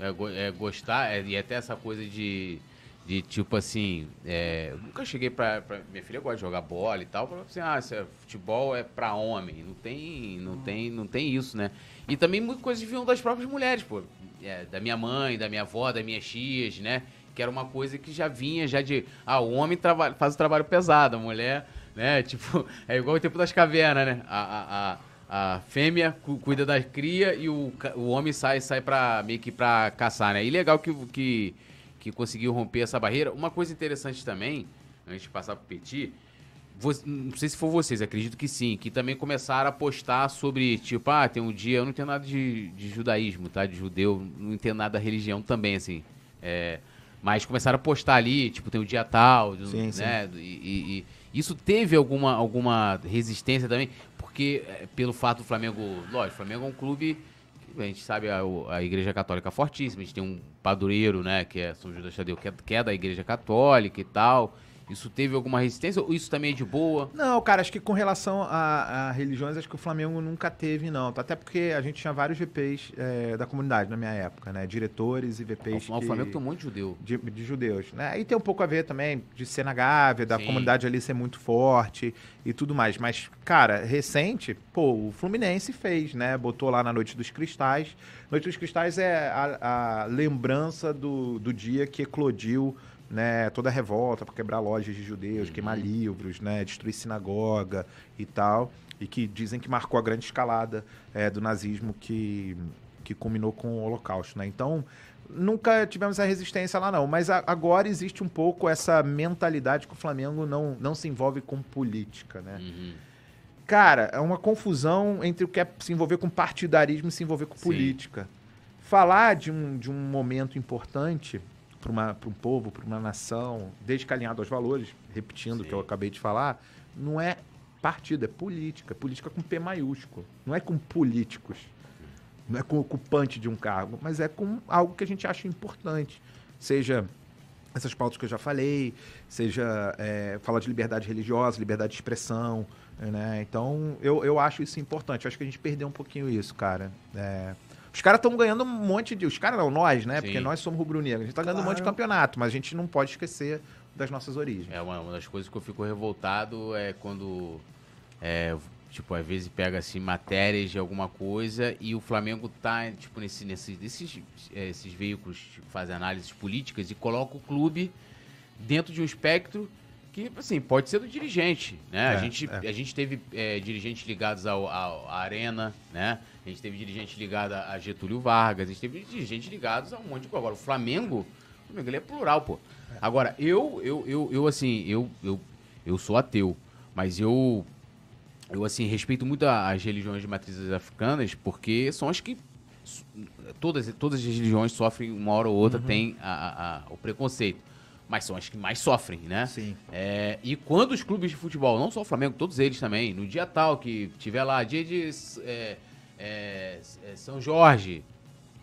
É, é gostar, é, e até essa coisa de, de tipo assim, é, nunca cheguei pra, pra, Minha filha gosta de jogar bola e tal, pra assim, ah, é, futebol é pra homem. Não tem, não tem, não tem isso, né? E também muitas coisas vinham das próprias mulheres, pô. É, da minha mãe, da minha avó, das minhas tias, né? Que era uma coisa que já vinha já de, ah, o homem trabalha, faz o trabalho pesado, a mulher, né, (laughs) tipo, é igual o tempo das cavernas, né, a, a, a, a fêmea cuida da cria e o, o homem sai, sai pra, meio que pra caçar, né, e legal que, que, que conseguiu romper essa barreira. Uma coisa interessante também, antes de passar pro Petit, não sei se for vocês, acredito que sim, que também começaram a postar sobre, tipo, ah, tem um dia, eu não entendo nada de, de judaísmo, tá? De judeu, não entendo nada da religião também, assim. É, mas começaram a postar ali, tipo, tem o dia tal, sim, né? Sim. E, e, e, isso teve alguma, alguma resistência também, porque é, pelo fato do Flamengo, lógico, o Flamengo é um clube, a gente sabe, a, a Igreja Católica é fortíssima, a gente tem um padroeiro, né, que é São Judas Tadeu, que é, que é da Igreja Católica e tal. Isso teve alguma resistência ou isso também é de boa? Não, cara, acho que com relação a, a religiões, acho que o Flamengo nunca teve, não. Até porque a gente tinha vários VPs é, da comunidade na minha época, né? Diretores e VPs. O, que, Flamengo tem um monte de judeu. De, de, judeus, né? E tem um pouco a ver também de ser na Gávea, da Sim. comunidade ali ser muito forte e tudo mais. Mas, cara, recente, pô, o Fluminense fez, né? Botou lá na Noite dos Cristais. Noite dos Cristais é a, a lembrança do, do dia que eclodiu né, toda a revolta para quebrar lojas de judeus, uhum. queimar livros, né, destruir sinagoga e tal, e que dizem que marcou a grande escalada é, do nazismo que, que culminou com o Holocausto, né? Então, nunca tivemos a resistência lá não, mas a, agora existe um pouco essa mentalidade que o Flamengo não, não se envolve com política, né? Uhum. Cara, é uma confusão entre o que é se envolver com partidarismo e se envolver com Sim. política. Falar de um, de um momento importante para um povo, para uma nação, desde que alinhado aos valores, repetindo o que eu acabei de falar, não é partido, é política. Política com P maiúsculo. Não é com políticos. Não é com ocupante de um cargo, mas é com algo que a gente acha importante. Seja essas pautas que eu já falei, seja é, falar de liberdade religiosa, liberdade de expressão, né? Então, eu, eu acho isso importante. Eu acho que a gente perdeu um pouquinho isso, cara. É, os caras estão ganhando um monte de. Os caras não, nós, né? Sim. Porque nós somos rubro-negros. A gente tá ganhando claro. um monte de campeonato, mas a gente não pode esquecer das nossas origens. É, uma, uma das coisas que eu fico revoltado é quando. É, tipo, às vezes pega assim matérias de alguma coisa e o Flamengo tá, tipo, nesse, nesse, nesses é, esses veículos que fazem análises políticas e coloca o clube dentro de um espectro que, assim, pode ser do dirigente, né? É, a, gente, é. a gente teve é, dirigentes ligados ao, ao, à Arena, né? A gente teve dirigentes ligados a Getúlio Vargas, a gente teve dirigentes ligados a um monte de coisa. Agora, o Flamengo, o Flamengo ele é plural, pô. Agora, eu, eu, eu, eu assim, eu, eu, eu sou ateu, mas eu, eu, assim, respeito muito as religiões de matrizes africanas, porque são as que todas, todas as religiões sofrem uma hora ou outra, uhum. tem a, a, o preconceito mas são as que mais sofrem, né? Sim. É, e quando os clubes de futebol, não só o Flamengo, todos eles também, no dia tal que tiver lá, dia de é, é, é São Jorge,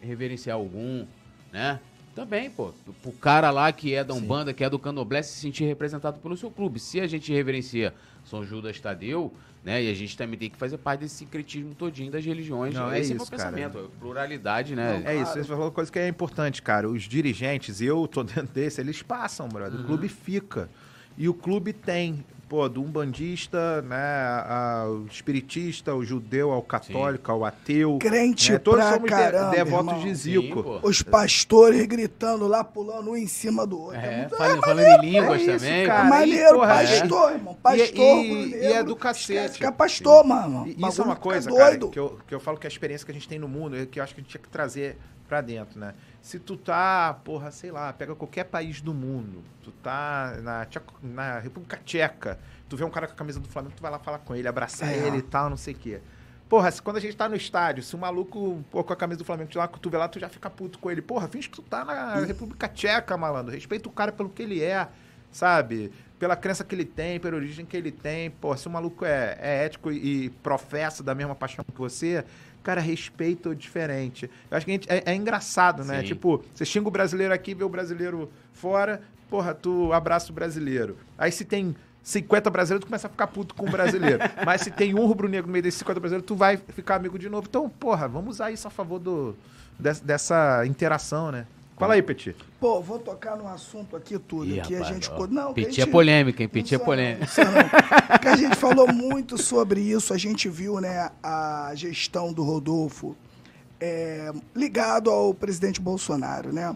reverenciar algum, né? Também, pô, o cara lá que é da Umbanda, Sim. que é do Candomblé, se sentir representado pelo seu clube. Se a gente reverencia São Judas Tadeu, né? E a gente também tem que fazer parte desse sincretismo todinho das religiões. Não, é Esse é isso, é o meu pensamento, cara. pluralidade, né? Não, é isso, você falou uma coisa que é importante, cara. Os dirigentes, eu tô (laughs) dentro desse, eles passam, brother. Uhum. O clube fica. E o clube tem, pô, do umbandista, né, ao espiritista, ao judeu, ao católico, ao ateu. Crente né, todos pra somos de- caramba, devotos irmão. de Zico. Sim. Os pastores gritando lá, pulando um em cima do outro. É, muito- falando, falando em línguas é isso, também. É cara. maneiro, e, porra, pastor, irmão. Pastor, e- e- e é do cacete. é pastor, mano. E Isso é uma coisa, cara, que eu, que eu falo que a experiência que a gente tem no mundo, é que eu acho que a gente tinha que trazer pra dentro, né? Se tu tá, porra, sei lá, pega qualquer país do mundo, tu tá na, na República Tcheca, tu vê um cara com a camisa do Flamengo, tu vai lá falar com ele, abraçar É. ele e tal, não sei o quê. Porra, se quando a gente tá no estádio, se um maluco pô, com a camisa do Flamengo te lá, tu vê lá, tu já fica puto com ele. Porra, finge que tu tá na República Tcheca, malandro. Respeita o cara pelo que ele é, sabe? Pela crença que ele tem, pela origem que ele tem. Pô, se o maluco é, é ético e, e professa da mesma paixão que você, cara, respeita o diferente. Eu acho que gente- é, é engraçado, né? Sim. Tipo, você xinga o brasileiro aqui, vê o brasileiro fora, porra, tu abraça o brasileiro. Aí se tem 50 brasileiros, tu começa a ficar puto com o brasileiro. (laughs) Mas se tem um rubro-negro no meio desses 50 brasileiros, tu vai ficar amigo de novo. Então, porra, vamos usar isso a favor do, des- dessa interação, né? Fala aí, Petit. Pô, vou tocar num assunto aqui, tudo, Ih, que a rapaz, gente... ó. co- Não, a Petit é gente- polêmica, hein? Petit é polêmica. não. Porque a gente falou muito sobre isso, a gente viu né, a gestão do Rodolfo é, ligado ao presidente Bolsonaro, né?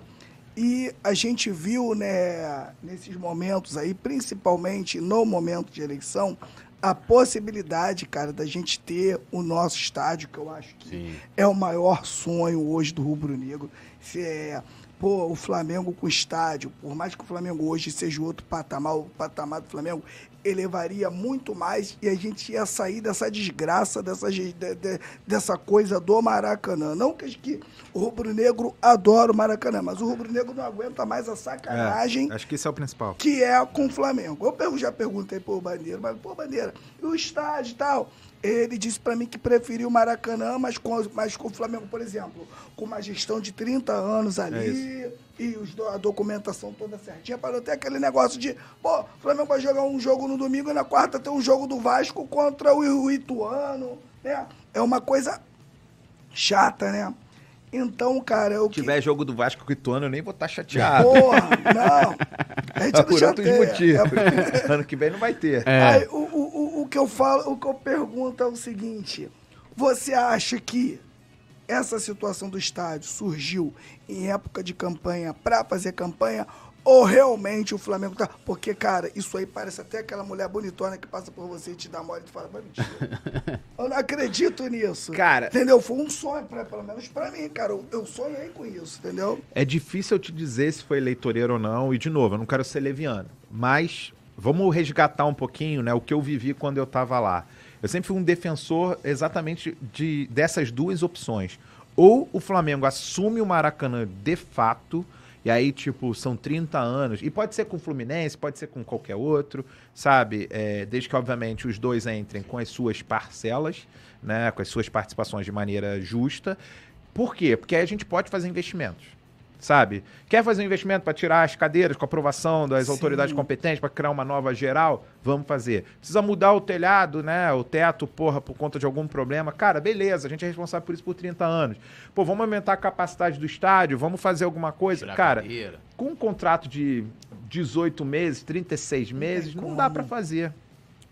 E a gente viu, né, nesses momentos aí, principalmente no momento de eleição, a possibilidade, cara, da gente ter o nosso estádio, que eu acho que Sim. é o maior sonho hoje do rubro-negro. Se é, pô, o Flamengo com estádio, por mais que o Flamengo hoje seja outro patamar, o patamar do Flamengo elevaria muito mais e a gente ia sair dessa desgraça, dessa, de- de- dessa coisa do Maracanã. Não que, que o rubro-negro adora o Maracanã, mas o rubro-negro não aguenta mais a sacanagem acho que esse é o principal. que é com o Flamengo. Eu já perguntei pro Bandeira, mas, pô, Bandeira, e o estádio e tal? Ele disse pra mim que preferiu o Maracanã, mas com, mas com o Flamengo, por exemplo, com uma gestão de 30 anos ali, e os a documentação toda certinha, para não ter aquele negócio de, pô, o Flamengo vai jogar um jogo no domingo e na quarta tem um jogo do Vasco contra o, Ituano, né? É uma coisa chata, né? Então, cara, eu Se tiver jogo do Vasco com o Ituano, eu nem vou estar chateado. Porra, não. A gente (laughs) não por outros chateia. motivos. É (laughs) ano que vem não vai ter. É. Aí, o, o, o, que eu falo, o que eu pergunto é o seguinte: você acha que essa situação do estádio surgiu em época de campanha para fazer campanha? Ou realmente o Flamengo tá. Porque, cara, isso aí parece até aquela mulher bonitona que passa por você e te dá mole e tu fala, "Mas mentira. (laughs) Eu não acredito nisso. Cara- Entendeu? Foi um sonho, pra, pelo menos pra mim, cara. Eu, eu sonhei com isso, entendeu? É difícil eu te dizer se foi eleitoreiro ou não, e de novo, eu não quero ser leviano, mas vamos resgatar um pouquinho né, o que eu vivi quando eu estava lá. Eu sempre fui um defensor exatamente de, dessas duas opções. Ou o Flamengo assume o Maracanã de fato, e aí, tipo, são 30 anos, e pode ser com o Fluminense, pode ser com qualquer outro, sabe? É, desde que, obviamente, os dois entrem com as suas parcelas, né, com as suas participações de maneira justa. Por quê? Porque aí a gente pode fazer investimentos sabe? Quer fazer um investimento para tirar as cadeiras com aprovação das Sim. autoridades competentes para criar uma nova geral? Vamos fazer. Precisa mudar o telhado, né? O teto, porra, por conta de algum problema. Cara, beleza, a gente é responsável por isso por 30 anos. Pô, vamos aumentar a capacidade do estádio, vamos fazer alguma coisa. Tirar Cara, cadeira. com um contrato de 18 meses, 36 meses, não como. dá para fazer.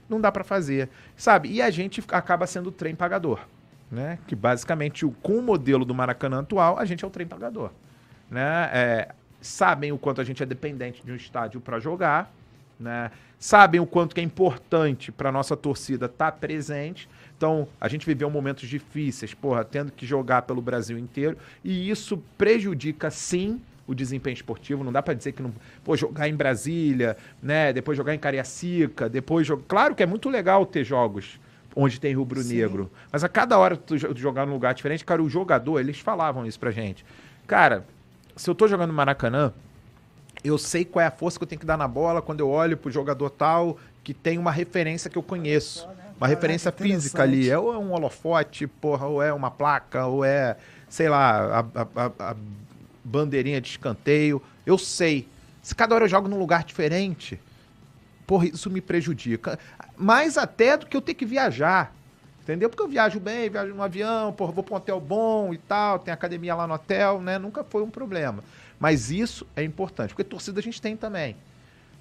Não dá para fazer, sabe? E a gente acaba sendo o trem pagador, né? Que basicamente, com o modelo do Maracanã atual, a gente é o trem pagador, né? É, sabem o quanto a gente é dependente de um estádio para jogar, né? Sabem o quanto que é importante para nossa torcida estar presente. Então, a gente viveu momentos difíceis, porra, tendo que jogar pelo Brasil inteiro, e isso prejudica sim o desempenho esportivo. Não dá para dizer que não, pô, jogar em Brasília, né, depois jogar em Cariacica, depois jo- claro que é muito legal ter jogos onde tem rubro-negro, mas a cada hora tu jo- jogar num lugar diferente, cara, o jogador, eles falavam isso pra gente. Cara, se eu tô jogando no Maracanã, eu sei qual é a força que eu tenho que dar na bola quando eu olho pro jogador tal que tem uma referência que eu conheço. Uma Caraca, referência física ali. É, ou é um holofote, porra, ou é uma placa, ou é, sei lá, a, a- a- a bandeirinha de escanteio. Eu sei. Se cada hora eu jogo num lugar diferente, porra, isso me prejudica. Mais até do que eu ter que viajar. Entendeu? Porque eu viajo bem, viajo no avião, porra, vou para um hotel bom e tal, tem academia lá no hotel, né? Nunca foi um problema. Mas isso é importante, porque torcida a gente tem também.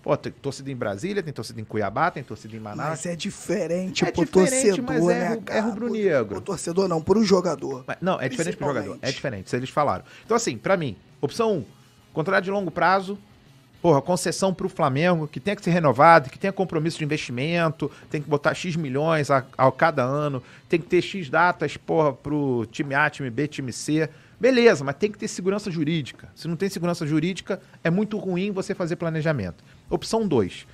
Pô, tem torcida em Brasília, tem torcida em Cuiabá, tem torcida em Manaus. Mas é diferente É pro diferente, torcedor, mas é né, é rubro-negro. Pro torcedor não, pro jogador. Mas, Não, é diferente pro jogador. É diferente, isso eles falaram. Então, assim, pra mim, opção 1, contrato de longo prazo, porra, concessão pro Flamengo, que tenha que ser renovado, que tenha compromisso de investimento, tem que botar X milhões a, a cada ano, tem que ter X datas, porra, pro time A, time B, time C. Beleza, mas tem que ter segurança jurídica. Se não tem segurança jurídica, é muito ruim você fazer planejamento. Opção 2,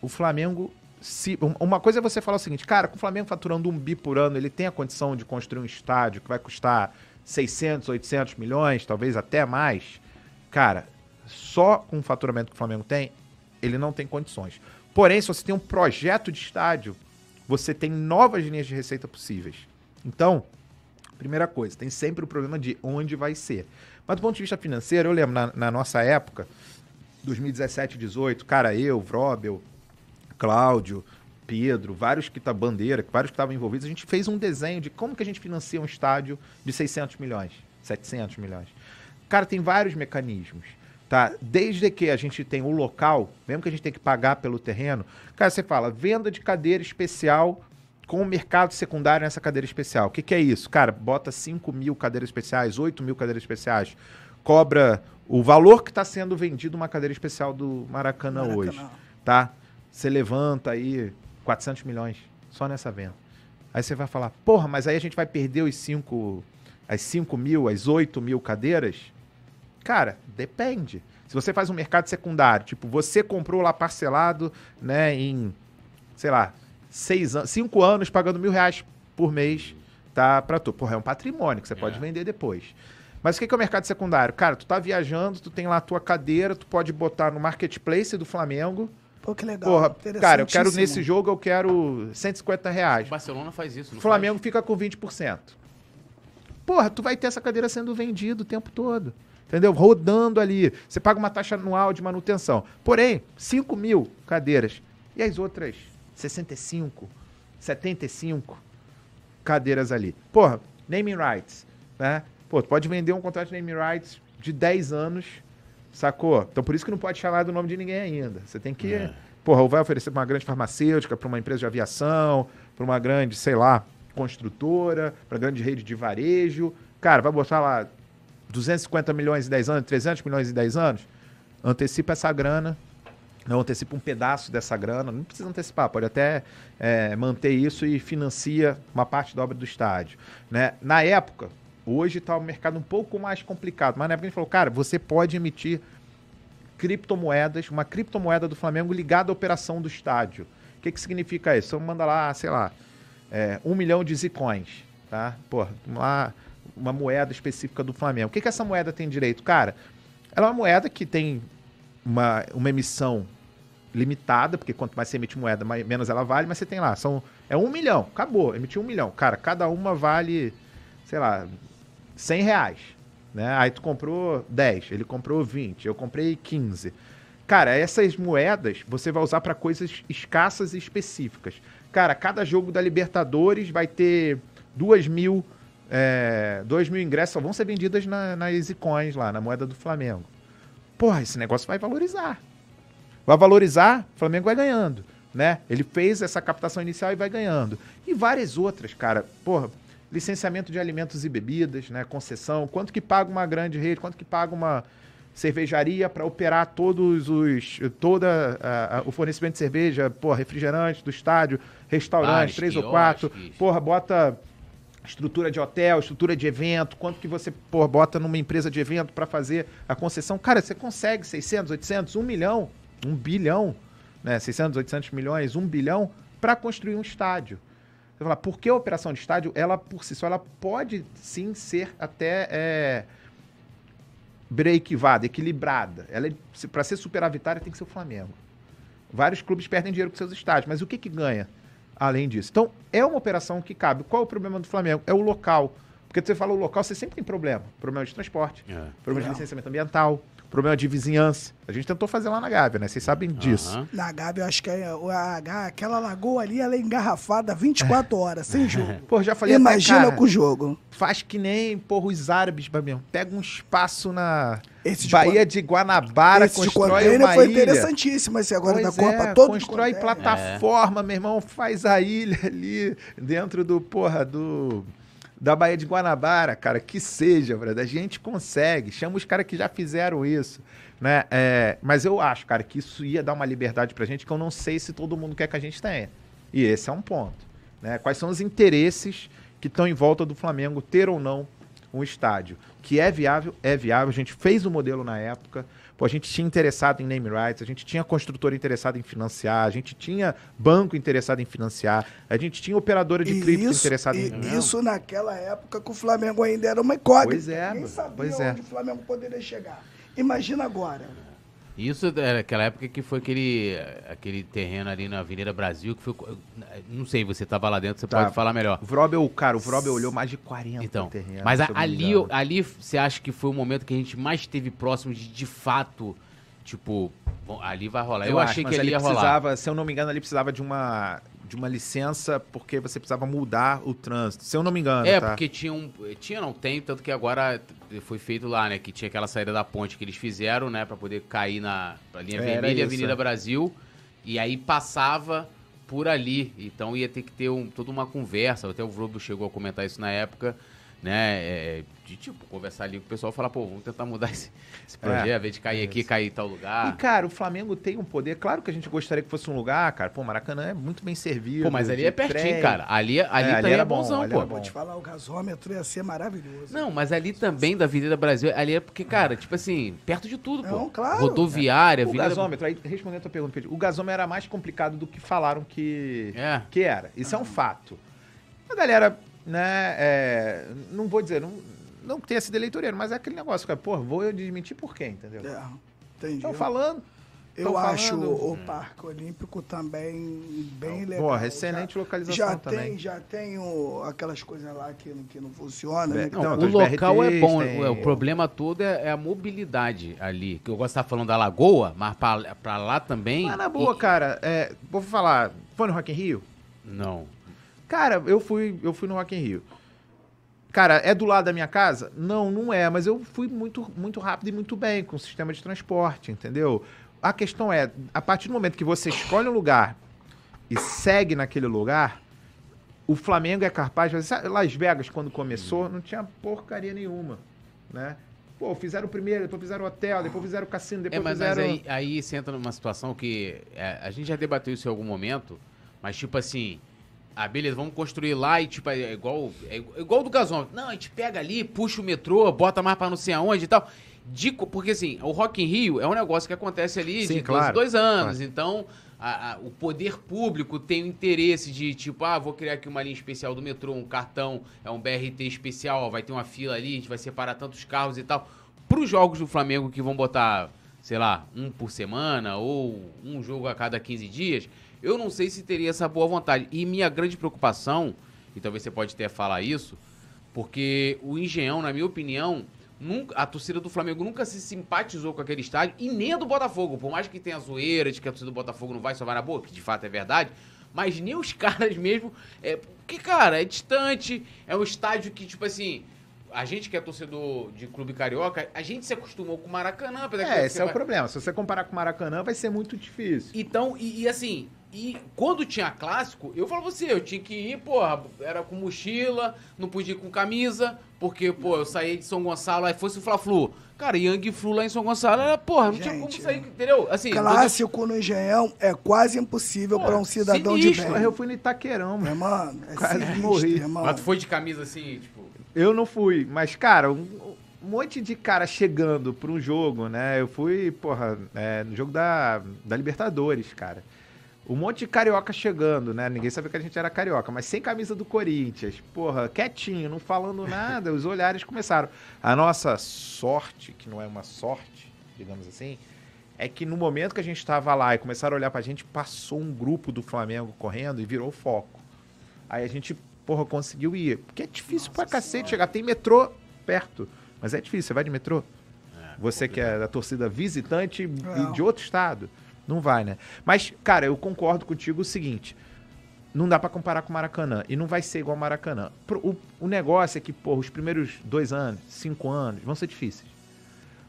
o Flamengo. Se, um- uma coisa é você falar o seguinte, cara, com o Flamengo faturando um bi por ano, ele tem a condição de construir um estádio que vai custar 600, 800 milhões, talvez até mais. Cara, só com o faturamento que o Flamengo tem, ele não tem condições. Porém, se você tem um projeto de estádio, você tem novas linhas de receita possíveis. Então, primeira coisa, tem sempre o problema de onde vai ser. Mas do ponto de vista financeiro, eu lembro na, na nossa época, 2017, 18, cara, eu, Vrobel, Cláudio, Pedro, vários que tá bandeira, vários que estavam envolvidos, a gente fez um desenho de como que a gente financia um estádio de 600 milhões, 700 milhões. Cara, tem vários mecanismos, tá? Desde que a gente tem o local, mesmo que a gente tenha que pagar pelo terreno, cara, você fala venda de cadeira especial com o mercado secundário nessa cadeira especial. O que, que é isso? Cara, bota 5 mil cadeiras especiais, 8 mil cadeiras especiais, cobra o valor que está sendo vendido uma cadeira especial do Maracanã, Maracanã. hoje, tá? Você levanta aí 400 milhões só nessa venda. Aí você vai falar, porra, mas aí a gente vai perder os 5, as 5 mil, as 8 mil cadeiras? Cara, depende. Se você faz um mercado secundário, tipo, você comprou lá parcelado, né, em, sei lá, seis anos, cinco anos, pagando mil reais por mês, tá, pra tu. Porra, é um patrimônio que você pode É. vender depois. Mas o que que é o mercado secundário? Cara, tu tá viajando, tu tem lá a tua cadeira, tu pode botar no marketplace do Flamengo. Pô, que legal. Porra, cara, eu quero nesse jogo, eu quero 150 reais. O Barcelona faz isso. O Flamengo fica com 20%. Porra, tu vai ter essa cadeira sendo vendida o tempo todo. Entendeu? Rodando ali. Você paga uma taxa anual de manutenção. Porém, 5 mil cadeiras. E as outras 65, 75 cadeiras ali. Porra, naming rights. Né? Pô, tu pode vender um contrato de naming rights de 10 anos, sacou? Então por isso que não pode chamar do nome de ninguém ainda. Você tem que. É. Porra, ou vai oferecer para uma grande farmacêutica, para uma empresa de aviação, para uma grande, sei lá, construtora, para grande rede de varejo. Cara, vai botar lá 250 milhões em 10 anos, 300 milhões em 10 anos? Antecipa essa grana. Não antecipa um pedaço dessa grana, não precisa antecipar, pode até é, manter isso e financia uma parte da obra do estádio. Né? Na época, hoje está o mercado um pouco mais complicado, mas na época a gente falou, cara, você pode emitir criptomoedas, uma criptomoeda do Flamengo ligada à operação do estádio. O que, que significa isso? Então manda lá, sei lá, é, um milhão de zicões, tá? Porra, uma, uma moeda específica do Flamengo. O que, que essa moeda tem direito? Cara, ela é uma moeda que tem uma, uma emissão limitada, porque quanto mais você emite moeda, mais, menos ela vale, mas você tem lá, são, é um milhão, acabou, emitiu um milhão. Cara, cada uma vale, sei lá, 100 reais. Né? Aí tu comprou 10, ele comprou 20, eu comprei 15. Cara, essas moedas você vai usar para coisas escassas e específicas. Cara, cada jogo da Libertadores vai ter 2 mil, é, 2 mil ingressos, só vão ser vendidas na, nas Easycoins lá, na moeda do Flamengo. Porra, esse negócio vai valorizar. Vai valorizar, o Flamengo vai ganhando, né? Ele fez essa captação inicial e vai ganhando. E várias outras, cara. Porra, licenciamento de alimentos e bebidas, né? Concessão, quanto que paga uma grande rede, quanto que paga uma cervejaria para operar todos os toda a- a- o fornecimento de cerveja, porra, refrigerante do estádio, restaurante, três ou quatro, porra, bota estrutura de hotel, estrutura de evento, quanto que você porra, bota numa empresa de evento para fazer a concessão. Cara, você consegue 600, 800, 1 milhão, 1 bilhão, né? 600, 800 milhões, 1 bilhão para construir um estádio. Você fala, por que a operação de estádio, ela por si só, ela pode sim ser até é, break-vada, equilibrada. Ela é, para ser superavitária tem que ser o Flamengo. Vários clubes perdem dinheiro com seus estádios, mas o que que ganha além disso? Então, é uma operação que cabe. Qual é o problema do Flamengo? É o local. Porque você fala o local, você sempre tem problema. Problema de transporte, É. problema de licenciamento ambiental, problema de vizinhança. A gente tentou fazer lá na Gávea, né? Vocês sabem disso. Aham. Na Gávea, eu acho que é, a, a- aquela lagoa ali, ela é engarrafada 24 horas, sem jogo. (laughs) Pô, já falei Imagina até, cara, com o jogo. faz que nem, porra, os árabes, mesmo. Pega um espaço na Esse de Baía de Guanabara, Esse de constrói container uma foi ilha. interessantíssimo esse agora Pois da Copa. é, todo de constrói container. plataforma, meu irmão, faz a ilha ali dentro do, porra, do da Baía de Guanabara, cara, que seja, brother, a gente consegue, chama os caras que já fizeram isso, né, É, mas eu acho, cara, que isso ia dar uma liberdade pra gente que eu não sei se todo mundo quer que a gente tenha, e esse é um ponto, né, quais são os interesses que estão em volta do Flamengo ter ou não um estádio, que é viável, é viável, a gente fez o modelo na época, Pô, a gente tinha interessado em name rights, a gente tinha construtora interessada em financiar, a gente tinha banco interessado em financiar, a gente tinha operadora de cripto interessada e em. isso naquela época que o Flamengo ainda era uma incógnita. Pois é, Ninguém sabia pois é. onde o Flamengo poderia chegar. Imagina agora. Isso era aquela época que foi aquele, aquele terreno ali na Avenida Brasil, que foi. Não sei, você tava lá dentro, você Tá. pode falar melhor. O Vrobel, cara, o Vrobel olhou mais de 40 Então, terrenos. mas a- eu ali, ali você acha que foi o momento que a gente mais esteve próximo de, de fato, tipo, bom, ali vai rolar. Eu, acho, achei mas que ali ia rolar. precisava, se eu não me engano, ali precisava de uma, de uma licença, porque você precisava mudar o trânsito. Se eu não me engano, É, tá? porque tinha um. Tinha, não tem, tanto que agora foi feito lá, né? Que tinha aquela saída da ponte que eles fizeram, né? Pra poder cair na pra linha Era vermelha e Avenida é. Brasil. E aí passava por ali. Então ia ter que ter um, toda uma conversa. Até o Vrobo chegou a comentar isso na época, né? é, de tipo, conversar ali com o pessoal e falar, pô, vamos tentar mudar esse, esse projeto, É, ao invés de cair aqui, cair em tal E, lugar. cara, o Flamengo tem um poder. Claro que a gente gostaria que fosse um lugar, cara. Pô, Maracanã é muito bem servido. Pô, mas ali é pertinho, trem. cara. Ali, ali ali também era é bom, bonzão, ali pô. era bom. Vou te falar, o gasômetro ia ser maravilhoso. Não, mas ali também da Avenida Brasil, ali é porque, cara, tipo assim, perto de tudo, pô. Não, claro. Rodoviária, O Avenida... gasômetro, aí respondendo a tua pergunta, Pedro, o gasômetro era mais complicado do que falaram que, É. que era. Isso é um fato. A galera, né, é, não vou dizer, não, não que tenha sido eleitoreiro, mas é aquele negócio, cara, pô, vou eu desmentir por quê, entendeu? É, entendi. Estão falando. Eu acho falando. o Parque Olímpico também bem legal. Porra, excelente Já- localização já também. Tem, já tem o- aquelas coisas lá que, não- que não funcionam. É, né? que não, Não, tem o local é BRTs, bom, tem- é, o problema todo é, é a mobilidade ali. Que eu gosto de estar falando da Lagoa, mas pra, pra lá também. Mas na boa, e- cara, é, vou falar, foi no Rock in Rio? Não. Cara, eu fui, eu fui no Rock in Rio. Cara, é do lado da minha casa? Não, não é, mas eu fui muito, muito rápido e muito bem com o sistema de transporte, entendeu? A questão é, a partir do momento que você escolhe um lugar e segue naquele lugar, o Flamengo é capaz sabe, Las Vegas, quando começou, não tinha porcaria nenhuma, né? Pô, fizeram o primeiro, depois fizeram o hotel, depois fizeram o cassino, É, depois mas, mas fizeram... aí, aí você entra numa situação que é, a gente já debateu isso em algum momento, mas tipo assim, ah, beleza, vamos construir lá e tipo, é igual, é igual do gasômetro. Não, a gente pega ali, puxa o metrô, bota mais pra não sei aonde e tal. Dico, porque assim, o Rock in Rio é um negócio que acontece ali Sim, de claro, dois, dois anos, então a- a- o poder público tem o interesse de tipo, ah, vou criar aqui uma linha especial do metrô, um cartão, é um BRT especial, ó, vai ter uma fila ali, a gente vai separar tantos carros e tal. Para os jogos do Flamengo que vão botar, sei lá, um por semana ou um jogo a cada 15 dias, eu não sei se teria essa boa vontade. E minha grande preocupação, e talvez você pode até falar isso, porque o Engenhão, na minha opinião, nunca, a torcida do Flamengo nunca se simpatizou com aquele estádio e nem a do Botafogo. Por mais que tenha zoeira de que a torcida do Botafogo não vai só vai na boa, que de fato é verdade, mas nem os (laughs) caras mesmo. É, porque, cara, é distante, é um estádio que, tipo assim. A gente que é torcedor de clube carioca, a gente se acostumou com o Maracanã. É, esse é o vai- problema. Se você comparar com o Maracanã, vai ser muito difícil. então, e, e assim, e quando tinha clássico, eu falo pra você, eu tinha que ir, porra, era com mochila, não podia ir com camisa, porque, pô, eu saí de São Gonçalo, aí fosse o Fla-Flu. Cara, Yang Flu lá em São Gonçalo, era, porra, não tinha como Gente, sair, entendeu? Assim, Clássico no Engenhão é quase impossível para um cidadão sinistro, de bem. eu fui no Itaquerão, Meu mano. irmão, é (laughs) Quase sinistro, morri. irmão. Mas tu foi de camisa assim, tipo. Eu não fui, mas, cara, um, um monte de cara chegando pra um jogo, né? Eu fui, porra, é, no jogo da, da Libertadores, cara. Um monte de carioca chegando, né? Ninguém sabia que a gente era carioca, mas sem camisa do Corinthians. Porra, quietinho, não falando nada, os olhares começaram. A nossa sorte, que não é uma sorte, digamos assim, é que no momento que a gente tava lá e começaram a olhar pra gente, passou um grupo do Flamengo correndo e virou foco. Aí a gente, porra, conseguiu ir. Porque é difícil pra cacete chegar. Tem metrô perto, mas é difícil. Você vai de metrô? Você que é da torcida visitante Não. e de outro estado. Não vai, né? Mas, cara, eu concordo contigo o seguinte. Não dá pra comparar com o Maracanã. E não vai ser igual ao Maracanã. O, o negócio é que, pô, os primeiros dois anos, cinco anos, vão ser difíceis.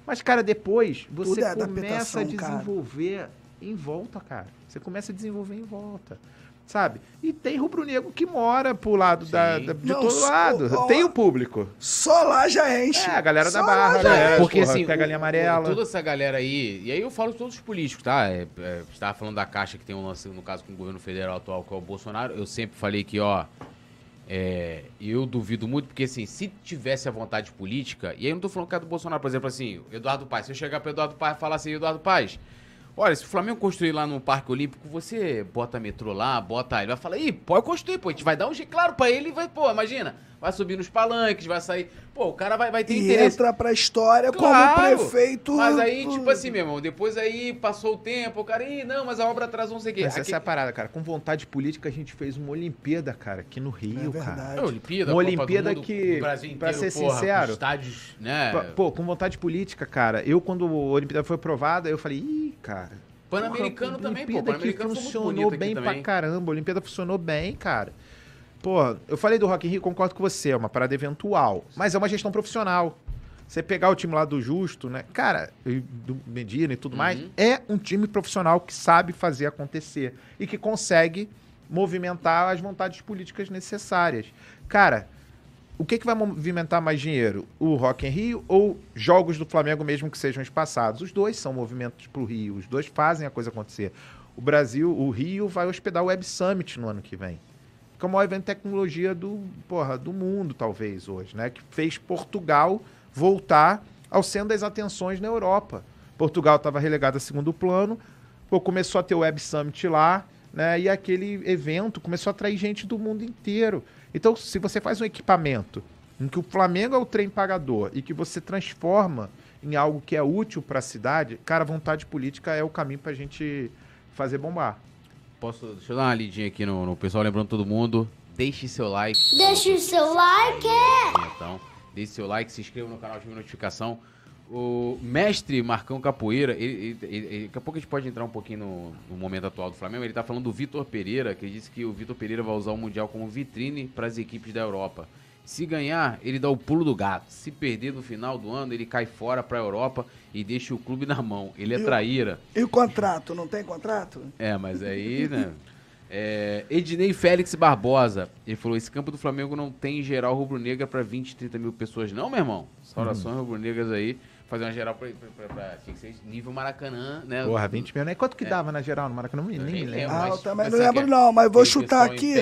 Mas, cara, depois você é começa a adaptação, cara. desenvolver em volta, cara. Você começa a desenvolver em volta. Sabe? E tem rubro-negro que mora pro lado da, da- de Não, todo só- lado. ó, Tem o público. Só lá já enche. É, a galera da Só Barra, lá a já galera- enche. Porque porra, assim, pega a linha amarela. toda essa galera aí, e aí eu falo de todos os políticos, tá? É, é, você tava falando da Caixa que tem um lance, no caso, com o governo federal atual, que é o Bolsonaro. Eu sempre falei que, ó, é, eu duvido muito, porque assim, se tivesse a vontade política, e aí eu não tô falando que é do Bolsonaro, por exemplo, assim, Eduardo Paes, se eu chegar pro Eduardo Paes e falar assim, Eduardo Paes, olha, se o Flamengo construir lá no Parque Olímpico, você bota metrô lá, bota. Ele vai falar, ih, pode construir, pô, a gente vai dar um jeito, claro, pra ele vai, pô, imagina, vai subir nos palanques, vai sair. Pô, o cara vai, vai ter E interesse. entra pra história Claro, como prefeito. Mas aí, tipo assim, meu irmão, depois aí passou o tempo, o cara, ih, não, mas a obra atrasou não sei o quê. Mas essa Aqui- é a parada, cara. Com vontade política, a gente fez uma Olimpíada, cara, aqui no É Rio, cara. verdade. É, Olimpíada, Uma Copa do Olimpíada Mundo, que, o Brasil pra inteiro, ser porra, sincero, estádios, né? Pô, com vontade política, cara. Eu, quando a Olimpíada foi aprovada, eu falei, ih, cara. Pan-Americano também, pô. Pan-Americano funcionou bem pra também. caramba. A Olimpíada funcionou bem, cara. Pô, eu falei do Rock in Rio, concordo com você, é uma parada eventual. Mas é uma gestão profissional. Você pegar o time lá do Justo, né? Cara, do Medina e tudo mais, Uhum. é um time profissional que sabe fazer acontecer e que consegue movimentar as vontades políticas necessárias. Cara, o que, que vai movimentar mais dinheiro? O Rock in Rio ou jogos do Flamengo mesmo que sejam espaçados? Os dois são movimentos para o Rio, os dois fazem a coisa acontecer. O Brasil, o Rio vai hospedar o Web Summit no ano que vem. Que é o maior evento de tecnologia do, porra, do mundo, talvez, hoje, né? Que fez Portugal voltar ao centro das atenções na Europa. Portugal estava relegado a segundo plano, pô, começou a ter o Web Summit lá, né? E aquele evento começou a atrair gente do mundo inteiro. Então, se você faz um equipamento em que o Flamengo é o trem pagador e que você transforma em algo que é útil para a cidade, cara, vontade política é o caminho para a gente fazer bombar. Posso, deixa eu dar uma lidinha aqui no, no pessoal, lembrando todo mundo, deixe seu like. Deixa o seu like. Então, deixe seu like, se inscreva no canal, ative a notificação. O mestre Marcão Capoeira, ele, ele- ele- daqui a pouco a gente pode entrar um pouquinho no, no momento atual do Flamengo. Ele tá falando do Vitor Pereira, que ele disse que o Vitor Pereira vai usar o Mundial como vitrine para as equipes da Europa. Se ganhar, ele dá o pulo do gato. Se perder no final do ano, ele cai fora para a Europa e deixa o clube na mão. Ele é Eu- traíra. E o contrato? Não tem contrato? É, mas aí, né? É, Ednei Félix Barbosa, ele falou: esse campo do Flamengo não tem geral rubro-negra pra 20, 30 mil pessoas, não, meu irmão? Saudações rubro-negras aí, fazer uma geral pra, pra, pra, pra- tinha que ser nível Maracanã, né? Porra, 20 mil, né? Quanto que É. dava na geral no Maracanã? Nem, nem me lembro. Ah, mas- eu também mas não lembro não, mas vou chutar aqui.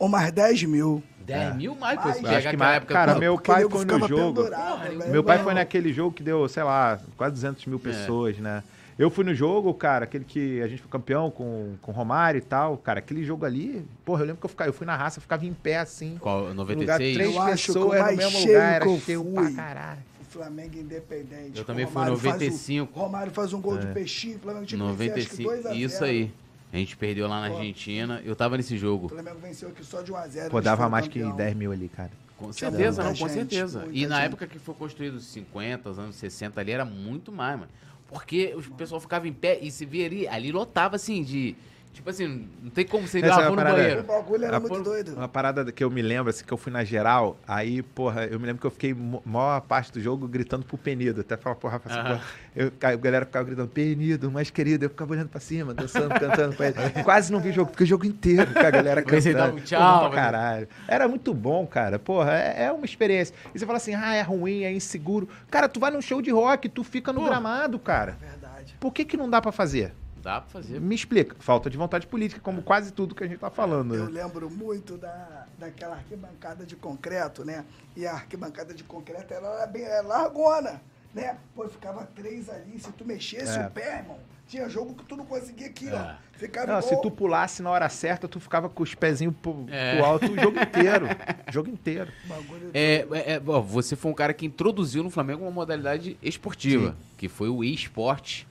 Umas 10 mil. 10 mil mais, pô. Mais, Se eu pegar acho que mais- época. cara, meu pai foi no jogo. Porra. Meu pai Não. foi naquele jogo que deu, sei lá, quase 200 mil pessoas, né? Eu fui no jogo, cara, aquele que a gente foi campeão com, com o Romário e tal. Cara, aquele jogo ali, porra, eu lembro que eu, ficava, eu fui na raça, eu ficava em pé assim. Qual, No lugar 96? três Eu acho que o pessoas no mais mesmo cheio lugar, era cheio fui. pra caralho. O Flamengo Independente. Eu também O fui Romário faz o- 95. Romário faz um gol de peixinho, o Flamengo que 95. 2 a 0. Isso aí. A gente perdeu lá na Pô. Argentina. Eu tava nesse O jogo. Flamengo venceu aqui só de 1 a 0. Pô, dava mais que campeão. 10 mil ali, cara. Com certeza, não, com gente, certeza. E na gente. época que foi construído os 50, os anos 60 ali, era muito mais, mano. Porque o pessoal ficava em pé e se via ali, ali lotava assim de. Tipo assim, não tem como você ir Essa é no parada- O banheiro. bagulho era muito doido. Uma parada que eu me lembro, assim, que eu fui na geral, aí, porra, eu me lembro que eu fiquei maior parte do jogo gritando pro Penido. Até falar, porra, assim, Aham. porra, eu, a galera ficava gritando, Penido, mais querido, eu ficava olhando pra cima, dançando, cantando pra ele. (laughs) Quase não vi o jogo, porque o jogo inteiro com a galera cantando. um tchau, Porra, mas- caralho. Era muito bom, cara. Porra, é, é uma experiência. E você fala assim, ah, é ruim, é inseguro. Cara, tu vai num show de rock, tu fica no Pô. gramado, cara. Verdade. Por que que não dá pra fazer? Dá pra fazer. Me explica. Falta de vontade política, como quase tudo que a gente tá falando, Eu né? lembro muito da, daquela arquibancada de concreto, né? E a arquibancada de concreto ela era bem é largona, né? Pô, ficava três ali. Se tu mexesse É. o pé, irmão, tinha jogo que tu não conseguia aqui, É. ó. Ficava Não, se igual- tu pulasse na hora certa, tu ficava com os pezinhos pro, É. pro alto o jogo inteiro. o (laughs) jogo inteiro. bagulho É, é, é, ó, você foi um cara que introduziu no Flamengo uma modalidade esportiva, que foi o e-sport,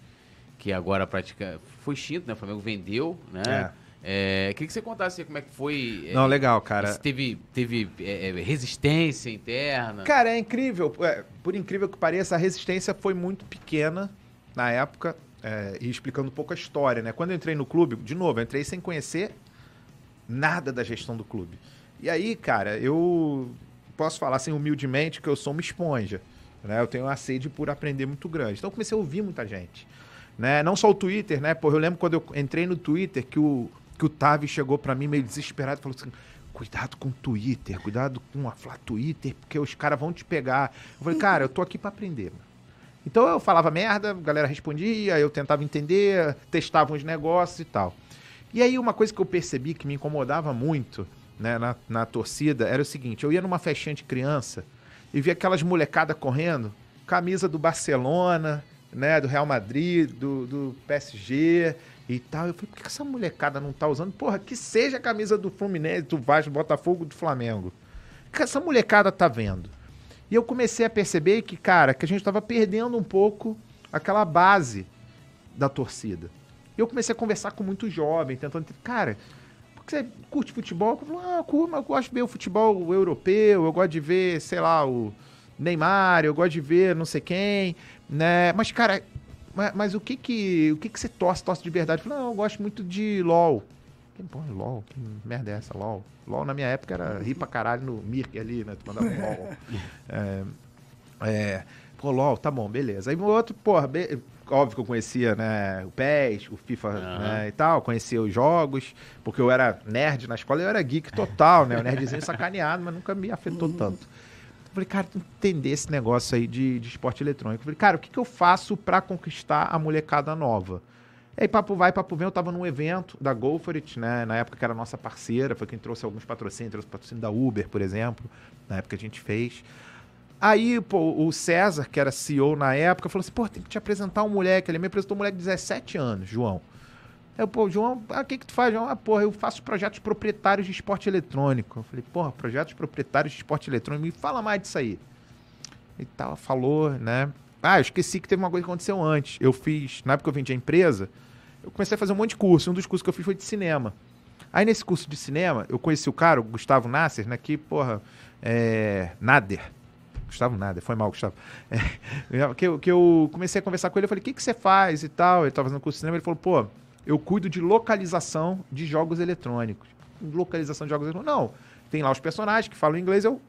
que agora pratica. Foi extinto, né? O Flamengo vendeu, né? É, queria que você contasse como é que foi. é, Não, legal, cara. se teve, teve é, é, resistência interna. Cara, é incrível. É, por incrível que pareça, a resistência foi muito pequena na época. é, e explicando um pouco a história, né? Quando eu entrei no clube, de novo, eu entrei sem conhecer nada da gestão do clube. E aí, cara, eu posso falar assim humildemente que eu sou uma esponja. Né? Eu tenho uma sede por aprender muito grande. Então eu comecei a ouvir muita gente. Né? Não só o Twitter, né? Pô, eu lembro quando eu entrei no Twitter que o, que o Tavi chegou pra mim meio desesperado e falou assim: cuidado com o Twitter, cuidado com a Flá Twitter, porque os caras vão te pegar. Eu falei, cara, eu tô aqui pra aprender. Então eu falava merda, a galera respondia, eu tentava entender, testava uns negócios e tal. E aí uma coisa que eu percebi que me incomodava muito né, na, na torcida era o seguinte: eu ia numa festinha de criança e via aquelas molecadas correndo, camisa do Barcelona, né, do Real Madrid, do, do PSG e tal. Eu falei, por que essa molecada não tá usando? Porra, que seja a camisa do Fluminense, do Vasco, do Botafogo, do Flamengo. O que essa molecada tá vendo? E eu comecei a perceber que, cara, que a gente tava perdendo um pouco aquela base da torcida. Eu comecei a conversar com muito jovem, tentando cara, por que você curte futebol? Eu falei, ah, curto, eu gosto de ver o futebol europeu, eu gosto de ver, sei lá, o Neymar, eu gosto de ver não sei quem, né? Mas, cara, mas, mas o que que o que que você torce, torce de verdade? Eu falei, não, eu gosto muito de LoL. Que porra, LoL? Que merda é essa, LoL? LoL na minha época era rir pra caralho no Mirk ali, né? Tu mandava um LoL. (laughs) É, é, pô, LoL, tá bom, beleza. Aí o outro, porra, be- óbvio que eu conhecia, né, o PES, o FIFA, Aham. né, e tal, conhecia os jogos, porque eu era nerd na escola, eu era geek total, né, o nerdzinho sacaneado, mas nunca me afetou tanto. Falei, cara, tu entender esse negócio aí de, de esporte eletrônico. Falei, cara, o que, que eu faço pra conquistar a molecada nova? E aí, papo vai, papo vem, eu tava num evento da Go For It, né? Na época que era nossa parceira, foi quem trouxe alguns patrocínios, trouxe patrocínio da Uber, por exemplo, na época que a gente fez. Aí, pô, o César, que era CEO na época, falou assim: pô, tem que te apresentar um moleque. Ele me apresentou um moleque de 17 anos, João. Eu, pô, João, ah, o que que tu faz, João? Ah, porra, eu faço projetos proprietários de esporte eletrônico. Eu falei, porra, projetos proprietários de esporte eletrônico, me fala mais disso aí. E tal, falou, né? Ah, eu esqueci que teve uma coisa que aconteceu antes. Eu fiz, na época que eu vendi a empresa, eu comecei a fazer um monte de curso. Um dos cursos que eu fiz foi de cinema. Aí nesse curso de cinema, eu conheci o cara, o Gustavo Nasser, né? Que, porra, é. Nader. Gustavo Nader, foi mal, Gustavo. É, (laughs) que, eu, que eu comecei a conversar com ele, eu falei, o que, que você faz e tal? Ele tava fazendo curso de cinema, ele falou, pô, eu cuido de localização de jogos eletrônicos. Localização de jogos eletrônicos. Não, tem lá os personagens que falam inglês, eu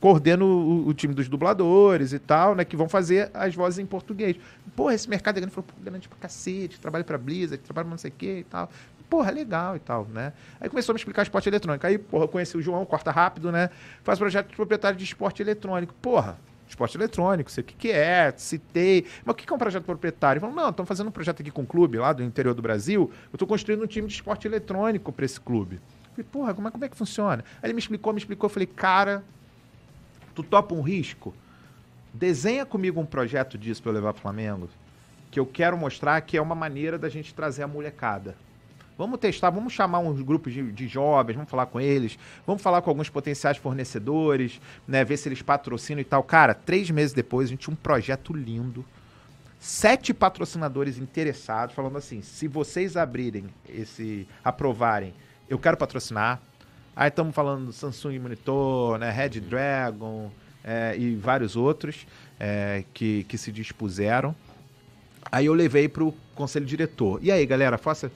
coordeno o, o time dos dubladores e tal, né? Que vão fazer as vozes em português. Porra, esse mercado é grande. Falou, grande pra cacete, trabalho pra Blizzard, trabalho não sei o que e tal. Porra, legal e tal, né? Aí começou a me explicar esporte eletrônico. Aí, porra, eu conheci o João, corta rápido, né? Faz projeto de proprietário de esporte eletrônico. Porra, esporte eletrônico, sei o que, que é, citei. Mas o que é um projeto proprietário? Falou, não, estamos fazendo um projeto aqui com um clube lá do interior do Brasil. Eu estou construindo um time de esporte eletrônico para esse clube. Falei, porra, como é, como é que funciona? Aí ele me explicou, me explicou. Eu falei, cara, tu topa um risco? Desenha comigo um projeto disso para eu levar pro Flamengo, que eu quero mostrar que é uma maneira da gente trazer a molecada. Vamos testar, vamos chamar uns grupos de, de jovens, vamos falar com eles, vamos falar com alguns potenciais fornecedores, né, ver se eles patrocinam e tal. Cara, três meses depois a gente tinha um projeto lindo, sete patrocinadores interessados, falando assim: se vocês abrirem esse, aprovarem, eu quero patrocinar. Aí estamos falando do Samsung Monitor, né, Red Dragon é, e vários outros é, que, que se dispuseram. Aí eu levei pro conselho diretor. E aí, galera, faça.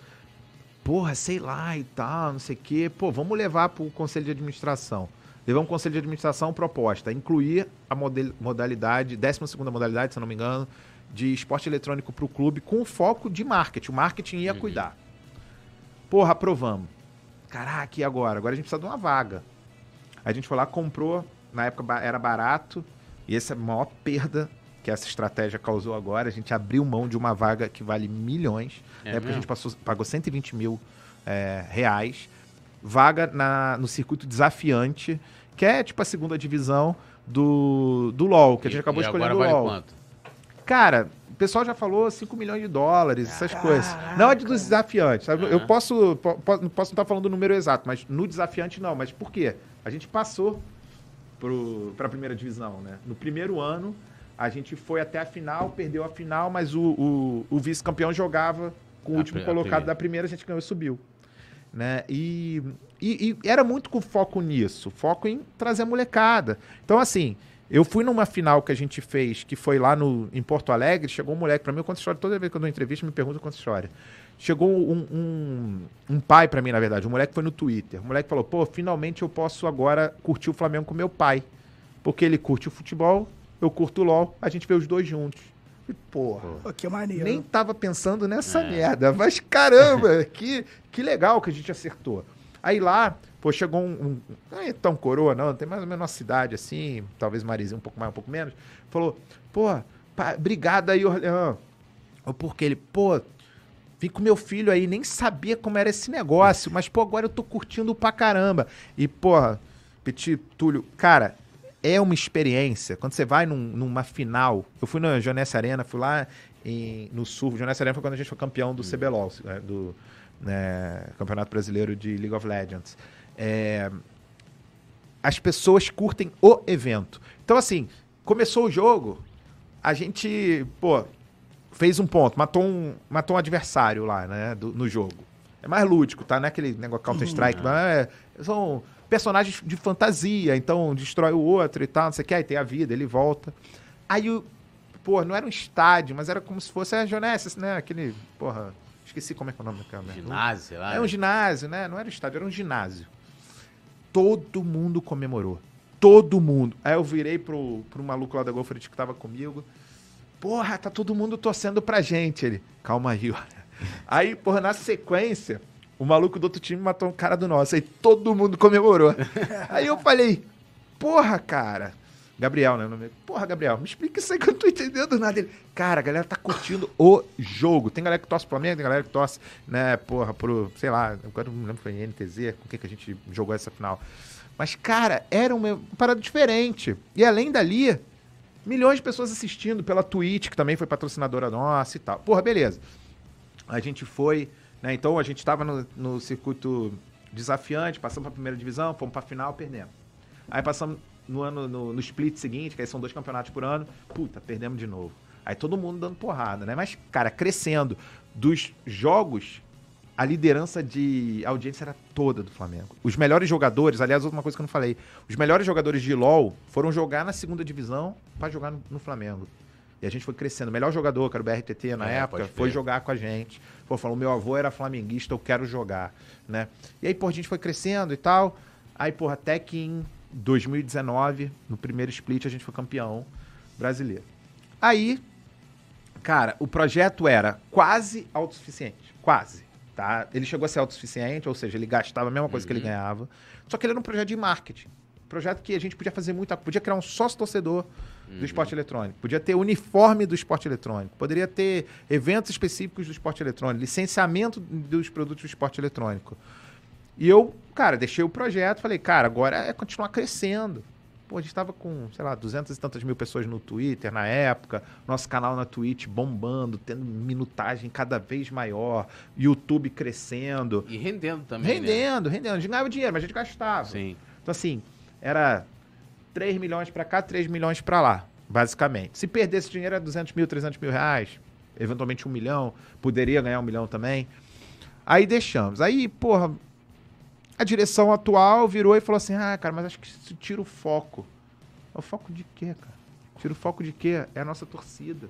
Porra, sei lá e tal, não sei o quê. Pô, vamos levar pro conselho de administração. Levamos pro conselho de administração proposta, incluir a modalidade, 12 modalidade, se não me engano, de esporte eletrônico pro clube, com foco de marketing. O marketing ia cuidar. Porra, aprovamos. Caraca, e agora? Agora a gente precisa de uma vaga. A gente foi lá, comprou, na época era barato, e essa é a maior perda que essa estratégia causou agora. A gente abriu mão de uma vaga que vale milhões. É na época a gente passou, pagou 120 mil é, reais. Vaga na, no circuito desafiante, que é tipo a segunda divisão do, do LoL, que a gente acabou e escolhendo agora o vale LoL. quanto? Cara, o pessoal já falou 5 milhões de dólares, essas coisas. Não é de dos desafiantes, sabe? Eu Aham. posso, po- posso não estar falando o número exato, mas no desafiante não. Mas por quê? A gente passou para a primeira divisão, né? No primeiro ano, a gente foi até a final, perdeu a final, mas o, o, o vice-campeão jogava com o A último colocado primeira. da primeira, a gente ganhou e subiu. né? E, e, e era muito com foco nisso, foco em trazer a molecada. Então, assim, eu fui numa final que a gente fez, que foi lá no, em Porto Alegre, chegou um moleque para mim, eu conto história toda vez que eu dou entrevista, me pergunta quanta história. Chegou um, um, um pai para mim, na verdade, um moleque foi no Twitter. O moleque falou: pô, finalmente eu posso agora curtir o Flamengo com meu pai. Porque ele curte o futebol, eu curto o LOL, a gente vê os dois juntos. E, porra. Pô, que maneiro. Nem tava pensando nessa merda, mas caramba, (laughs) que, que legal que a gente acertou. Aí lá, pô, chegou um. um não é tão coroa, não, tem mais ou menos uma cidade assim, talvez Marizinho um pouco mais, um pouco menos. Falou, pô, pá, obrigado aí, Orleão. Porque ele, pô, vim com meu filho aí, nem sabia como era esse negócio, mas, pô, agora eu tô curtindo pra caramba. E, porra, Petit, Túlio, cara, é uma experiência. Quando você vai num- numa final, eu fui na Jonessa Arena, fui lá em- no Sul. Jonessa Arena foi quando a gente foi campeão do CBLOL, né, do né, Campeonato Brasileiro de League of Legends. É, as pessoas curtem o evento. Então, assim, começou o jogo, a gente, pô, fez um ponto, matou um, matou um adversário lá, né, do- no jogo. É mais lúdico, tá? Não é aquele negócio Counter-Strike, mas é, são personagens de fantasia, então destrói o outro e tal, não sei o que, aí tem a vida, ele volta. Aí o. Pô, não era um estádio, mas era como se fosse a Jonesses, né? Aquele. Porra. Esqueci como é que é o nome daquela merda. Ginásio, lá. É um ginásio, né? Não era um estádio, era um ginásio. Todo mundo comemorou. Todo mundo. Aí eu virei pro, pro maluco lá da Golfrit que tava comigo. Porra, tá todo mundo torcendo pra gente. Ele, calma aí, olha. Aí, porra, na sequência, o maluco do outro time matou um cara do nosso. Aí todo mundo comemorou. (laughs) Aí eu falei, porra, cara. Gabriel, né? o nome dele. Porra, Gabriel, me explica isso aí que eu não tô entendendo nada. Ele, cara, a galera tá curtindo o jogo. Tem galera que torce pro Flamengo, tem galera que torce, né, porra, pro, sei lá, agora não me lembro foi NTZ, com quem que a gente jogou essa final. Mas, cara, era uma parada diferente. E além dali, milhões de pessoas assistindo pela Twitch, que também foi patrocinadora nossa e tal. Porra, beleza. A gente foi, né? Então a gente estava no, no circuito desafiante, passamos para a primeira divisão, fomos para a final, perdemos. Aí passamos no ano no, no split seguinte, que aí são dois campeonatos por ano, puta, perdemos de novo. Aí todo mundo dando porrada, né? Mas, cara, crescendo dos jogos, a liderança de audiência era toda do Flamengo. Os melhores jogadores, aliás, outra coisa que eu não falei, os melhores jogadores de LoL foram jogar na segunda divisão para jogar no, no Flamengo. E a gente foi crescendo. O melhor jogador, que era o BRTT na É, época, foi jogar com a gente. Pô, falou, meu avô era flamenguista, eu quero jogar, né? E aí, pô, a gente foi crescendo e tal. Aí, porra, até que em 2019, no primeiro split, a gente foi campeão brasileiro. Aí, cara, o projeto era quase autossuficiente. Quase, tá? Ele chegou a ser autossuficiente, ou seja, ele gastava a mesma coisa que ele ganhava. Só que ele era um projeto de marketing. Projeto que a gente podia fazer muita Podia criar um sócio torcedor do esporte eletrônico. Podia ter uniforme do esporte eletrônico. Poderia ter eventos específicos do esporte eletrônico. Licenciamento dos produtos do esporte eletrônico. E eu, cara, deixei o projeto. Falei, cara, agora é continuar crescendo. Pô, a gente tava com, sei lá, duzentas e tantas mil pessoas no Twitter na época, nosso canal na Twitch bombando, tendo minutagem cada vez maior, YouTube crescendo. E rendendo também, né? Rendendo, rendendo. A gente ganhava dinheiro, mas a gente gastava. Sim. Então, assim, era 3 milhões pra cá, 3 milhões pra lá, basicamente. Se perdesse dinheiro, era 200 mil, 300 mil reais, eventualmente um milhão, poderia ganhar um milhão também. Aí deixamos. Aí, porra, a direção atual virou e falou assim: ah, cara, mas acho que isso tira o foco. O foco de quê, cara? Tira o foco de quê? É a nossa torcida.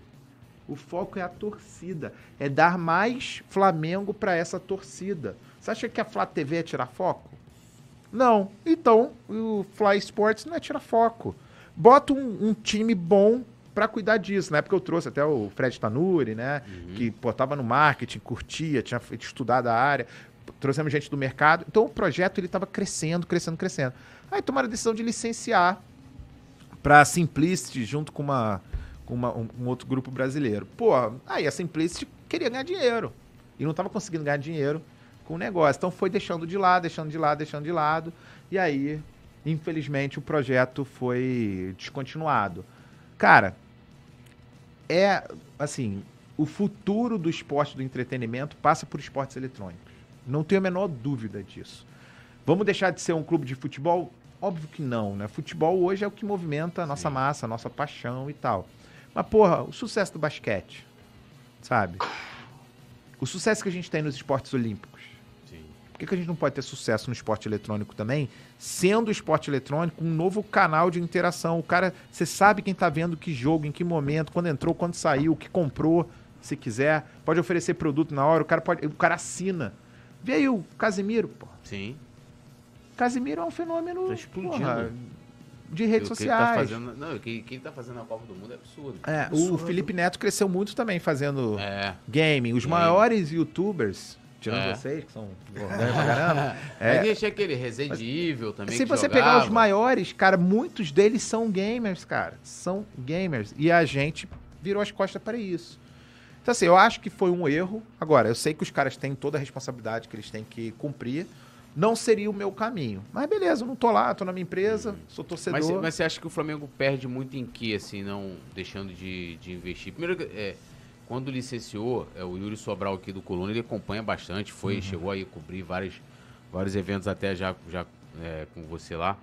O foco é a torcida. É dar mais Flamengo pra essa torcida. Você acha que a Flá TV é tirar foco? Não. Então, o Fly Sports não é tirar foco. Bota um, um time bom pra cuidar disso. Na época eu trouxe até o Fred Tanuri, né? Que pô, tava no marketing, curtia, tinha estudado a área. Trouxemos gente do mercado. Então o projeto ele tava crescendo, crescendo, crescendo. Aí tomaram a decisão de licenciar pra Simplicity junto com uma com uma- um, um outro grupo brasileiro. Pô, aí a Simplicity queria ganhar dinheiro e não tava conseguindo ganhar dinheiro com o negócio. Então foi deixando de lado, deixando de lado, deixando de lado. E aí, infelizmente, o projeto foi descontinuado. Cara, é assim, o futuro do esporte do entretenimento passa por esportes eletrônicos. Não tenho a menor dúvida disso. Vamos deixar de ser um clube de futebol? Óbvio que não, né? Futebol hoje é o que movimenta a nossa massa, a nossa paixão e tal. Mas, porra, o sucesso do basquete, sabe? O sucesso que a gente tem nos esportes olímpicos. Por que, que a gente não pode ter sucesso no esporte eletrônico também, sendo o esporte eletrônico um novo canal de interação? O cara, você sabe quem tá vendo que jogo, em que momento, quando entrou, quando saiu, o que comprou, se quiser. Pode oferecer produto na hora, o cara pode, o cara assina. Vê aí o Casimiro, pô. Sim. Casimiro é um fenômeno Tá explodindo. porra, de redes o que ele tá sociais. fazendo, não, o que, o que ele tá fazendo na Copa do Mundo é absurdo. É, o Felipe Neto cresceu muito também fazendo É. gaming. Os maiores youtubers, tirando É. vocês, que são grandes pra caramba. (laughs) É. É, Aí tinha aquele Resident Evil também. se você jogava. pegar os maiores, cara, muitos deles são gamers, cara. São gamers. E a gente virou as costas para isso. Então, assim, eu acho que foi um erro. Agora, eu sei que os caras têm toda a responsabilidade que eles têm que cumprir. Não seria o meu caminho. Mas beleza, eu não tô lá, tô na minha empresa, sou torcedor. Mas, mas você acha que o Flamengo perde muito em que, assim, não deixando de, de investir? Primeiro, é, quando licenciou, é, o Yuri Sobral aqui do Coluna, ele acompanha bastante, foi, chegou aí a cobrir vários, vários eventos até já, já é, com você lá.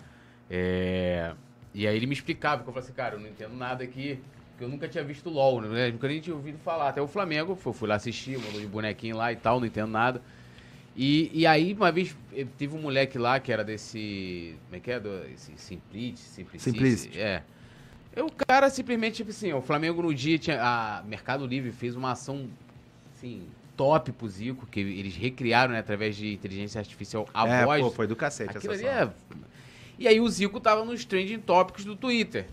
É, e aí ele me explicava, porque eu falei assim, cara, eu não entendo nada aqui, porque eu nunca tinha visto LOL, né? Nunca nem tinha ouvido falar. Até o Flamengo, fui, fui lá assistir, mandou de bonequinho lá e tal, não entendo nada. E, e aí, uma vez, eh, teve um moleque lá que era desse. Como é que é? Do, esse Simplicity, Simplicity. Simplicity. É. O cara simplesmente, tipo assim, o Flamengo no dia tinha. A Mercado Livre fez uma ação, assim, top pro Zico, que eles recriaram, né, através de inteligência artificial, a é, voz. pô, foi do cacete Aquilo essa ali é. E aí o Zico tava nos trending tópicos do Twitter.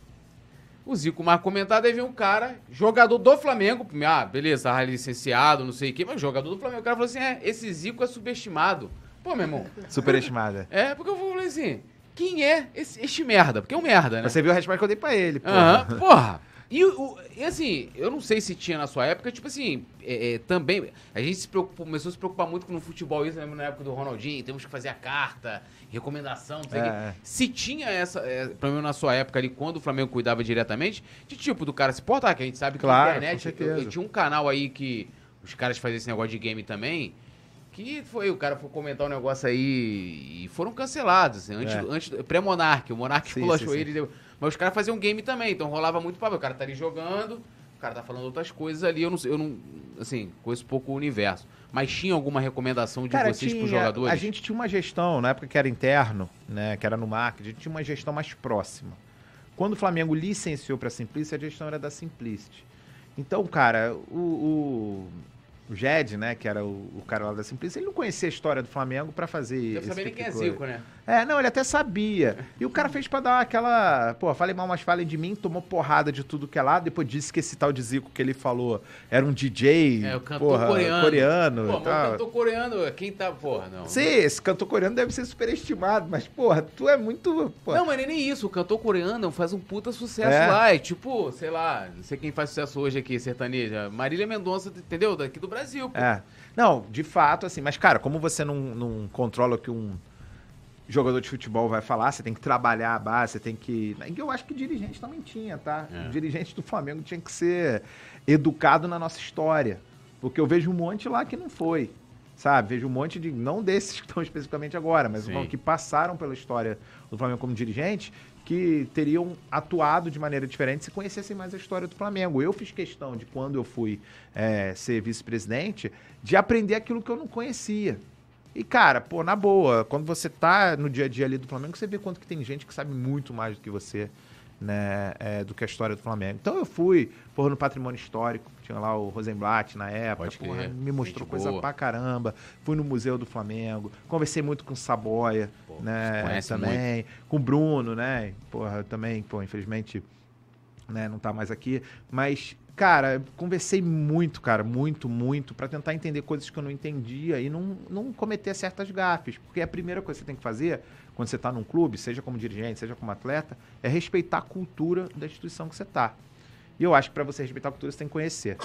O Zico mais comentado, aí vem um cara, jogador do Flamengo. Ah, beleza, ah, licenciado, não sei o quê, mas jogador do Flamengo. O cara falou assim: é, esse Zico é subestimado. Pô, meu irmão. (laughs) Superestimada. É, porque eu falei assim: quem é esse, este merda? Porque é um merda, né? Você viu a resposta que eu dei pra ele, pô. Aham, porra. E, o- e assim, eu não sei se tinha na sua época, tipo assim, é, é, também. A gente se preocupou- começou a se preocupar muito com no futebol, isso na época do Ronaldinho, temos que fazer a carta, recomendação, não sei o É, quê. Se tinha essa, é, pelo menos na sua época ali, quando o Flamengo cuidava diretamente, de tipo do cara se portar, que a gente sabe que Claro, na internet. eu- eu tinha um canal aí que os caras faziam esse negócio de game também. Que foi, o cara foi comentar um negócio aí e foram cancelados. assim, antes, É. antes pré-Monark. O Monark Sim, ele. deu- Mas os caras faziam game também, então rolava muito papo. O cara tá ali jogando, o cara tá falando outras coisas ali. Eu não sei, eu não. Assim, conheço pouco o universo. Mas tinha alguma recomendação de Cara, vocês tinha, pros jogadores? A gente tinha uma gestão, na época que era interno, né, que era no marketing, a gente tinha uma gestão mais próxima. Quando o Flamengo licenciou para a Simplicity, a gestão era da Simplicity. Então, cara, o, o, o Jed, né, que era o, o cara lá da Simplicity, ele não conhecia a história do Flamengo para fazer Deve esse saber nem tipo quem é. Zico, né? É, não, ele até sabia. E o cara fez pra dar aquela. Pô, falei mal, mas falem de mim, tomou porrada de tudo que é lá. Depois disse que esse tal de Zico que ele falou era um DJ. É, o cantor porra, coreano. coreano Pô, mas o cantor coreano, quem tá. Porra, não. Sim, esse cantor coreano deve ser superestimado, mas, porra, tu é muito. Pô, Não, mas nem isso. O cantor coreano faz um puta sucesso É. lá. É tipo, sei lá, não sei quem faz sucesso hoje aqui, sertaneja. Marília Mendonça, entendeu? Daqui do Brasil. pô. É. Não, de fato, assim, mas, cara, como você não, não controla que um jogador de futebol vai falar, você tem que trabalhar a base, você tem que. e Eu acho que dirigente também tinha, tá? É. O dirigente do Flamengo tinha que ser educado na nossa história. Porque eu vejo um monte lá que não foi. Sabe? Vejo um monte de. Não desses que estão especificamente agora, mas Sim. que passaram pela história do Flamengo como dirigente, que teriam atuado de maneira diferente se conhecessem mais a história do Flamengo. Eu fiz questão de, quando eu fui é, ser vice-presidente, de aprender aquilo que eu não conhecia. E, cara, pô, na boa, quando você tá no dia a dia ali do Flamengo, você vê quanto que tem gente que sabe muito mais do que você, né, é, do que a história do Flamengo. Então eu fui, porra, no patrimônio histórico, tinha lá o Rosenblatt na época, porra, me mostrou gente coisa boa. pra caramba. Fui no Museu do Flamengo, conversei muito com o Saboia, né, também, com o Bruno, né, porra, também, pô, infelizmente, né, não tá mais aqui, mas cara, conversei muito, cara, muito, muito pra tentar entender coisas que eu não entendia e não, não cometer certas gafes, porque a primeira coisa que você tem que fazer quando você tá num clube, seja como dirigente, seja como atleta, é respeitar a cultura da instituição que você tá. E eu acho que pra você respeitar a cultura, você tem que conhecer.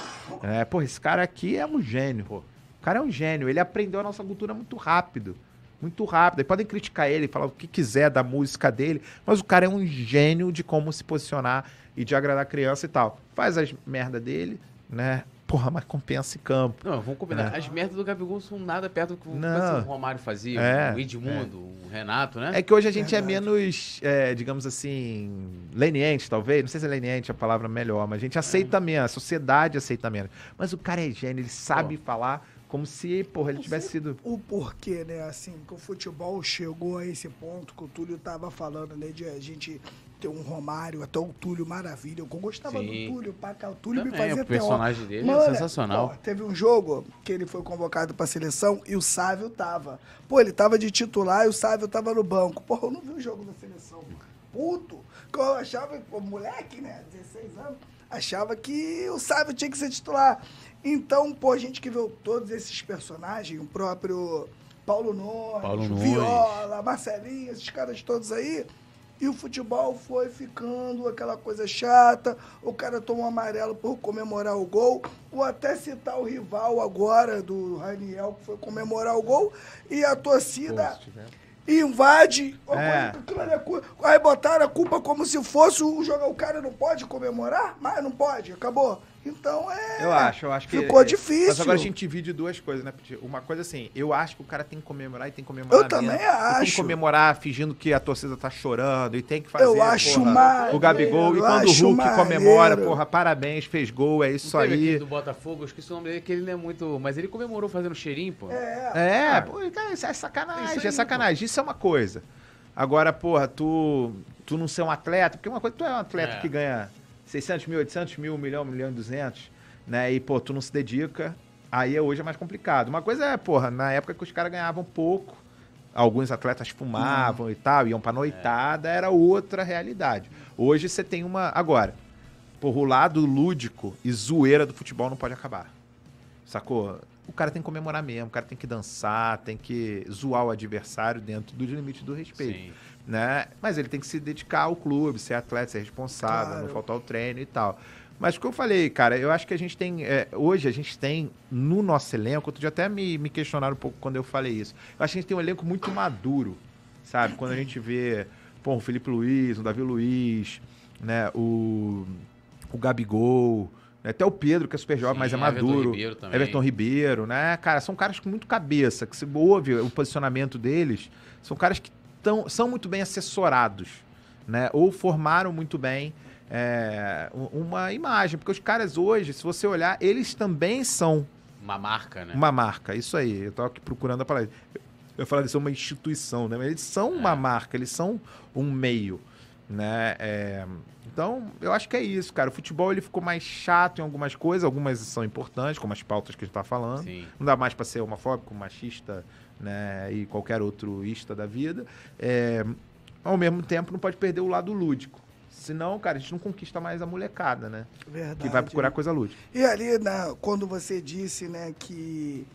É, pô, esse cara aqui é um gênio. Pô. O cara é um gênio. Ele aprendeu a nossa cultura muito rápido. Muito rápido. E podem criticar ele, falar o que quiser da música dele, mas o cara é um gênio de como se posicionar e de agradar a criança e tal. Faz as merda dele, né? Porra, mas compensa em campo. Não, vamos combinar. É. As merdas do Gabigol são nada perto do que o- Não. o Romário fazia, É, o Edmundo, o Renato, né? É que hoje a gente é Verdade. menos, é, digamos assim, leniente, talvez. Não sei se é leniente a palavra melhor, mas a gente aceita menos, a sociedade aceita menos. Mas o cara é gênio, ele sabe falar Como se, porra, ele Não tivesse sido. O porquê, né? Assim, que o futebol chegou a esse ponto que o Túlio tava falando, né? De a gente ter um Romário, até o Túlio Maravilha. Eu gostava Sim. do Túlio, pra cá. O Túlio me Também, fazia o personagem ter, ó. dele é sensacional. ó, teve um jogo que ele foi convocado pra seleção e o Sávio tava. Pô, ele tava de titular e o Sávio tava no banco. Porra, eu não vi o jogo da seleção. Puto. Que eu achava, pô, moleque, né? 16 anos. Achava que o Sávio tinha que ser titular. Então, pô, a gente que viu todos esses personagens, o próprio Paulo Nunes, Paulo Nunes. Viola, Marcelinho, esses caras todos aí. E o futebol foi ficando aquela coisa chata. O cara tomou um amarelo por comemorar o gol. Ou até citar o rival agora do Raniel, que foi comemorar o gol. E a torcida invade. É. é Aí botaram a culpa como se fosse o jogar. O cara não pode comemorar? Mas não pode, acabou. Então é. Eu acho, eu acho que. Ficou difícil. Mas agora a gente divide duas coisas, né? Petit? Uma coisa assim, eu acho que o cara tem que comemorar e tem que comemorar. Eu também mesmo. E Tem que acho. comemorar fingindo que a torcida tá chorando e tem que fazer. Eu acho porra, maneiro, O Gabigol. E quando o acho Hulk comemora, porra, parabéns, fez gol, é isso aí. do Botafogo, eu esqueci o nome dele, que ele não é muito. Mas ele comemorou fazendo cheirinho, pô. É. É, pô, cara, isso é sacanagem, Isso aí, é sacanagem. Isso é uma coisa. Agora, porra, tu, tu não ser um atleta, porque uma coisa, tu é um atleta É. que ganha 600 mil, 800 mil, 1 milhão, 1 milhão e 200, né? E, pô, tu não se dedica, aí hoje é mais complicado. Uma coisa é, porra, na época que os caras ganhavam pouco, alguns atletas fumavam e tal, iam pra noitada, era outra realidade. Hoje você tem uma... Agora, porra, o lado lúdico e zoeira do futebol não pode acabar. Sacou? O cara tem que comemorar mesmo, o cara tem que dançar, tem que zoar o adversário dentro dos limites do respeito. Sim. Né? Mas ele tem que se dedicar ao clube, ser atleta, ser responsável, Claro. não faltar o treino e tal. Mas o que eu falei, cara, eu acho que a gente tem. é, hoje a gente tem no nosso elenco, outro dia até me, me questionaram um pouco quando eu falei isso. Eu acho que a gente tem um elenco muito maduro, sabe? Quando a gente vê, pô, o Felipe Luiz, o Davi Luiz, né? O, o Gabigol, né? até o Pedro, que é super jovem, Sim, mas é Everton maduro. Ribeiro. Everton Ribeiro, né? Cara, são caras com muito cabeça, que se ouve o posicionamento deles, são caras que tão, são muito bem assessorados, né? Ou formaram muito bem é, uma imagem. Porque os caras hoje, se você olhar, eles também são Uma marca, né? uma marca. Isso aí, eu tava aqui procurando a palavra. Eu falava de ser uma instituição, né? Mas eles são uma marca, eles são um meio, né? É, então, eu acho que é isso, cara. O futebol ele ficou mais chato em algumas coisas, algumas são importantes, como as pautas que a gente tá falando. Sim. Não dá mais para ser homofóbico, machista, né? E qualquer outro ista da vida. É, ao mesmo tempo, não pode perder o lado lúdico. Senão, cara, a gente não conquista mais a molecada, né? Verdade. Que vai procurar coisa lúdica. E ali, né, quando você disse, né, que,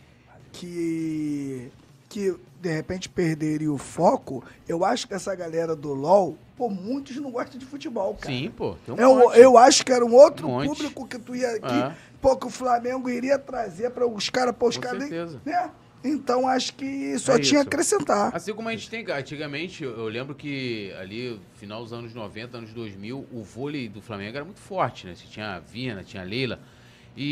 que, que de repente perderia o foco, eu acho que essa galera do LoL, pô, muitos não gostam de futebol, cara. Sim, pô. Tem um Eu, monte. eu acho que era um outro Um monte. público que tu ia. Que, É. pô, que o Flamengo iria trazer para os caras, pô, os Com caras. certeza. Né? Então acho que só É tinha a acrescentar. Assim como a gente tem, antigamente, eu eu lembro que ali, final dos anos 90, anos 2000, o vôlei do Flamengo era muito forte, né? Você tinha a Vina, tinha a Leila. E,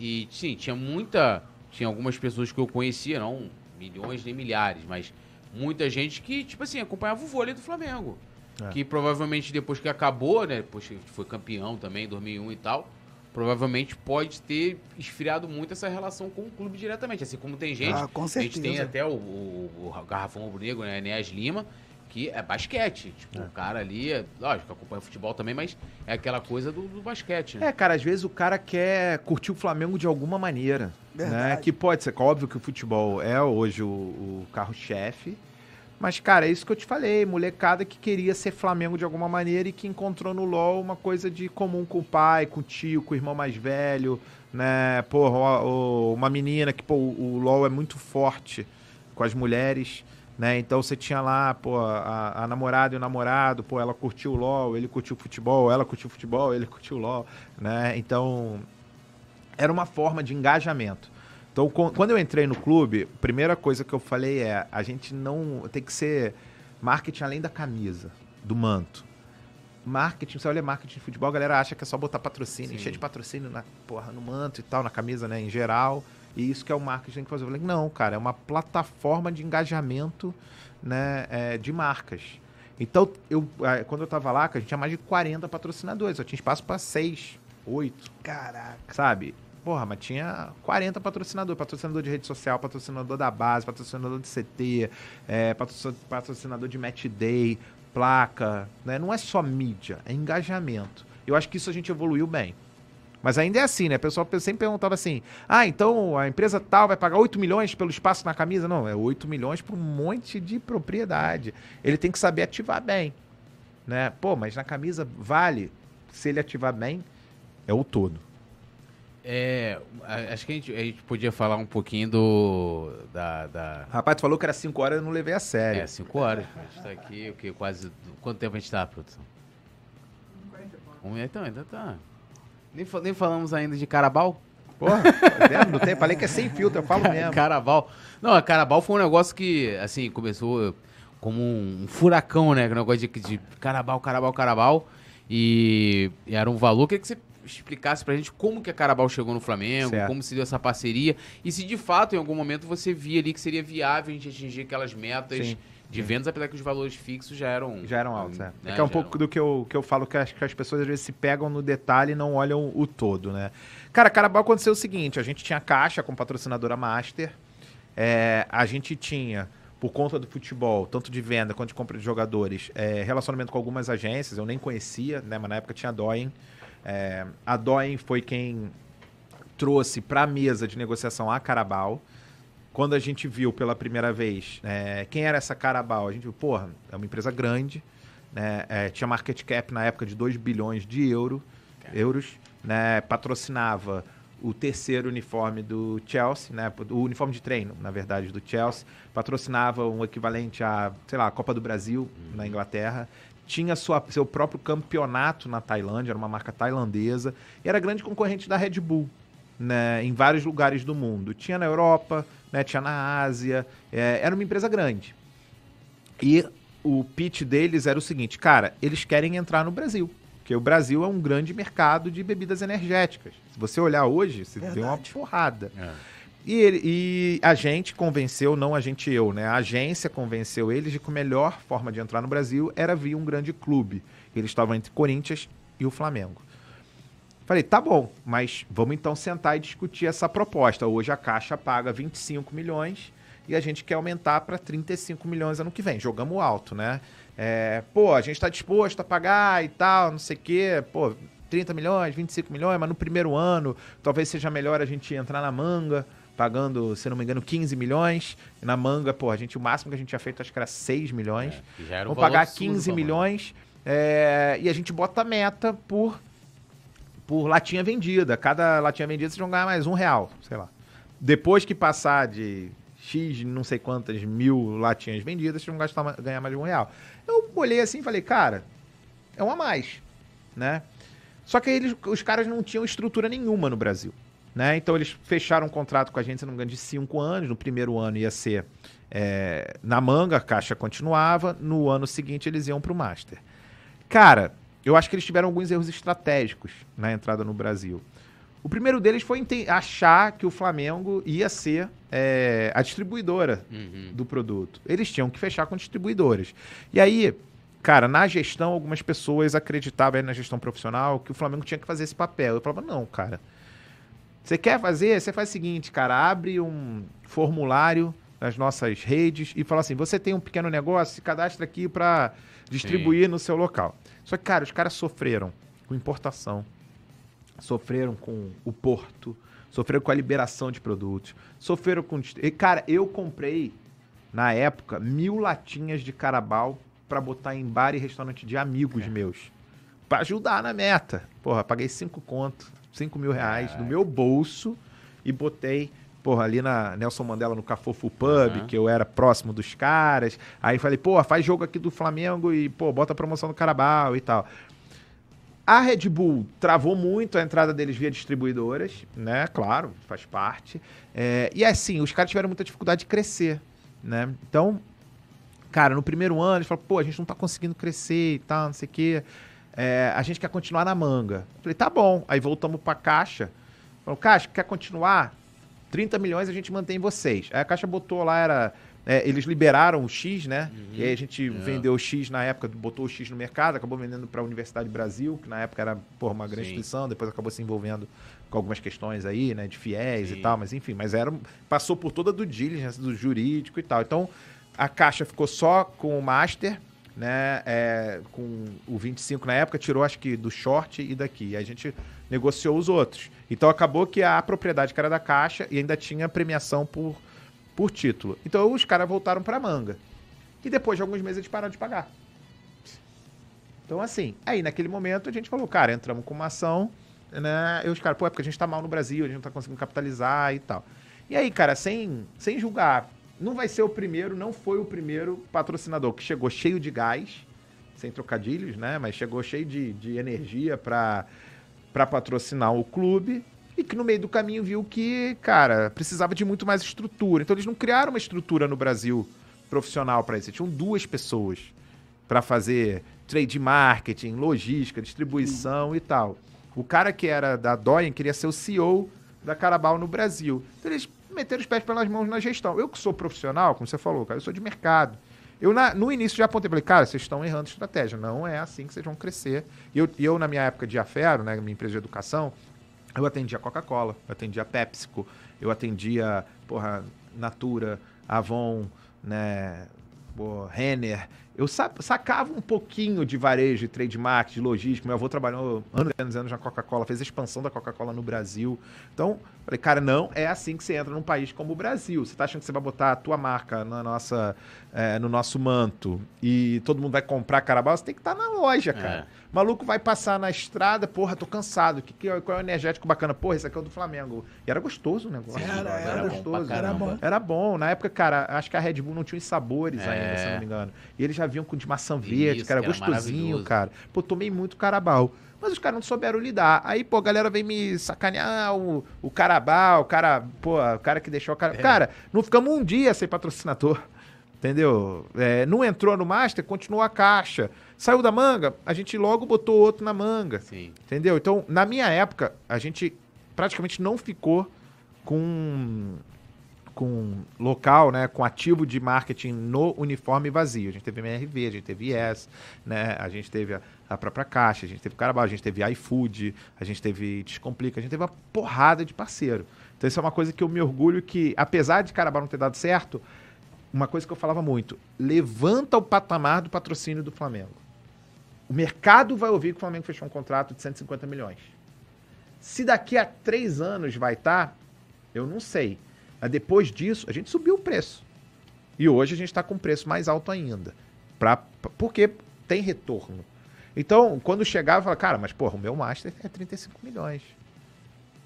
e, e, sim, tinha muita. Tinha algumas pessoas que eu conhecia, não milhões nem milhares, mas muita gente que, tipo assim, acompanhava o vôlei do Flamengo. É. Que provavelmente depois que acabou, né? Depois que foi campeão também, em 2001 e tal. Provavelmente pode ter esfriado muito essa relação com o clube diretamente. Assim como tem gente Ah, com a gente tem até o, o, o Garrafão Rubro Negro, né? Enéas Lima, que é basquete. Tipo, o cara ali, é, lógico, acompanha futebol também, mas é aquela coisa do, do basquete, né? É, cara, às vezes o cara quer curtir o Flamengo de alguma maneira. Né? Verdade. Que pode ser, óbvio que o futebol é hoje o, o carro-chefe. Mas, cara, é isso que eu te falei. Molecada que queria ser Flamengo de alguma maneira e que encontrou no LOL uma coisa de comum com o pai, com o tio, com o irmão mais velho, né? Porra, uma menina que, pô, o LOL é muito forte com as mulheres, né? Então você tinha lá, pô, a, a namorada e o namorado, pô, ela curtiu o LOL, ele curtiu o futebol, ela curtiu o futebol, ele curtiu o LOL, né? Então, era uma forma de engajamento. Então, quando eu entrei no clube, a primeira coisa que eu falei é: a gente não. Tem que ser marketing além da camisa, do manto. Marketing, você olha marketing de futebol, a galera acha que é só botar patrocínio, encher de patrocínio na, porra, no manto e tal, na camisa, né, em geral. E isso que é o marketing que tem que fazer. Eu falei, não, cara, é uma plataforma de engajamento né, é, de marcas. Então, eu, quando eu tava lá, a gente tinha mais de 40 patrocinadores, só tinha espaço para 6, 8 Caraca. sabe? Porra, mas tinha 40 patrocinadores. Patrocinador de rede social, patrocinador da base, patrocinador de CT, é, patrocin- patrocinador de match day, placa. Né? Não é só mídia, é engajamento. Eu acho que isso a gente evoluiu bem. Mas ainda é assim, né? O pessoal sempre perguntava assim: ah, então a empresa tal vai pagar 8 milhões pelo espaço na camisa? Não, é 8 milhões por um monte de propriedade. Ele tem que saber ativar bem. Né? Pô, mas na camisa vale. Se ele ativar bem, é o todo. É, acho que a gente, a gente podia falar um pouquinho do. Da. da Rapaz, tu falou que era 5 horas, eu não levei a sério. é, cinco horas. A gente tá aqui, o quê? Quase. Quanto tempo a gente tá, produção? Um, então, ainda tá. Nem, nem falamos ainda de Carabal? Porra, tá? Não tem- falei que é sem filtro, eu falo mesmo. Carabal. Não, a Carabal foi um negócio que, assim, começou como um furacão, né? Um negócio de, de Carabal, Carabal, Carabal. E, e era um valor. Queria que você explicasse pra gente como que a Carabal chegou no Flamengo, Certo. como se deu essa parceria. E se de fato, em algum momento, você via ali que seria viável a gente atingir aquelas metas Sim. de vendas, apesar que os valores fixos já eram... Já eram altos, é. né, É que é um pouco eram- do que eu, que eu falo que as, que as pessoas às vezes se pegam no detalhe e não olham o todo, né? Cara, Carabao aconteceu o seguinte: a gente tinha caixa com patrocinadora Master, é, a gente tinha, por conta do futebol, tanto de venda quanto de compra de jogadores, é, relacionamento com algumas agências, eu nem conhecia, né? Mas na época tinha Doyen. É, a Doyen foi quem trouxe para a mesa de negociação a Carabao. Quando a gente viu pela primeira vez é, quem era essa Carabao, a gente viu, porra, é uma empresa grande, né? É, tinha market cap na época de 2 bilhões de euro, euros, né? patrocinava o terceiro uniforme do Chelsea, né? o uniforme de treino, na verdade, do Chelsea, patrocinava um equivalente a, sei lá, a Copa do Brasil na Inglaterra, tinha sua, seu próprio campeonato na Tailândia, era uma marca tailandesa, e era grande concorrente da Red Bull, né, em vários lugares do mundo. Tinha na Europa, né, tinha na Ásia, é, era uma empresa grande. E o pitch deles era o seguinte, cara, eles querem entrar no Brasil, porque o Brasil é um grande mercado de bebidas energéticas. Se você olhar hoje, você vê uma Verdade. porrada. É. E, ele- e a gente convenceu, não a gente eu, né? A agência convenceu eles de que a melhor forma de entrar no Brasil era via um grande clube. Eles estavam entre Corinthians e o Flamengo. Falei, tá bom, mas vamos então sentar e discutir essa proposta. Hoje a Caixa paga 25 milhões e a gente quer aumentar para 35 milhões ano que vem. Jogamos alto, né? É, pô, a gente está disposto a pagar e tal, não sei o quê. Pô, 30 milhões, 25 milhões, mas no primeiro ano talvez seja melhor a gente entrar na manga, pagando, se não me engano, 15 milhões. E na manga, pô, a gente, o máximo que a gente tinha feito acho que era 6 milhões. É, já era um Vamos pagar absurdo 15 pra manga. milhões é, e a gente bota a meta por, por latinha vendida. Cada latinha vendida vocês vão ganhar mais um real, sei lá. Depois que passar de X, não sei quantas mil latinhas vendidas, vocês vão gastar, ganhar mais de um real. Eu olhei assim e falei, cara, é um a mais, né? Só que eles, os caras não tinham estrutura nenhuma no Brasil. Né? Então eles fecharam um contrato com a gente, se não me engano, de cinco anos. No primeiro ano ia ser é, na manga, a caixa continuava. No ano seguinte eles iam para o Master. Cara, eu acho que eles tiveram alguns erros estratégicos na entrada no Brasil. O primeiro deles foi achar que o Flamengo ia ser é, a distribuidora Uhum. do produto. Eles tinham que fechar com distribuidores. E aí, cara, na gestão, algumas pessoas acreditavam aí na gestão profissional que o Flamengo tinha que fazer esse papel. Eu falava, não, cara. Você quer fazer? Você faz o seguinte, cara, abre um formulário nas nossas redes e fala assim: você tem um pequeno negócio, se cadastra aqui para distribuir no seu local. Só que, cara, os caras sofreram com importação, sofreram com o porto, sofreram com a liberação de produtos, sofreram com. E, cara, eu comprei, na época, mil latinhas de carabal para botar em bar e restaurante de amigos meus. Pra ajudar na meta. Porra, paguei cinco conto, cinco mil reais do meu bolso e botei, porra, ali na Nelson Mandela no Cafofo Pub, Aham. que eu era próximo dos caras. Aí falei, pô, faz jogo aqui do Flamengo e, pô, bota a promoção do Carabao e tal. A Red Bull travou muito a entrada deles via distribuidoras, né? Claro, faz parte. É, e assim, os caras tiveram muita dificuldade de crescer, né? Então, cara, no primeiro ano, eles falaram, pô, a gente não tá conseguindo crescer e tal, não sei o quê. É, a gente quer continuar na manga. Eu falei, tá bom. Aí voltamos pra Caixa. Falou, Caixa, quer continuar? 30 milhões a gente mantém vocês. Aí a Caixa botou lá, era é, eles liberaram o X, né? E aí a gente É. vendeu o X na época, botou o X no mercado, acabou vendendo para a Universidade do Brasil, que na época era porra, uma grande Sim. instituição, depois acabou se envolvendo com algumas questões aí, né? De fiéis Sim. e tal, mas enfim, mas era, passou por toda do diligence, do jurídico e tal. Então, a Caixa ficou só com o Master, né? é, com o 25 na época, tirou acho que do short e daqui. E a gente negociou os outros. Então acabou que a propriedade que era da Caixa e ainda tinha premiação por, por título. Então os caras voltaram pra manga. E depois de alguns meses eles pararam de pagar. Então, assim, aí naquele momento a gente falou, cara, entramos com uma ação, né? E os caras, pô, é porque a gente tá mal no Brasil, a gente não tá conseguindo capitalizar e tal. E aí, cara, sem, sem julgar, não vai ser o primeiro, não foi o primeiro patrocinador que chegou cheio de gás, sem trocadilhos, né? Mas chegou cheio de, de energia pra patrocinar o clube e que no meio do caminho viu que, cara, precisava de muito mais estrutura. Então eles não criaram uma estrutura no Brasil profissional para isso. Tinham duas pessoas para fazer trade marketing, logística, distribuição e tal. O cara que era da Doyen queria ser o CEO da Carabao no Brasil. Então eles meteram os pés pelas mãos na gestão. Eu que sou profissional, como você falou, cara, eu sou de mercado. Eu, na- no início, já apontei, falei, cara, vocês estão errando estratégia. Não é assim que vocês vão crescer. E eu, eu na minha época de Afero, né, minha empresa de educação, eu atendia Coca-Cola, eu atendia PepsiCo, eu atendia, porra, Natura, Avon, né, Renner. Eu sa- sacava um pouquinho de varejo, de trade marketing, de logística. Meu avô trabalhou anos e anos, e anos na Coca-Cola, fez a expansão da Coca-Cola no Brasil. Então, falei, cara, não é assim que você entra num país como o Brasil. Você tá achando que você vai botar a tua marca na nossa, eh, no nosso manto e todo mundo vai comprar Carabao? Você tem que estar na loja, cara. O maluco vai passar na estrada, porra, tô cansado. Que, que, qual é o energético bacana? Porra, esse aqui é o do Flamengo. E era gostoso o negócio. Era, era bom gostoso. Era bom. Era bom. Na época, cara, acho que a Red Bull não tinha os sabores É. ainda, se eu não me engano. E eles já vinham com de maçã verde, Isso, que era que era gostosinho, cara. Pô, tomei muito carabao. Mas os caras não souberam lidar. Aí, pô, a galera vem me sacanear o, o carabao, o cara, pô, o cara que deixou o cara. É. Cara, não ficamos um dia sem patrocinador. Entendeu? É, não entrou no Master, continuou a caixa. Saiu da manga, a gente logo botou outro na manga. Sim. Entendeu? Então, na minha época, a gente praticamente não ficou com com local, né, com ativo de marketing no uniforme vazio. A gente teve MRV, a gente teve Yes, né, a gente teve a, a própria Caixa, a gente teve Carabao, a gente teve iFood, a gente teve Descomplica, a gente teve uma porrada de parceiro. Então isso é uma coisa que eu me orgulho que, apesar de Carabao não ter dado certo, uma coisa que eu falava muito, levanta o patamar do patrocínio do Flamengo. O mercado vai ouvir que o Flamengo fechou um contrato de 150 milhões. Se daqui a três anos vai estar, eu não sei. Mas depois disso, a gente subiu o preço. E hoje a gente está com um preço mais alto ainda. Pra, porque tem retorno. Então, quando chegava, eu falava, cara, mas porra, o meu Master é 35 milhões.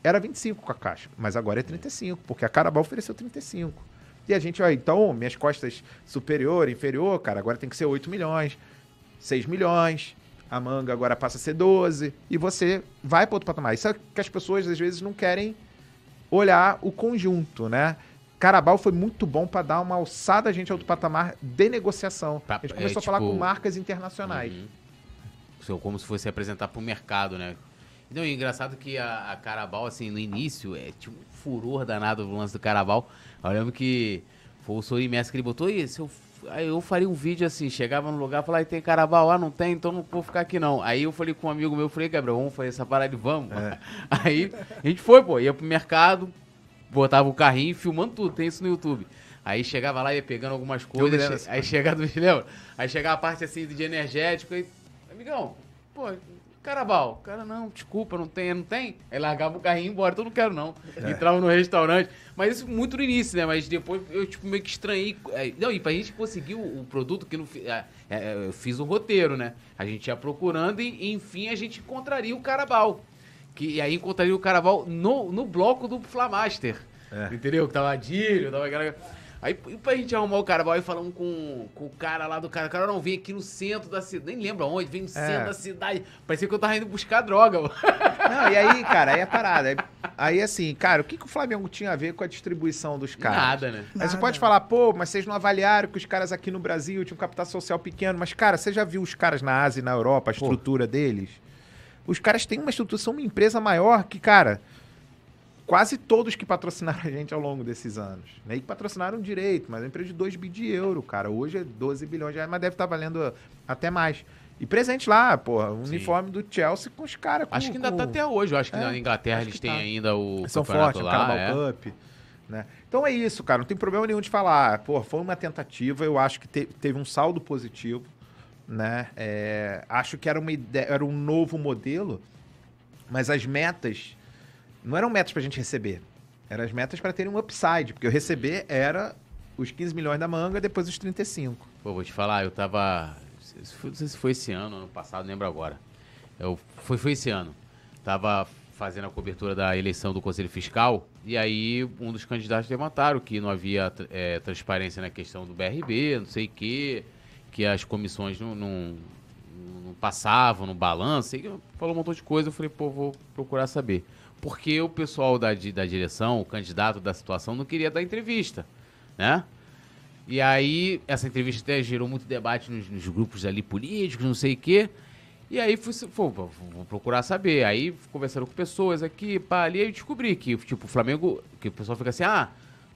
Era 25 com a caixa, mas agora é 35, porque a Carabao ofereceu 35. E a gente, ó, então, minhas costas superior, inferior, cara, agora tem que ser 8 milhões, 6 milhões, a manga agora passa a ser 12, e você vai para outro patamar. Isso é que as pessoas às vezes não querem olhar o conjunto, né? Carabao foi muito bom para dar uma alçada a gente a outro patamar de negociação. Pra- a gente é, começou a falar tipo, com marcas internacionais. Uhum. Como se fosse apresentar pro mercado, né? Não, e é engraçado que a, a Carabao, assim, no início, é tipo um furor danado o lance do Carabao. Eu lembro que foi o Sorin Messi que ele botou, e se eu, aí eu faria um vídeo assim, chegava no lugar falava, "Ah, tem Carabao, ah, não tem, então não vou ficar aqui não. Aí eu falei com um amigo meu, eu falei, Gabriel, vamos fazer essa parada e vamos. (laughs) Aí a gente foi, pô, ia pro mercado, botava o carrinho, filmando tudo, tem isso no YouTube. Aí chegava lá, ia pegando algumas coisas, lembro che- dessa aí chegava, (laughs) lembra? Aí chegava a parte assim de energético e, amigão, pô, Carabal, cara, não, desculpa, não tem, não tem. Aí largava o carrinho e ia embora, então não quero não. Entrava no restaurante. Mas isso muito no início, né? Mas depois eu, tipo, meio que estranhei. É, Não, e pra gente conseguir o, o produto, que não é, é, eu fiz um roteiro, né? A gente ia procurando e, enfim, a gente encontraria o Carabal. Que, e aí encontraria o Carabal no, no bloco do Flamaster. É. Entendeu? Que tava Adílio, tava aquela... Aí pra gente arrumar o Carabal e falamos com, com o cara lá do cara. O cara não vem aqui no centro da cidade. Nem lembro aonde, vem no centro da cidade. Parecia que eu tava indo buscar droga. mano. Não, e aí, cara, aí é parada. Aí, aí, assim, cara, o que, que o Flamengo tinha a ver com a distribuição dos caras? Nada, né? Aí você Nada. pode falar, pô, mas vocês não avaliaram que os caras aqui no Brasil tinham um capital social pequeno. Mas, cara, você já viu os caras na Ásia e na Europa, a estrutura deles? Os caras têm uma estrutura, são uma empresa maior que, cara, quase todos que patrocinaram a gente ao longo desses anos. Né? E patrocinaram direito, mas é uma empresa de 2 bi de euro, cara. Hoje é 12 bilhões de reais, mas deve estar valendo até mais. E presente lá, pô, o uniforme do Chelsea com os caras. Acho que ainda tá até hoje. Eu acho que É, na Inglaterra eles têm tá. ainda o São campeonato fortes, o lá. É. Cup. Né? Então é isso, cara. Não tem problema nenhum de falar. Pô, foi uma tentativa. Eu acho que te- teve um saldo positivo. Né? É, acho que era, uma ideia, era um novo modelo, mas as metas não eram metas pra gente receber. Eram as metas para terem um upside, porque eu receber era os 15 milhões da manga, depois os 35. Pô, vou te falar, eu tava. Não sei se foi esse ano, ano passado, lembro agora. Eu, foi, foi esse ano. Tava fazendo a cobertura da eleição do Conselho Fiscal, e aí um dos candidatos levantaram que não havia eh, transparência na questão do BRB, não sei o quê, que as comissões não, não, não passavam no balanço, e falou um montão de coisa, eu falei, pô, vou procurar saber. Porque o pessoal da, da direção, o candidato da situação, não queria dar entrevista, né? E aí, essa entrevista até gerou muito debate nos, nos grupos ali políticos, não sei o quê. E aí, fui, vou procurar saber. Aí, conversando com pessoas aqui, pá, ali, eu descobri que, tipo, o Flamengo, que o pessoal fica assim, ah,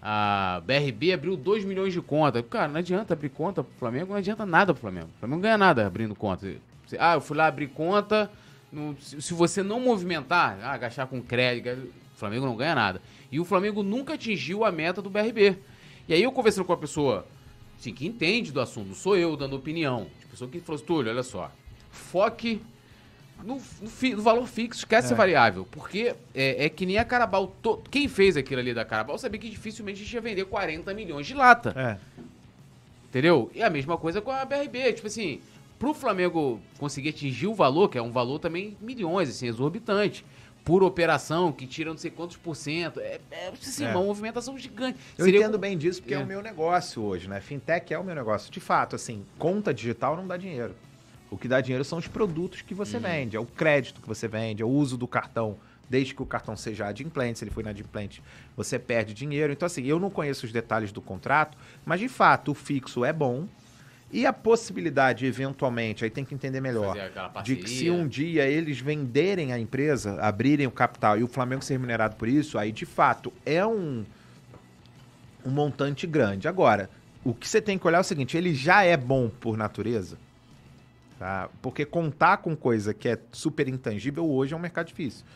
a BRB abriu 2 milhões de conta. Cara, não adianta abrir conta pro Flamengo, não adianta nada pro Flamengo. O Flamengo não ganha nada abrindo conta. Ah, eu fui lá abrir conta, no- se, se você não movimentar, ah, gastar com crédito, o Flamengo não ganha nada. E o Flamengo nunca atingiu a meta do BRB. E aí eu conversando com a pessoa, assim, que entende do assunto, não sou eu dando opinião. De pessoa que falou assim, Túlio, olha só, foque no, no no valor fixo, esquece a variável. Porque é, é que nem a Carabal. to- quem fez aquilo ali da Carabal sabia que dificilmente a gente ia vender 40 milhões de lata. É. Entendeu? E a mesma coisa com a BRB. Tipo assim, pro Flamengo conseguir atingir o valor, que é um valor também milhões, assim, exorbitante. Por operação, que tira não sei quantos por cento. É, é, assim, É. uma movimentação gigante. Eu Seria- entendo bem disso porque é. É. o meu negócio hoje, né? Fintech é o meu negócio. De fato, assim, conta digital não dá dinheiro. O que dá dinheiro são os produtos que você vende, é o crédito que você vende, é o uso do cartão. Desde que o cartão seja adimplente, se ele for inadimplente, você perde dinheiro. Então, assim, eu não conheço os detalhes do contrato, mas de fato o fixo é bom. E a possibilidade, eventualmente, aí tem que entender melhor, de que se um dia eles venderem a empresa, abrirem o capital e o Flamengo ser remunerado por isso, aí de fato é um, um montante grande. Agora, o que você tem que olhar é o seguinte: ele já é bom por natureza. Tá? Porque contar com coisa que é super intangível hoje é um mercado difícil.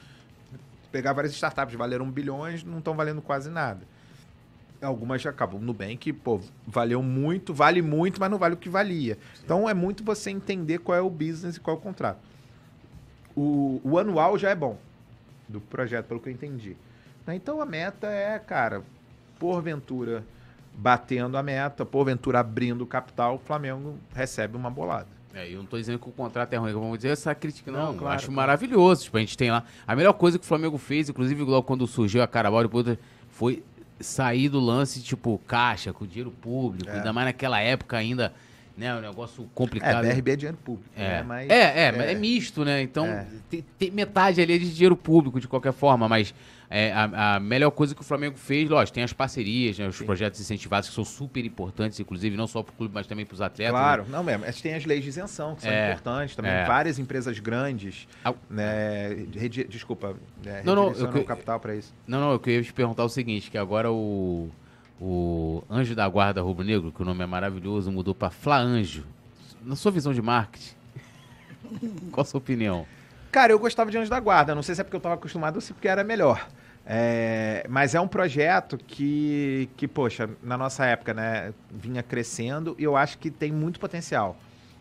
Pegar várias startups valeram bilhões, não estão valendo quase nada. Algumas já acabam. Nubank, pô, valeu muito, vale muito, mas não vale o que valia. Então é muito você entender qual é o business e qual é o contrato. O, o anual já é bom do projeto, pelo que eu entendi. Né? Então a meta é, cara, porventura batendo a meta, porventura abrindo o capital, o Flamengo recebe uma bolada. É, eu não tô dizendo que o contrato é ruim, vamos dizer essa crítica, não. Não, claro, acho claro. maravilhoso. Tipo, a gente tem lá. A melhor coisa que o Flamengo fez, inclusive logo quando surgiu a Carabao, depois foi sair do lance, tipo, caixa, com dinheiro público, É. ainda mais naquela época ainda, né? Um negócio É, complicado. BRB é dinheiro público. É, né? Mas, é, é, mas é misto, né? Então, É. tem, tem metade ali é de dinheiro público, de qualquer forma, mas é, a, a melhor coisa que o Flamengo fez, lógico, tem as parcerias, né, os projetos incentivados que são super importantes, inclusive, não só para o clube, mas também para os atletas. Claro, né? não mesmo. Mas tem as leis de isenção, que são É, importantes também. é. Várias empresas grandes, né, redi- desculpa, né, Não, não, eu- o capital para isso. Não, não, eu queria te perguntar o seguinte, que agora o, o Anjo da Guarda Rubro Negro, que o nome é maravilhoso, mudou para Flaanjo. Na sua visão de marketing, (laughs) qual a sua opinião? Cara, eu gostava de Anjos da Guarda. Não sei se é porque eu estava acostumado ou se porque era melhor. É, mas é um projeto que, que, poxa, na nossa época, né, vinha crescendo e eu acho que tem muito potencial,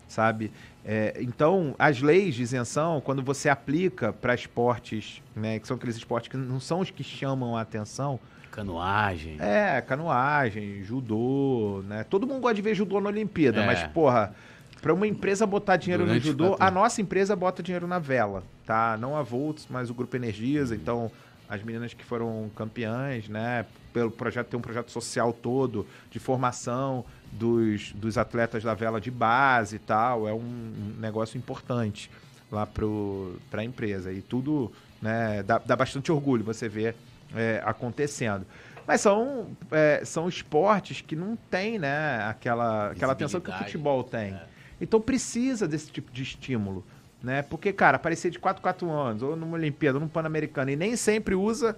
sabe? É, então, as leis de isenção, quando você aplica para esportes, né, que são aqueles esportes que não são os que chamam a atenção, Canoagem. é, canoagem, judô, né? Todo mundo gosta de ver judô na Olimpíada, É. mas, porra, pra uma empresa botar dinheiro Durante no judô, a nossa empresa bota dinheiro na vela, tá? Não a Volts, mas o Grupo Energias, então as meninas que foram campeãs, né? Pelo projeto, tem um projeto social todo de formação dos, dos atletas da vela de base e tal, é um negócio importante lá pro, pra empresa. E tudo, né, dá, dá bastante orgulho você ver é, acontecendo. Mas são, é, são esportes que não tem, né, aquela, aquela atenção que o futebol tem. É. Então precisa desse tipo de estímulo, né? Porque, cara, aparecer de 4 4 anos, ou numa Olimpíada, ou num Pan-Americano, e nem sempre usa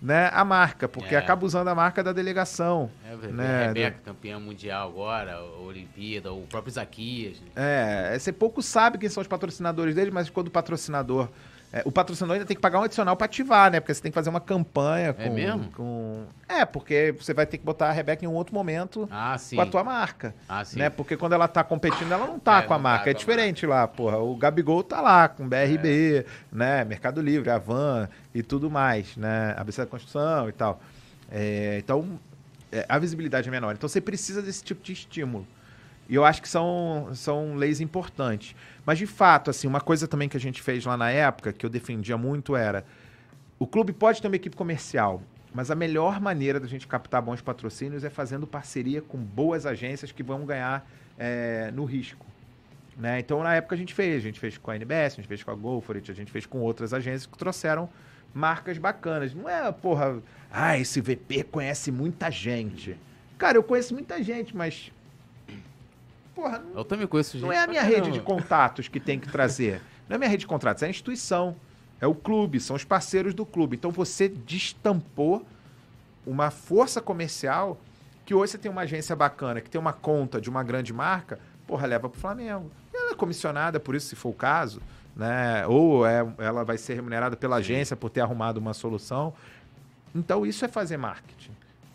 né, a marca, porque É. acaba usando a marca da delegação. É, velho, Né, Rebeca, campeã mundial agora, a Olimpíada, o próprio Zaquias. né? É, você pouco sabe quem são os patrocinadores dele, mas quando o patrocinador. É, o patrocinador ainda tem que pagar um adicional pra ativar, né? Porque você tem que fazer uma campanha com. É mesmo? com- É, porque você vai ter que botar a Rebeca em um outro momento Ah, com a tua marca. Ah, sim. Né? Porque quando ela tá competindo, ela não tá É, com a não tá marca. é diferente lá, porra. O Gabigol tá lá com BRB, né? Mercado Livre, Avan e tudo mais, né? ABC da Construção e tal. É, então, é, a visibilidade é menor. Então, você precisa desse tipo de estímulo. E eu acho que são, são leis importantes. Mas, de fato, assim, uma coisa também que a gente fez lá na época, que eu defendia muito, era o clube pode ter uma equipe comercial, mas a melhor maneira da gente captar bons patrocínios é fazendo parceria com boas agências que vão ganhar é, no risco. Né? Então, na época, a gente fez. A gente fez com a NBS, a gente fez com a GoForit, a gente fez com outras agências que trouxeram marcas bacanas. Não é, porra, ah, esse VP conhece muita gente. Cara, eu conheço muita gente, mas. Porra, não, Eu também conheço gente não é a minha rede de contatos que tem que trazer. Não é a minha rede de contatos, é a instituição. É o clube, são os parceiros do clube. Então você destampou uma força comercial que hoje você tem uma agência bacana, que tem uma conta de uma grande marca, porra, leva pro Flamengo. E ela é comissionada por isso, se for o caso, né? Ou é, ela vai ser remunerada pela agência por ter arrumado uma solução. Então isso é fazer marketing.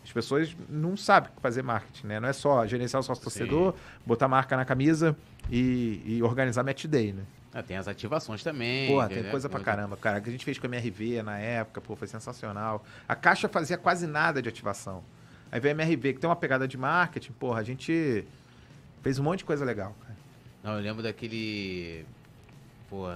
As pessoas não sabem fazer marketing, né? Não é só gerenciar o sócio torcedor, botar marca na camisa e, e organizar match day, né? Ah, tem as ativações também. Porra, tem coisa pra caramba, cara. Que a gente fez com a MRV na época, pô, foi sensacional. A Caixa fazia quase nada de ativação. Aí veio a MRV, que tem uma pegada de marketing, porra, a gente fez um monte de coisa legal, cara. Não, eu lembro daquele. Pô,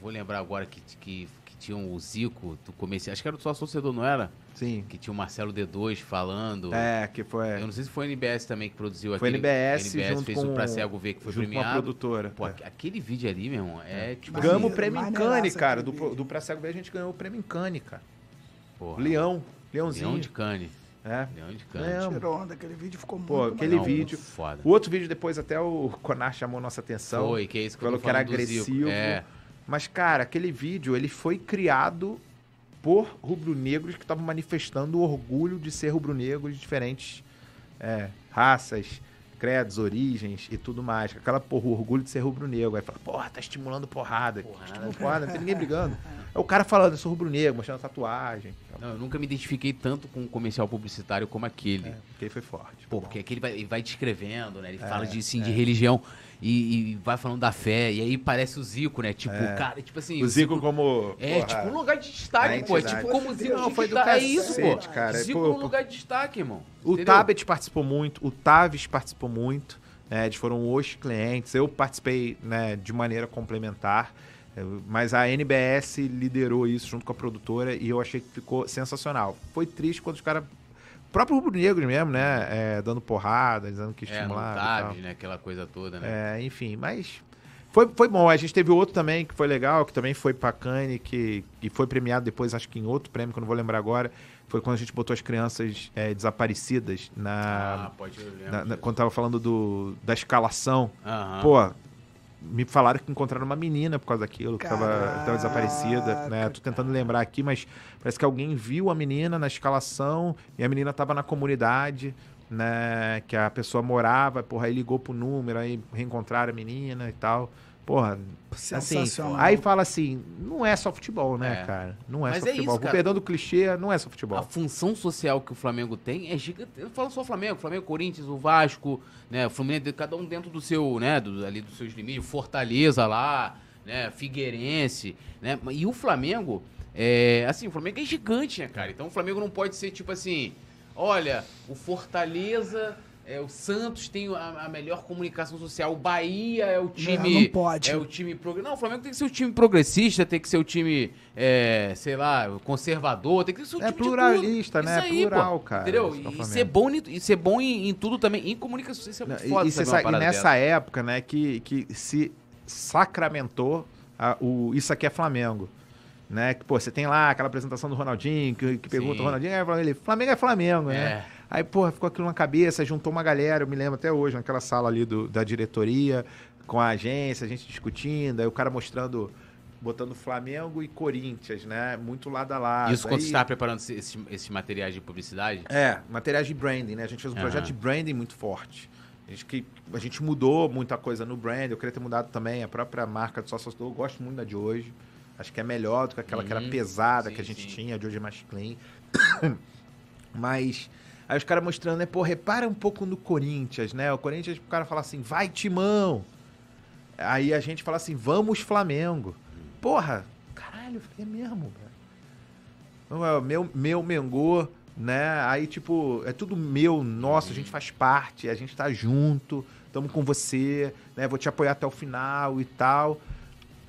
vou lembrar agora que, que, que tinha o Zico do começo. Acho que era do sócio torcedor, não era? Sim. Que tinha o Marcelo D2 falando. É, que foi. Eu não sei se foi a NBS também que produziu Foi a aquele. NBS a NBS junto fez com o Pra Cego ver que foi junto com a premiado. produtora. Pô, É. aque- aquele vídeo ali, meu irmão, é tipo. Maneiro, Ganhamos o prêmio em Cane, cara. Do, vídeo. do Pra Cego Ver a gente ganhou o prêmio em Cane, cara. porra, Leão. Leãozinho. Leão de cane. É. Leão de cane. Leão. Tirou onda, aquele vídeo ficou muito Pô, maneiro. aquele Não, vídeo. Foda. O outro vídeo depois até o Conar chamou nossa atenção. Foi, que é isso que eu falou que era agressivo. É. Mas, cara, aquele vídeo, ele foi criado por rubro-negros que estavam manifestando o orgulho de ser rubro-negro de diferentes é, raças, credos, origens e tudo mais. Aquela, porra, o orgulho de ser rubro-negro. Aí fala, porra, tá estimulando porrada. Porra, Estimula nada- porrada, não tem ninguém brigando. É o cara falando, eu sou rubro-negro, mostrando tatuagem. Não, eu nunca me identifiquei tanto com um comercial publicitário como aquele. É, porque ele foi forte. Pô, porque aqui ele vai, vai descrevendo, né? Ele É, fala de, assim, de religião e, e vai falando da fé. E aí parece o Zico, né? Tipo, É. cara, tipo assim. O Zico como... É, porra, tipo um lugar de destaque, pô. É tipo como o Zico Não, foi do É isso, pô. cara. Zico Pô, é um lugar de destaque, irmão. O Entendeu? Tabet participou muito, o Taves participou muito, né, eles foram os clientes. Eu participei né, de maneira complementar, eh, mas a NBS liderou isso junto com a produtora e eu achei que ficou sensacional. Foi triste quando os caras. O próprio Rubro Negro mesmo, né? eh, dando porrada, dizendo que É, no estimulava. e tal. Taves, né? Aquela coisa toda, né? É, enfim, mas foi, foi bom. A gente teve outro também que foi legal, que também foi pra Cannes, que, que foi premiado depois, acho que em outro prêmio, que eu não vou lembrar agora. Foi quando a gente botou as crianças é, desaparecidas na, ah, pode na- na- quando tava falando do, da escalação. Aham. Pô, me falaram que encontraram uma menina por causa daquilo, que tava, Caraca, tava desaparecida, né? Tô tentando lembrar aqui, mas parece que alguém viu a menina na escalação e a menina tava na comunidade, né? Que a pessoa morava, porra, aí ligou pro número, aí reencontraram a menina e tal. Porra, assim, aí fala assim, não é só futebol, né, É. cara? Não é Mas só é futebol. isso, Com cara. perdão do clichê, não é só A futebol. função social que o Flamengo tem é gigante. Eu não falo só Flamengo, Flamengo, Corinthians, o Vasco, né? O Fluminense, cada um dentro do seu, né? Do, ali dos seus limites, Fortaleza lá, né? Figueirense, né? E o Flamengo, é, assim, o Flamengo é gigante, né, cara? Então o Flamengo não pode ser tipo assim, olha, o Fortaleza. É, o Santos tem a, a melhor comunicação social. O Bahia é o time. não pode. É o time progressista. Não, o Flamengo tem que ser o time progressista, tem que ser o time, é, sei lá, conservador, tem que ser o É time pluralista, né? Aí, Plural, pô. cara. Entendeu? É E ser bom, em- e ser bom em, em tudo também. Em comunicação, isso é muito Não, foda e, sabe- e nessa dessa. época, né, que, que se sacramentou a- o Isso Aqui é Flamengo. Né? Que, pô, você tem lá aquela apresentação do Ronaldinho, que, que pergunta Sim. o Ronaldinho, fala ele, Flamengo é Flamengo, né? Aí, porra, ficou aquilo na cabeça, juntou uma galera, eu me lembro até hoje, naquela sala ali do- da diretoria, com a agência, a gente discutindo, aí o cara mostrando botando Flamengo e Corinthians, né? Muito lado a lado. Isso quando Aí- você estava preparando esse- esses, esses materiais de publicidade? É, materiais de branding, né? A gente fez um Aham. projeto de branding muito forte. A gente, que, a gente mudou muita coisa no brand, eu queria ter mudado também a própria marca do Sócio. Eu gosto muito da de hoje. Acho que é melhor do que aquela que era Uhum. pesada Sim, que a gente sim. tinha, a de hoje é mais clean. (coughs) Mas aí os caras mostrando, né? Pô, repara um pouco no Corinthians, né? O Corinthians, o cara fala assim, vai Timão. Aí a gente fala assim, vamos Flamengo. Porra, caralho, é mesmo, velho. É Meu, meu Mengô, né? Aí, tipo, é tudo meu, nosso, a gente faz parte, a gente tá junto, tamo com você, né? Vou te apoiar até o final e tal.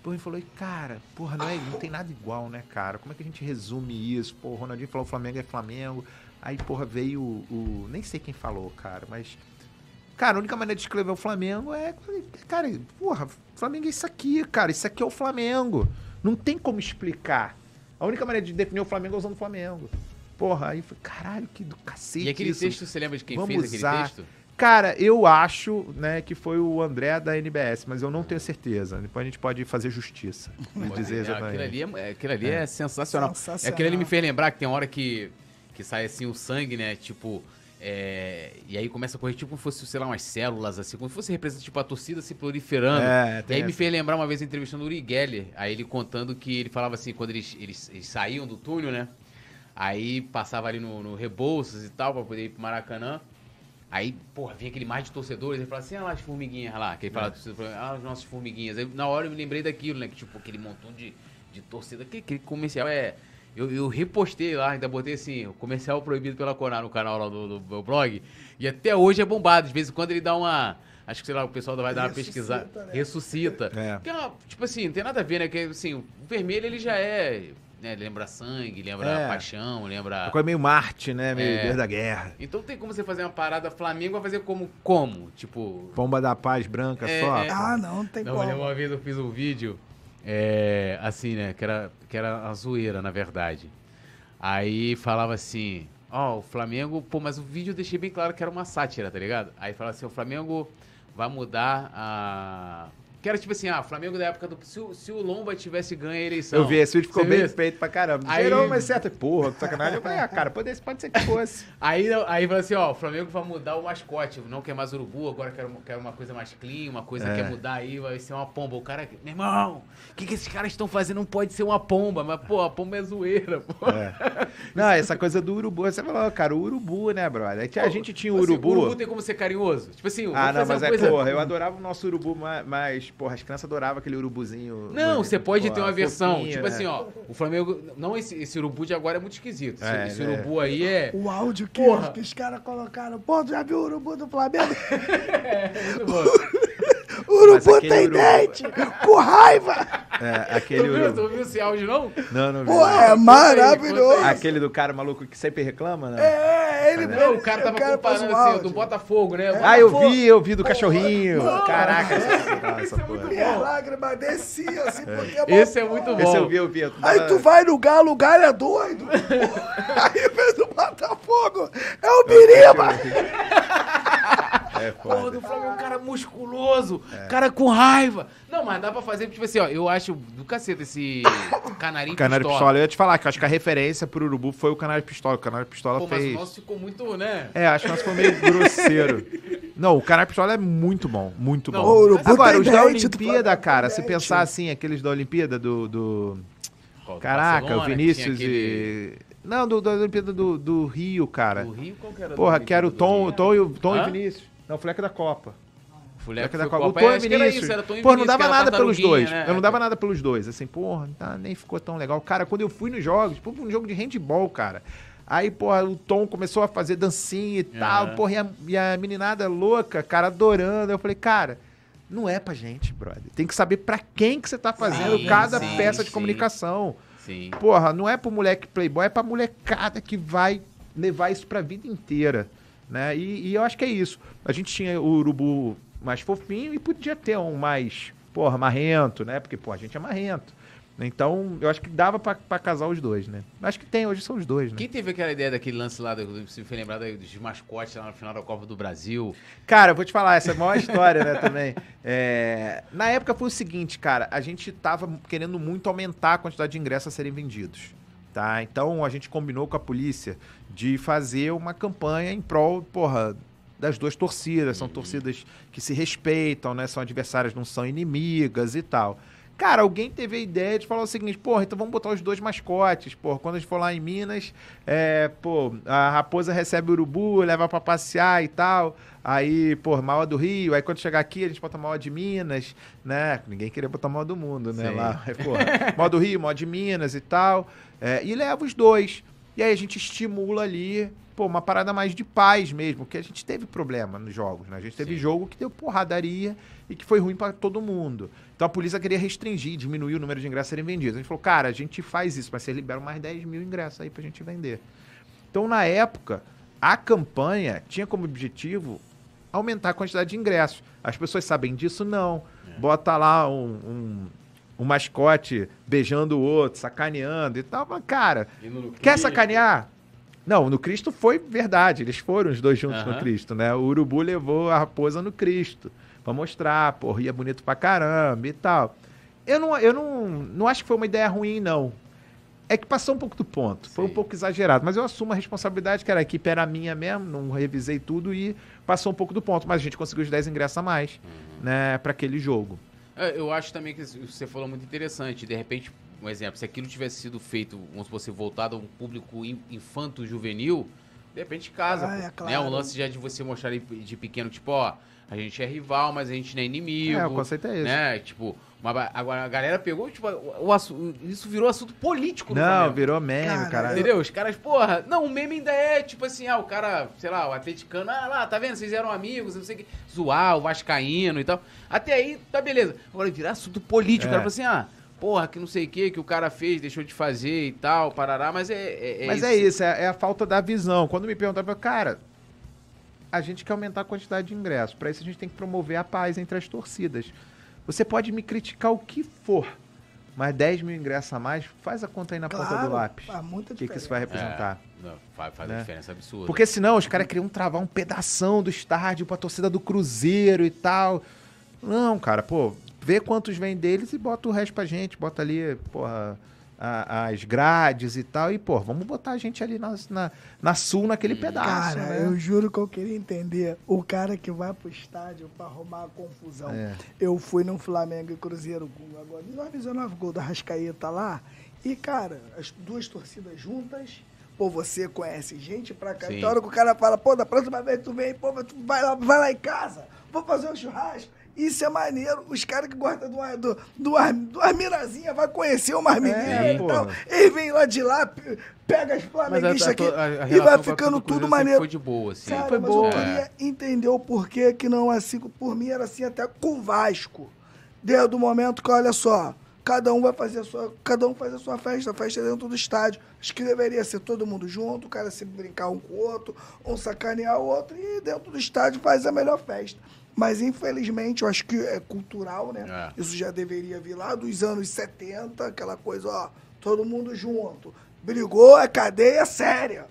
Pô, ele falou, cara, porra, não, é, não tem nada igual, né, cara? Como é que a gente resume isso? Pô, o Ronaldinho falou Flamengo é Flamengo. Aí, porra, veio o. o- nem sei quem falou, cara, mas. Cara, a única maneira de escrever o Flamengo é. Cara, porra, Flamengo é isso aqui, cara. Isso aqui é o Flamengo. Não tem como explicar. A única maneira de definir o Flamengo é usando o Flamengo. Porra, aí foi, caralho, que do cacete. E aquele isso. texto, você lembra de quem Vamos fez aquele usar. texto? Cara, eu acho, né, que foi o André da NBS, mas eu não tenho certeza. Depois a gente pode fazer justiça. dizer É, aquilo ali, é, aquilo ali é. sensacional. Sensacional. Aquilo ali me fez lembrar que tem uma hora que, que sai assim o sangue, né? Tipo. é, e aí começa a correr tipo como fosse, sei lá, umas células, assim, como se fosse representando tipo, a torcida se proliferando. É, e aí me fez lembrar uma vez entrevistando o Uri Geller, aí ele contando que ele falava assim, quando eles, eles, eles saíam do túnel, né? Aí passava ali no, no Rebouças e tal, pra poder ir pro Maracanã. Aí, porra, vinha aquele mar de torcedores, ele falava assim, ah lá as formiguinhas lá, que ele É. falava, torcedor, ah, as nossas formiguinhas. Aí, na hora eu me lembrei daquilo, né, que tipo, aquele montão de, de torcida, que aquele comercial é... Eu, eu repostei lá, ainda botei assim, o comercial proibido pela Conar no canal lá do, do meu blog, e até hoje é bombado, de vez em quando ele dá uma... Acho que, sei lá, o pessoal vai dar uma pesquisada. né? Ressuscita. É. Que é uma, tipo assim, não tem nada a ver, né? Que, assim, o vermelho ele já é... Né, lembra sangue, lembra É. paixão, lembra... Coisa meio Marte, né? Meio É. Deus da guerra. Então tem como você fazer uma parada Flamengo, vai fazer como? Como? Tipo. Pomba da paz branca É, só. é. Ah, não, não tem Não, como. uma vez eu fiz um vídeo, é, assim, né? Que era, que era a zoeira, na verdade. Aí falava assim, ó, o Flamengo, pô, mas o vídeo eu deixei bem claro que era uma sátira, tá ligado? Aí falava assim, o Flamengo vai mudar a. Que era tipo assim, ah, Flamengo da época do. Se o, se o Lomba tivesse ganho a eleição. Eu vi, esse vídeo ficou Você bem viu? feito pra caramba. Aí- Gerou, mas certo. Porra, que sacanagem. Eu falei, ah, cara, pode, pode ser que fosse. (laughs) Aí, aí fala assim, ó, o Flamengo vai mudar o mascote, não quer mais urubu, agora quer, uma- quer uma coisa mais clean, uma coisa É. que quer mudar aí, vai ser uma pomba. O cara, meu irmão, o que, que esses caras estão fazendo? Não pode ser uma pomba, mas, pô, a pomba é zoeira, pô. É. Não, essa coisa do urubu. Você falou, cara, o urubu, né, brother? Tinha- a gente tinha o Assim, urubu. o urubu tem como ser carinhoso. Tipo assim, Ah, vamos não, fazer mas uma é, coisa... porra, eu adorava o nosso urubu, mas, mas, porra, as crianças adoravam aquele urubuzinho. Não, você pode porra, ter uma versão, fofinho, tipo né? assim, ó, o Flamengo, não esse, esse urubu de agora é muito esquisito. Esse, É, esse né? urubu aí é... O áudio que, Porra. que os caras colocaram. Pô, já viu o urubu do Flamengo? (laughs) muito bom. (laughs) O urubu tem urubu- dente! Com raiva! É, Tu aquele viu, urubu. tu viu esse áudio, não? Não, não vi. Pô, é maravilhoso! Aquele do cara maluco que sempre reclama, né? É, ele Não, o cara tava faz comparando assim, áudio. do Botafogo, né? Ah, eu Botafogo. vi, eu vi do cachorrinho. Caraca, essa, essa porra. E a lágrima descia assim, porque é bom. Esse é muito bom. Esse eu vi, eu vi. eu Aí tu vai no Galo, o Galo é doido. (laughs) Aí vem do Botafogo, é o Biriba. (laughs) É (laughs) Porra, do Flamengo, um cara musculoso, cara com raiva. Não, mas dá pra fazer, tipo assim, ó, eu acho do cacete esse canarinho Canário pistola. Pistola. Eu ia te falar que eu acho que a referência pro Urubu foi o Canário Pistola. O Canário Pistola Pô, mas fez. o nosso ficou muito, né? É, acho que o nosso foi meio (laughs) grosseiro. Não, o Canário Pistola é muito bom, muito Não, bom. o Urubu Agora, tem os da Olimpíada, cara, se pensar assim, aqueles da Olimpíada do. do- Qual, Caraca, Barcelona, o Vinícius aquele- e. Não, do, da Olimpíada do, do Rio, cara. Do Rio, qual que era? Porra, que era o Tom, o Tom, e o Tom e Hã? o Vinícius. Não, o Fleca da Copa. Fuleco Fleca da foi Copa. O Copa. Tom É, Vinícius. isso, Tom Pô, não dava nada pelos dois. né? Eu não dava nada pelos dois. Assim, porra, tá, nem ficou tão legal. Cara, quando eu fui nos jogos, pô, um jogo de handball, cara. Aí, porra, o Tom começou a fazer dancinha e tal. Aham. Porra, e a, e a meninada louca, cara, adorando. Eu falei, cara, não é pra gente, brother. Tem que saber pra quem que você tá fazendo Sim, cada sim, peça de sim. comunicação. Sim. Porra, não é pro moleque playboy, é pra molecada que vai levar isso pra vida inteira, né? E, e eu acho que é isso. A gente tinha o urubu mais fofinho e podia ter um mais, porra, marrento, né? Porque, pô, a gente é marrento. Então, eu acho que dava pra casar os dois, né? Acho que tem, hoje são os dois, né? Quem teve aquela ideia daquele lance lá, do- se foi lembrado aí dos mascotes lá no final da Copa do Brasil? Cara, eu vou te falar, essa é a maior (laughs) história, né, também. É, na época foi o seguinte, cara, a gente tava querendo muito aumentar a quantidade de ingressos a serem vendidos, tá? Então a gente combinou com a polícia de fazer uma campanha em prol, porra, das duas torcidas. São torcidas que se respeitam, né? São adversárias, não são inimigas e tal. Cara, alguém teve a ideia de falar o seguinte, porra, então vamos botar os dois mascotes, porra. Quando a gente for lá em Minas, é, pô, a raposa recebe o urubu, leva pra passear e tal. Aí, pô, maior do Rio. Aí quando chegar aqui, a gente bota maior de Minas, né? Ninguém queria botar maior do mundo, né? Sim. Lá, é, porra, maior do Rio, maior de Minas e tal. É, e leva os dois. E aí a gente estimula ali, pô, uma parada mais de paz mesmo, porque a gente teve problema nos jogos, né? A gente teve Sim. jogo que deu porradaria e que foi ruim pra todo mundo. Então a polícia queria restringir, diminuir o número de ingressos a serem vendidos. A gente falou, cara, a gente faz isso, mas vocês liberam mais 10 mil ingressos aí pra gente vender. Então, na época, a campanha tinha como objetivo aumentar a quantidade de ingressos. As pessoas sabem disso? Não. Bota lá um, um, um mascote beijando o outro, sacaneando e tal. Mas, cara, quer sacanear? Não, no Cristo foi verdade. Eles foram os dois juntos no Aham. Cristo, né? O urubu levou a raposa no Cristo. Pra mostrar, pô, ria bonito pra caramba e tal. Eu não, eu não, não acho que foi uma ideia ruim, não. É que passou um pouco do ponto. Foi um Sim. pouco exagerado. Mas eu assumo a responsabilidade, que era a equipe era minha mesmo, não revisei tudo e passou um pouco do ponto. Mas a gente conseguiu os 10 ingressos a mais, Uhum. né, pra aquele jogo. É, Eu acho também que você falou muito interessante. De repente, um exemplo, se aquilo tivesse sido feito, vamos supor, ser voltado a um público in- infanto-juvenil, de repente casa. Ah, é né? claro. Um lance já de você mostrar ali de pequeno, tipo, ó, a gente é rival, mas a gente não é inimigo. É, o conceito é esse. Né? Tipo, uma agora a galera pegou, tipo, o, assu- isso virou assunto político no Não, Flamengo. virou meme, Cara, cara. Entendeu? Os caras, porra, não, o meme ainda é tipo assim, ah, o cara, sei lá, o atleticano, ah lá, tá vendo? Vocês eram amigos, não sei o que, zoar o Vascaíno e tal. Até aí, tá beleza. Agora virar assunto político, o cara É. fala assim, ah, porra, que não sei o que, que o cara fez, deixou de fazer e tal, parará, mas é. é, é Mas é isso, é, é a falta da visão. Quando me perguntaram, cara, a gente quer aumentar a quantidade de ingressos. Para isso a gente tem que promover a paz entre as torcidas. Você pode me criticar o que for, mas 10 mil ingressos a mais, faz a conta aí na ponta do Claro, lápis. faz muita O que, que isso vai representar? Não, faz, faz Né? diferença absurda. Porque senão os caras queriam travar um pedação do estádio pra torcida do Cruzeiro e tal. Não, cara, pô, vê quantos vem deles e bota o resto pra gente. Bota ali, porra, a- as grades e tal. E, pô, vamos botar a gente ali na, na, na sul, naquele pedaço. Cara, né? eu juro que eu queria entender o cara que vai pro estádio pra arrumar a confusão. É. Eu fui no Flamengo e Cruzeiro com agora 19 gol da Rascaeta lá. E, cara, as duas torcidas juntas. Pô, você conhece gente pra cá. Tem hora que o cara fala, pô, da próxima vez tu vem, pô, tu vai lá, vai lá em casa, vou fazer um churrasco. Isso é maneiro. Os caras que gostam do, do, do, do Armirazinha vai conhecer o Marmininha É, e tal. Eles vêm lá de lá, pe- pega as flamenguistas aqui a e vai a ficando tudo maneiro. Foi de boa, assim. Cara, foi mas boa. eu queria entender o porquê que não é assim. Por mim era assim até com o Vasco. Desde o momento que, olha só, cada um vai fazer a sua. Cada um faz a sua festa, a festa é dentro do estádio. Acho que deveria ser todo mundo junto, o cara se brincar um com o outro, um sacanear o outro, e dentro do estádio faz a melhor festa. Mas infelizmente, eu acho que é cultural, né? É. Isso já deveria vir lá dos anos 70, aquela coisa, ó, todo mundo junto. Brigou, é cadeia séria.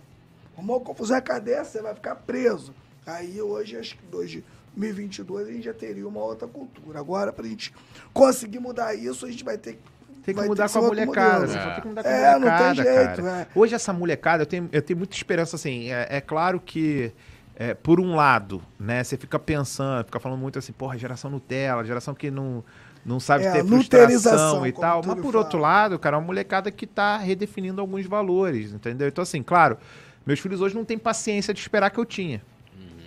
Arrumou confusão, é cadeia, você vai ficar preso. Aí hoje, acho que 2022, a gente já teria uma outra cultura. Agora, pra gente conseguir mudar isso, a gente vai ter que. Tem que mudar com a molecada. Você É. tem que mudar com a É, não tem molecada, jeito, cara. é. Hoje essa molecada, eu tenho, eu tenho muita esperança, assim, é, é claro que, é, por um lado, né, você fica pensando, fica falando muito assim, porra, geração Nutella, geração que não, não sabe É, ter frustração e tal. o Mas por fala. outro lado, cara, é uma molecada que tá redefinindo alguns valores, entendeu? Então, assim, claro, meus filhos hoje não têm paciência de esperar que eu tinha.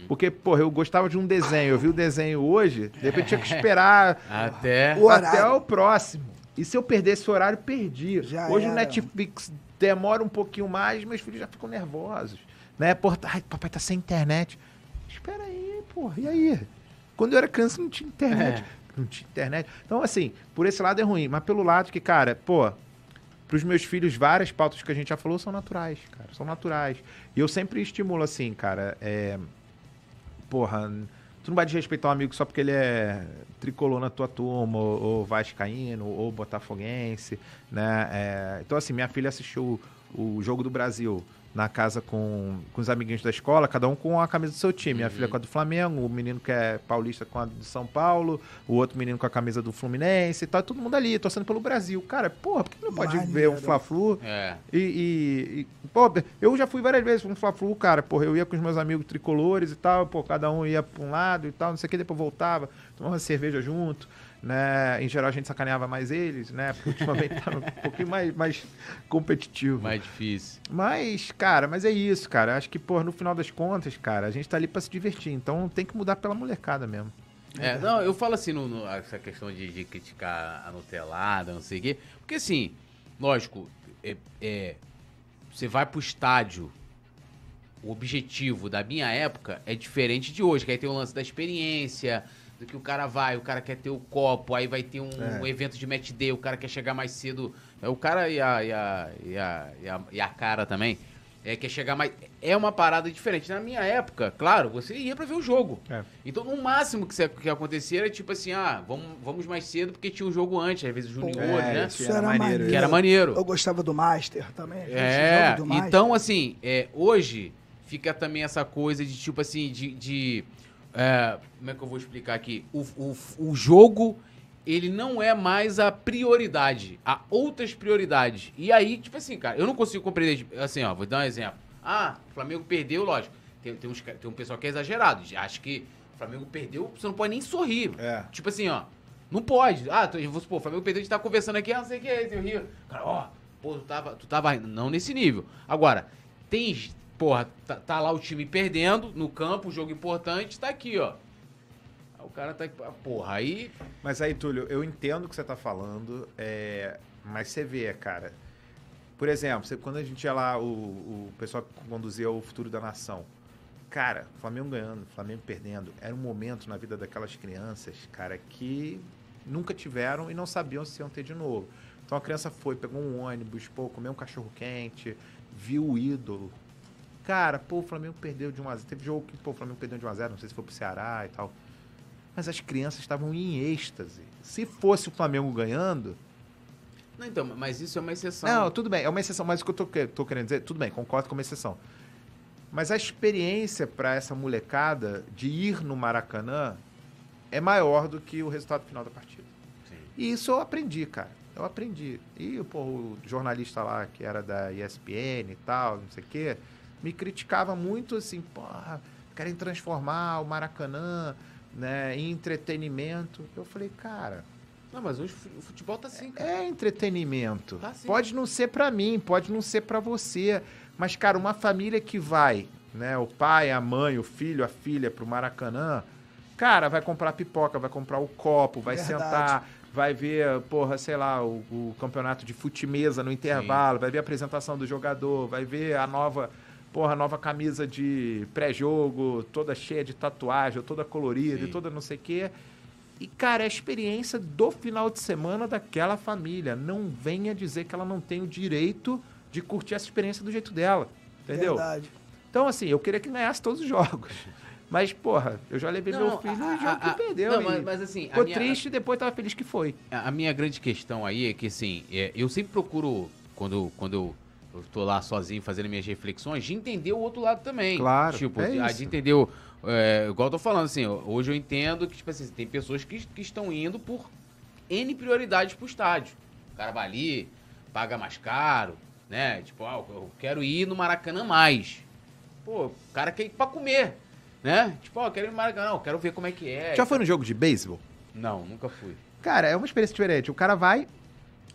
Porque, porra, eu gostava de um desenho, eu vi o desenho hoje, de repente tinha que (laughs) esperar Até. O até o próximo. E se eu perder esse horário, perdi. Já Hoje o era. Netflix demora um pouquinho mais, meus filhos já ficam nervosos. Né? Porta, ai, papai tá sem internet. Espera aí, porra, e aí? Quando eu era criança não tinha internet. É. Não tinha internet. Então, assim, por esse lado é ruim. Mas pelo lado que, cara, pô, pros meus filhos, várias pautas que a gente já falou são naturais, cara. São naturais. E eu sempre estimulo assim, cara, é. Porra, Tu não vai desrespeitar um amigo só porque ele é tricolor na tua turma, ou, ou vascaíno, ou botafoguense, né? É, então, assim, minha filha assistiu o, o Jogo do Brasil na casa com, com os amiguinhos da escola, cada um com a camisa do seu time. Minha Uhum. filha com a do Flamengo, o menino que é paulista com a do São Paulo, o outro menino com a camisa do Fluminense e tal, todo mundo ali, torcendo pelo Brasil. Cara, porra, por que não pode Maneiro. ver um Fla-Flu É. e, e- e, pô, eu já fui várias vezes pra um Fla-Flu, cara, porra, eu ia com os meus amigos tricolores e tal, pô, cada um ia pra um lado e tal, não sei o que, depois voltava, tomava uma cerveja junto, né, em geral a gente sacaneava mais eles, né, porque ultimamente tá um (laughs) pouquinho mais, mais competitivo. Mais difícil. Mas, cara, mas é isso, cara, acho que, pô, no final das contas, cara, a gente tá ali pra se divertir, então tem que mudar pela molecada mesmo. É, não, eu falo assim, no, no- essa questão de, de criticar a Nutelada, não sei o quê. Porque assim, lógico, é, é, você vai pro estádio, o objetivo da minha época é diferente de hoje, que aí tem o lance da experiência, do que o cara vai, o cara quer ter o copo, aí vai ter um, É. um evento de match day, o cara quer chegar mais cedo. É, o cara e a, e a, e a, e a, e a cara também. É, quer chegar mais. É uma parada diferente. Na minha época, claro, você ia pra ver o jogo. É. Então, no máximo que, se- que acontecia era tipo assim: ah, vamos, vamos mais cedo porque tinha um jogo antes, às vezes os juniores, É, né? isso era era maneiro, maneiro. Que era maneiro. Eu gostava do Master também. É, do Master. então assim, é, hoje fica também essa coisa de tipo assim, de. de, é, como é que eu vou explicar aqui? O, o, o jogo, ele não é mais a prioridade. Há outras prioridades. E aí, tipo assim, cara, eu não consigo compreender. tipo, Assim, ó, vou dar um exemplo. Ah, o Flamengo perdeu, lógico. Tem, tem, uns, tem um pessoal que é exagerado. Acho que o Flamengo perdeu, você não pode nem sorrir. É. Tipo assim, ó. Não pode. Ah, eu vou supor, o Flamengo perdeu, a gente tá conversando aqui, ah, não sei o que é, tem o Rio. Cara, ó, pô, tu tava, tu tava. Não nesse nível. Agora, tem. Porra, tá, tá lá o time perdendo no campo, jogo importante, tá aqui, ó. O cara tá. Porra, aí. Mas aí, Túlio, eu entendo o que você tá falando, é, mas você vê, cara. Por exemplo, você- quando a gente ia lá, o, o pessoal que conduzia o futuro da nação. Cara, Flamengo ganhando, Flamengo perdendo, era um momento na vida daquelas crianças, cara, que nunca tiveram e não sabiam se iam ter de novo. Então a criança foi, pegou um ônibus, pô, comeu um cachorro quente, viu o ídolo. Cara, pô, o Flamengo perdeu de 1x0. Teve jogo que, pô, o Flamengo perdeu de 1x0, não sei se foi pro Ceará e tal. Mas as crianças estavam em êxtase. Se fosse o Flamengo ganhando. Não, então, mas isso é uma exceção. Não, tudo bem, é uma exceção, mas o que eu tô, tô querendo dizer, tudo bem, concordo com uma exceção. Mas a experiência para essa molecada de ir no Maracanã é maior do que o resultado final da partida. Sim. E isso eu aprendi, cara. Eu aprendi. E pô, o jornalista lá, que era da ESPN e tal, não sei o quê, me criticava muito assim, porra, querem transformar o Maracanã né, em entretenimento. Eu falei, cara, Não, mas hoje o futebol tá assim, cara. é entretenimento. Tá sim. pode não ser pra mim, pode não ser pra você. Mas, cara, uma família que vai, né? O pai, a mãe, o filho, a filha pro Maracanã, cara, vai comprar pipoca, vai comprar o copo, vai Verdade. sentar, vai ver, porra, sei lá, o, o campeonato de fute-mesa no intervalo, vai ver a apresentação do jogador, vai ver a nova. Porra, nova camisa de pré-jogo, toda cheia de tatuagem, toda colorida, Sim. e toda não sei o quê. E, cara, é a experiência do final de semana daquela família. Não venha dizer que ela não tem o direito de curtir essa experiência do jeito dela. Entendeu? Verdade. Então, assim, eu queria que ganhasse todos os jogos. (laughs) Mas, porra, eu já levei Não, meu filho a- no jogo a- que a- perdeu. não, mas- mas, assim, ficou minha- triste e depois tava feliz que foi. A a minha grande questão aí é que, assim, é, eu sempre procuro, quando, quando eu, eu tô lá sozinho fazendo minhas reflexões, de entender o outro lado também. Claro, Tipo, é de, entender, o- é, igual eu tô falando, assim, hoje eu entendo que, tipo assim, tem pessoas que, que estão indo por N prioridades pro estádio. O cara vai ali, paga mais caro, né? Tipo, ah, eu quero ir no Maracanã mais. Pô, o cara quer ir pra comer, né? Tipo, ó, eu quero ir no Maracanã, eu quero ver como é que é. Já foi no jogo de beisebol? Não, nunca fui. Cara, é uma experiência diferente. O cara vai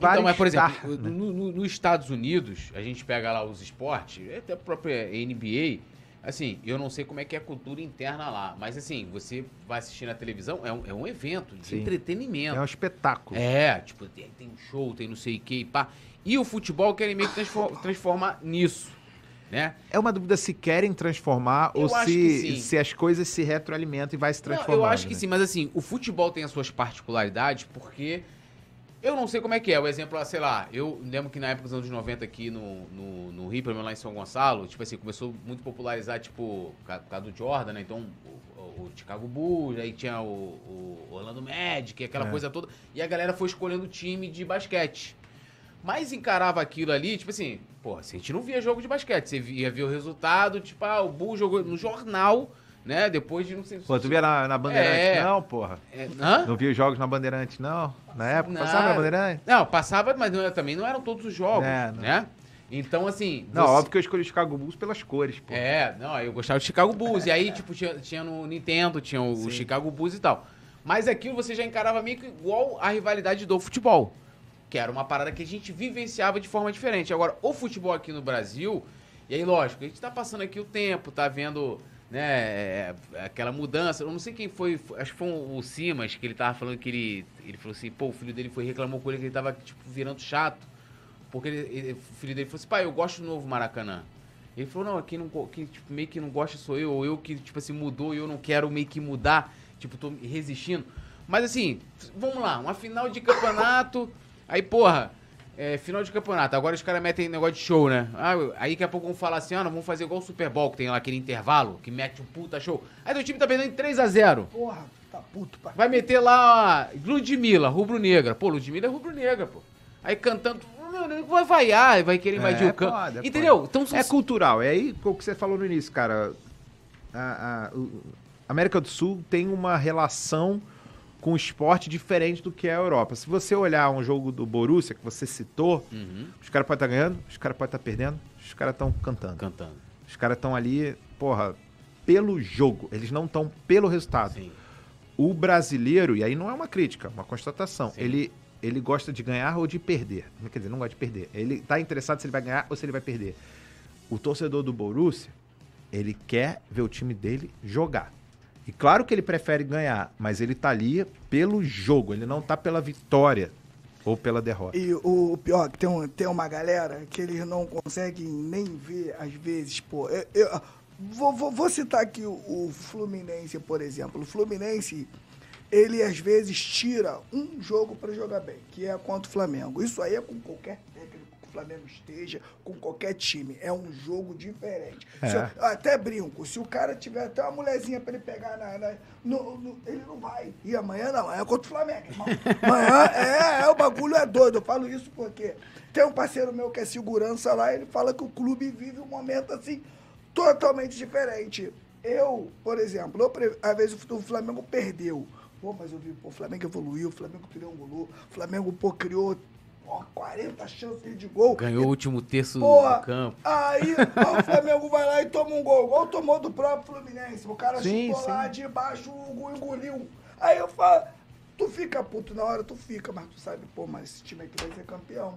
para Então, mas, por exemplo, estar, né? no- no- nos Estados Unidos, a gente pega lá os esportes, até a própria NBA, assim, eu não sei como é que é a cultura interna lá, mas assim, você vai assistir na televisão, é um, é um evento de Sim. entretenimento. É um espetáculo. É, tipo, tem, tem um show, tem não sei o que e pá. E o futebol querem meio que transfor- (laughs) transformar nisso, né? É uma dúvida se querem transformar Eu ou se, se as coisas se retroalimentam e vai se Não, transformando. eu acho que né? sim, mas assim, o futebol tem as suas particularidades porque Eu não sei como é que é. O exemplo, ah, sei lá, eu lembro que na época dos anos 90 aqui no, no, no Rio, pelo menos lá em São Gonçalo, tipo assim, começou muito a popularizar, tipo, por causa do Jordan, né? Então, o, o Chicago Bulls, aí tinha o, o Orlando Magic, aquela É. coisa toda. E a galera foi escolhendo time de basquete. Mas encarava aquilo ali, tipo assim, pô, assim, a gente não via jogo de basquete. Você via, via o resultado, tipo, ah, o Bull jogou no jornal, né? Depois de não sei Pô, tu via na, na Bandeirante, É. não, porra? É, hã? Não via os jogos na Bandeirante, não? Na época, Não. passava na Bandeirante? Não, passava, mas não também não eram todos os jogos, É, né? Então, assim... Não, você- óbvio que eu escolhi o Chicago Bulls pelas cores, pô. É, não, eu gostava de Chicago Bulls. e aí, tipo, tinha, tinha no Nintendo, tinha o Sim. Chicago Bulls e tal. Mas aquilo você já encarava meio que igual a rivalidade do futebol. Que era uma parada que a gente vivenciava de forma diferente. Agora, o futebol aqui no Brasil, e aí, lógico, a gente tá passando aqui o tempo, tá vendo, né, é, aquela mudança. Eu não sei quem foi, acho que foi o Simas, que ele tava falando que ele. Ele falou assim, pô, o filho dele foi reclamou com ele que ele tava, tipo, virando chato. Porque ele- ele- o filho dele falou assim, pai, eu gosto do novo Maracanã. Ele falou, não, quem, não, quem tipo, meio que não gosta sou eu, ou eu que, tipo assim, mudou e eu não quero meio que mudar, tipo, tô resistindo. Mas assim, vamos lá, uma final de campeonato, aí, porra, é, final de campeonato, agora os caras metem negócio de show, né? Ah, aí daqui a pouco vão falar assim, ah, não, vamos fazer igual o Super Bowl, que tem lá aquele intervalo, que mete um puta show. Aí teu time tá perdendo em 3x0. Porra, tá puto, pai. Vai meter lá ó, Ludmilla, rubro-negra. Pô, Ludmilla é rubro-negra, pô. Aí cantando, vai vaiar, vai querer invadir É, o campo. pode, é, Entendeu? Então são É cultural. É aí o que você falou no início, cara. A, a- o- a América do Sul tem uma relação com o esporte diferente do que é a Europa. Se você olhar um jogo do Borussia, que você citou, Uhum, os caras podem estar ganhando, os caras podem estar perdendo, os caras estão cantando. cantando. Os caras estão ali, porra, pelo jogo. Eles não estão pelo resultado. Sim. O brasileiro, e aí não é uma crítica, é uma constatação, Sim. ele, ele gosta de ganhar ou de perder. Quer dizer, não gosta de perder. Ele tá interessado se ele vai ganhar ou se ele vai perder. O torcedor do Borussia, ele quer ver o time dele jogar. E claro que ele prefere ganhar, mas ele tá ali pelo jogo, ele não tá pela vitória ou pela derrota. E o, pior, tem, um, tem uma galera que eles não conseguem nem ver, às vezes, pô. Eu, eu- vou, vou- vou citar aqui o, o Fluminense, por exemplo. O Fluminense, ele às vezes tira um jogo para jogar bem, que é contra o Flamengo. Isso aí é com qualquer Flamengo esteja, com qualquer time. É um jogo diferente. É. Eu- eu até brinco, se o cara tiver até uma mulherzinha para ele pegar na, na- no- no- ele não vai. E amanhã não, é contra o Flamengo, irmão. Amanhã é, é, o bagulho é doido. Eu falo isso porque tem um parceiro meu que é segurança lá, ele fala que o clube vive um momento assim totalmente diferente. Eu, por exemplo, eu, às vezes o Flamengo perdeu. Pô, mas eu vi, pô, o Flamengo evoluiu, o Flamengo triangulou, o Flamengo, pô, criou ó, 40 chances de gol. Ganhou o último terço Porra, do campo. Aí ó, o Flamengo vai lá e toma um gol, igual tomou do próprio Fluminense. O cara Sim, chutou sim. lá de baixo, o gol engoliu. Aí eu falo, tu fica puto na hora, tu fica, mas tu sabe, pô, mas esse time aqui vai ser campeão.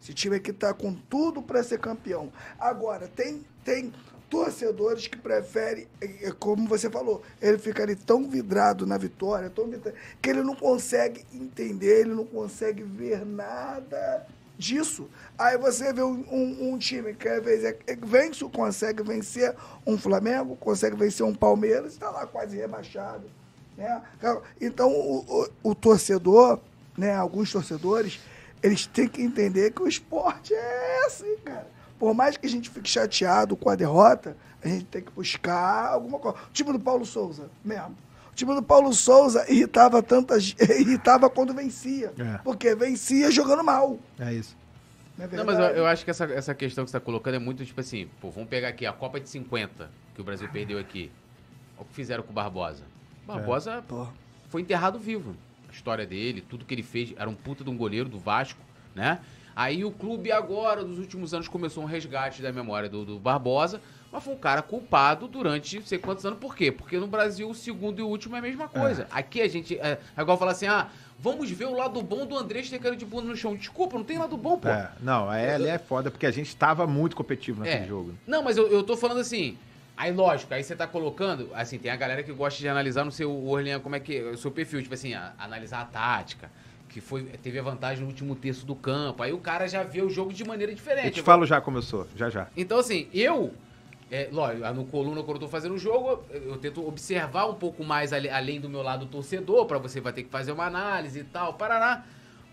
Esse time aqui tá com tudo pra ser campeão. Agora, tem, tem torcedores que preferem, é, é, como você falou, ele fica ali tão vidrado na vitória, tão vidrado, que ele não consegue entender, ele não consegue ver nada disso. Aí você vê um, um- um time que às vezes é, é, vence, consegue vencer um Flamengo, consegue vencer um Palmeiras, está lá quase rebaixado. Né? Então o, o- o torcedor, né, alguns torcedores, eles têm que entender que o esporte é assim, cara. Por mais que a gente fique chateado com a derrota, a gente tem que buscar alguma coisa. O time do Paulo Souza, mesmo. O time do Paulo Souza irritava tantas. (laughs) irritava quando vencia. É. Porque vencia jogando mal. É isso. Não, é Não, mas eu, eu acho que essa, essa questão que você tá colocando é muito, tipo assim, pô, vamos pegar aqui a Copa de 50, que o Brasil perdeu aqui. Olha o que fizeram com o Barbosa. Barbosa Pô, foi enterrado vivo. A história dele, tudo que ele fez, era um puta de um goleiro do Vasco, né? Aí o clube agora, nos últimos anos, começou um resgate da memória do, do Barbosa, mas foi um cara culpado durante não sei quantos anos. Por quê? Porque no Brasil o segundo e o último é a mesma coisa. Aqui a gente. É, é igual falar assim, ah, vamos ver o lado bom do André Estecara de bunda no chão. Desculpa, não tem lado bom, pô. É, não, a EL é foda porque a gente tava muito competitivo naquele É. jogo. Não, mas eu, eu tô falando assim. Aí, lógico, aí você tá colocando. Assim, tem a galera que gosta de analisar no seu Orlean, como é que. O seu perfil, tipo assim, a- analisar a tática. Que foi, teve a vantagem no último terço do campo. Aí o cara já vê o jogo de maneira diferente. Eu te falo já sou, já já. Então, assim, eu. É, lógico, no coluna, quando eu tô fazendo o jogo, eu, eu tento observar um pouco mais ale- além do meu lado torcedor, pra você vai ter que fazer uma análise e tal, parará.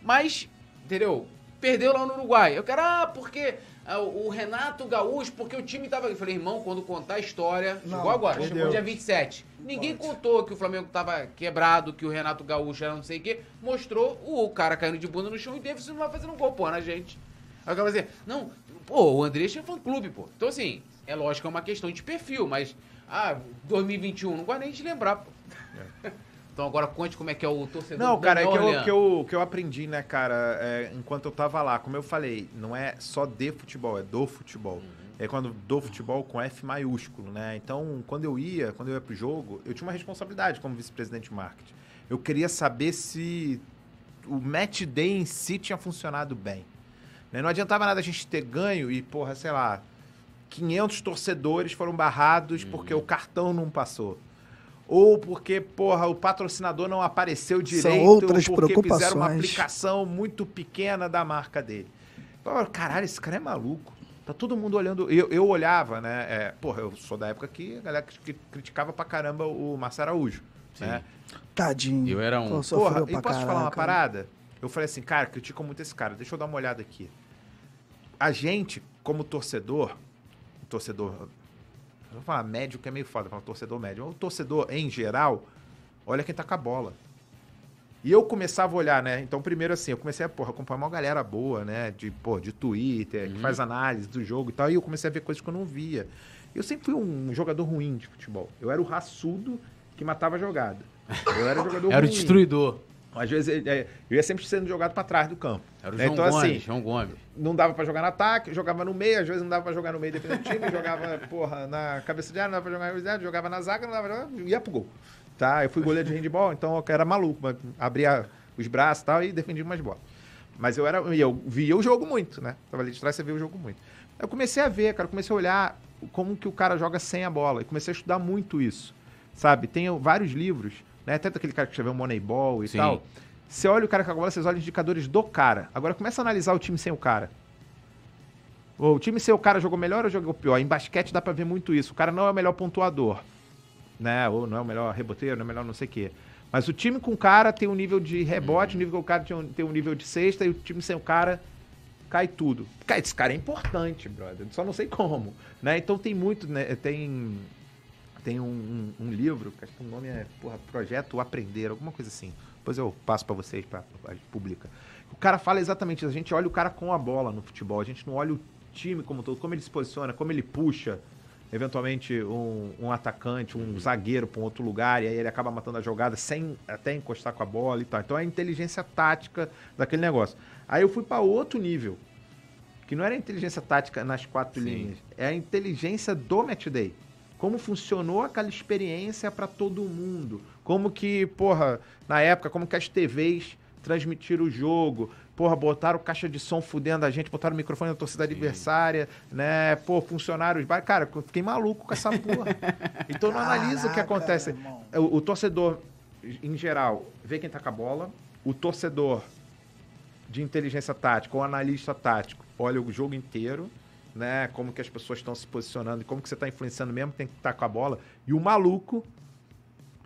Mas, entendeu? Perdeu lá no Uruguai. Eu quero, ah, porque o Renato Gaúcho, porque o time tava. Eu falei, irmão, quando contar a história. Não, chegou agora, chegou dia 27. Ninguém contou que o Flamengo tava quebrado, que o Renato Gaúcho era não sei o quê. Mostrou o cara caindo de bunda no chão e Davidson não vai fazendo um gol, pô, na gente. Aí o cara vai dizer, não, pô, o André tinha fã clube, pô. Então, assim, é lógico que é uma questão de perfil, mas. Ah, 2021, não gosto nem de lembrar, pô. (laughs) Então agora conte como é que é o torcedor Não, cara, é que eu, que, eu, que eu aprendi, né, cara, é, enquanto eu tava lá. Como eu falei, não é só de futebol, é do futebol. É quando do futebol com F maiúsculo, né? Então, quando eu ia, quando eu ia pro jogo, eu tinha uma responsabilidade como vice-presidente de marketing. Eu queria saber se o match day em si tinha funcionado bem. Né? Não adiantava nada a gente ter ganho e, porra, sei lá, 500 torcedores foram barrados porque o cartão não passou. Ou porque, porra, o patrocinador não apareceu direito outras porque fizeram uma preocupações. aplicação muito pequena da marca dele. Eu falava, Caralho, esse cara é maluco. Tá todo mundo olhando. Eu, eu olhava, né? É, porra, eu sou da época que a galera cri- criticava pra caramba o Márcio Araújo. Sim. Né? Tadinho. Eu era um- Porra, pra e posso te falar uma caraca. parada? Eu falei assim, cara, critico muito esse cara. Deixa eu dar uma olhada aqui. A gente, como torcedor, torcedor, vou falar médio que é meio foda, falar torcedor médio. O torcedor, em geral, olha quem tá com a bola. E eu começava a olhar, né? Então, primeiro assim, eu comecei a, porra, acompanhar uma galera boa, né? De, pô, de Twitter, que faz análise do jogo e tal. E eu comecei a ver coisas que eu não via. Eu sempre fui um jogador ruim de futebol. Eu era o raçudo que matava a jogada. Eu era jogador (laughs) Era o ruim. destruidor. Às vezes é, eu ia sempre sendo jogado pra trás do campo. Era o né? João então, Gomes. assim, João Gomes. não dava pra jogar no ataque, jogava no meio, às vezes não dava pra jogar no meio dependendo do time, jogava, (laughs) porra, na cabeça de área, não dava pra jogar na área, jogava na zaga, não dava pra jogar, ia pro gol. Tá? Eu fui goleiro de handball, então eu era maluco, mas abria os braços e tal e defendia umas bolas. Mas eu era, eu via o jogo muito, né? Tava ali de trás, você via o jogo muito. Eu comecei a ver, cara, comecei a olhar como que o cara joga sem a bola e comecei a estudar muito isso. Sabe? Tem vários livros, né? Até daquele cara que escreveu Moneyball e Sim. tal. Você olha o cara com a bola, vocês olham os indicadores do cara. Agora começa a analisar o time sem o cara. O time sem o cara jogou melhor ou jogou pior? Em basquete dá pra ver muito isso. O cara não é o melhor pontuador, né? Ou não é o melhor reboteiro, não é o melhor não sei o quê. Mas o time com o cara tem um nível de rebote, o nível com o cara tem um, nível de cesta e o time sem o cara cai tudo. Cara, esse cara é importante, brother. Só não sei como, né? Então tem muito, né? Tem tem um, um- um livro, acho que o nome é porra, Projeto Aprender, alguma coisa assim. Depois eu passo pra vocês, gente publica. O cara fala exatamente isso. A gente olha o cara com a bola no futebol. A gente não olha o time como um todo, como ele se posiciona, como ele puxa, eventualmente, um, um atacante, um zagueiro pra um outro lugar, e aí ele acaba matando a jogada sem até encostar com a bola e tal. Então é a inteligência tática daquele negócio. Aí eu fui pra outro nível, que não era a inteligência tática nas quatro Sim. linhas, é a inteligência do match day. Como funcionou aquela experiência pra todo mundo. Como que, porra, na época, como que as TVs transmitiram o jogo. Porra, botaram caixa de som fudendo a gente, botaram o microfone na torcida adversária, né? Pô, funcionários. Cara, eu fiquei maluco com essa porra. (laughs) Então não analisa o que acontece. irmão. O, o torcedor, em geral, vê quem tá com a bola. O torcedor de inteligência tática, ou analista tático, olha o jogo inteiro, né? Como que as pessoas estão se posicionando e como que você está influenciando mesmo, tem que estar com a bola. E o maluco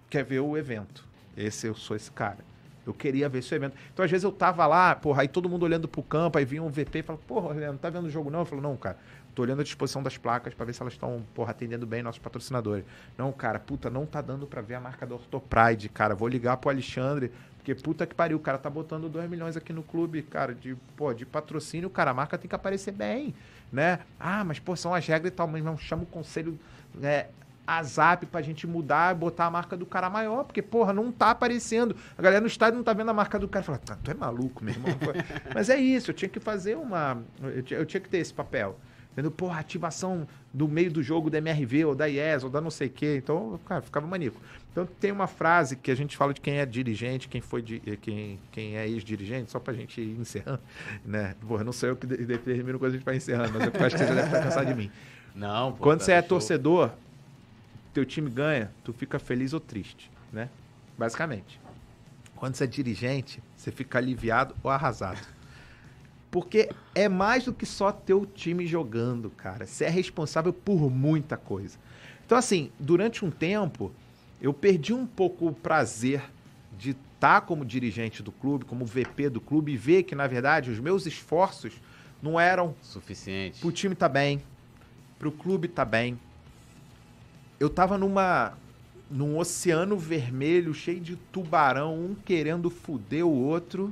quer ver o evento. Esse eu sou esse cara. Eu queria ver esse evento. Então, às vezes, eu tava lá, porra, aí todo mundo olhando pro campo, aí vinha um VP e falava, porra, não tá vendo o jogo não? Eu falo, não, cara, tô olhando a disposição das placas pra ver se elas estão, porra, atendendo bem nossos patrocinadores. Não, cara, puta, não tá dando pra ver a marca da Ortopride, cara. Vou ligar pro Alexandre, porque puta que pariu, o cara tá botando 2 milhões aqui no clube, cara, de, pô, de patrocínio, cara, a marca tem que aparecer bem, né? Ah, mas, pô, são as regras e tal, mas não chama o conselho, é, a zap pra gente mudar, botar a marca do cara maior, porque, porra, não tá aparecendo. A galera no estádio não tá vendo a marca do cara. Fala, tá, tu é maluco, meu irmão. (laughs) Mas é isso, eu tinha que fazer uma. Eu tinha, eu tinha que ter esse papel. Entendeu? Porra, ativação do meio do jogo da MRV, ou da IES, ou da não sei o quê. Então, cara, ficava maníaco. Então tem uma frase que a gente fala de quem é dirigente, quem foi di- quem, quem é ex-dirigente, só pra gente ir encerrando, (laughs) né? Porra, não sou eu que de- determino coisa a gente vai encerrando, mas eu acho que você já deve estar cansado de mim. (laughs) Não, pô. Quando tá você é show. torcedor, teu time ganha, tu fica feliz ou triste, né? Basicamente. Quando você é dirigente, você fica aliviado ou arrasado. Porque é mais do que só teu time jogando, cara. Você é responsável por muita coisa. Então, assim, durante um tempo, eu perdi um pouco o prazer de tá como dirigente do clube, como VP do clube, e ver que, na verdade, os meus esforços não eram Suficiente. pro time tá bem, pro clube tá bem. Eu tava numa num oceano vermelho cheio de tubarão, um querendo fuder o outro,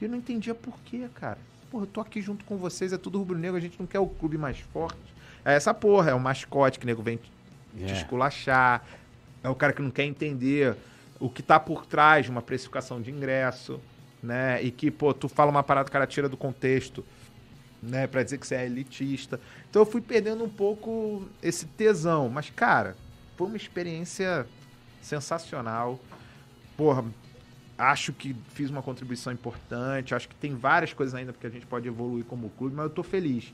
e eu não entendia por quê, cara. Porra, eu tô aqui junto com vocês, é tudo rubro-negro, a gente não quer o clube mais forte. É essa porra, é o mascote que o nego vem te É. esculachar, é o cara que não quer entender o que tá por trás de uma precificação de ingresso, né? E que, pô, tu fala uma parada, o cara tira do contexto, né? Pra dizer que você é elitista. Então eu fui perdendo um pouco esse tesão. Mas, cara, foi uma experiência sensacional. Porra, acho que fiz uma contribuição importante. Acho que tem várias coisas ainda porque a gente pode evoluir como clube, mas eu tô feliz.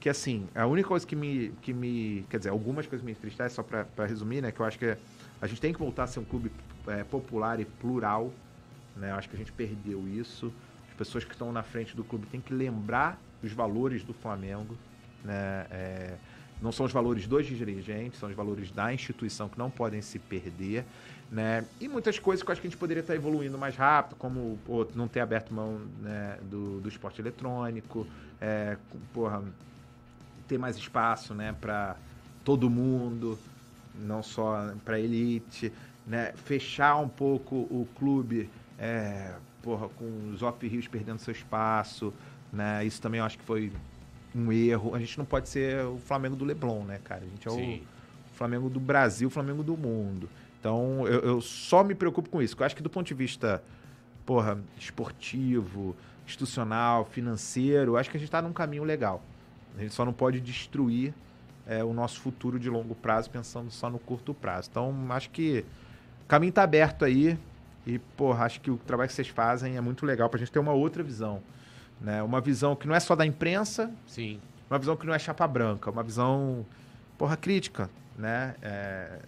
Que assim, a única coisa que me. Que me quer dizer, algumas coisas me entristecem, só pra resumir, né? Que eu acho que a gente tem que voltar a ser um clube é, popular e plural. Né? Eu acho que a gente perdeu isso. As pessoas que estão na frente do clube têm que lembrar os valores do Flamengo. Né? É, não são os valores dos dirigentes, são os valores da instituição que não podem se perder. Né? E muitas coisas que eu acho que a gente poderia estar evoluindo mais rápido, como pô, não ter aberto mão né, do, do esporte eletrônico, é, porra, ter mais espaço né, para todo mundo, não só para elite, né? fechar um pouco o clube é, porra, com os Op Rios perdendo seu espaço. Né? Isso também eu acho que foi um erro. A gente não pode ser o Flamengo do Leblon, né, cara? A gente é Sim. o Flamengo do Brasil, o Flamengo do mundo. Então, eu, eu só me preocupo com isso. Eu acho que do ponto de vista, porra, esportivo, institucional, financeiro, eu acho que a gente tá num caminho legal. A gente só não pode destruir é, o nosso futuro de longo prazo pensando só no curto prazo. Então, acho que o caminho tá aberto aí. E, porra, acho que o trabalho que vocês fazem é muito legal pra gente ter uma outra visão. Né? Uma visão que não é só da imprensa, Sim. uma visão que não é chapa branca, uma visão, porra, crítica, né? É,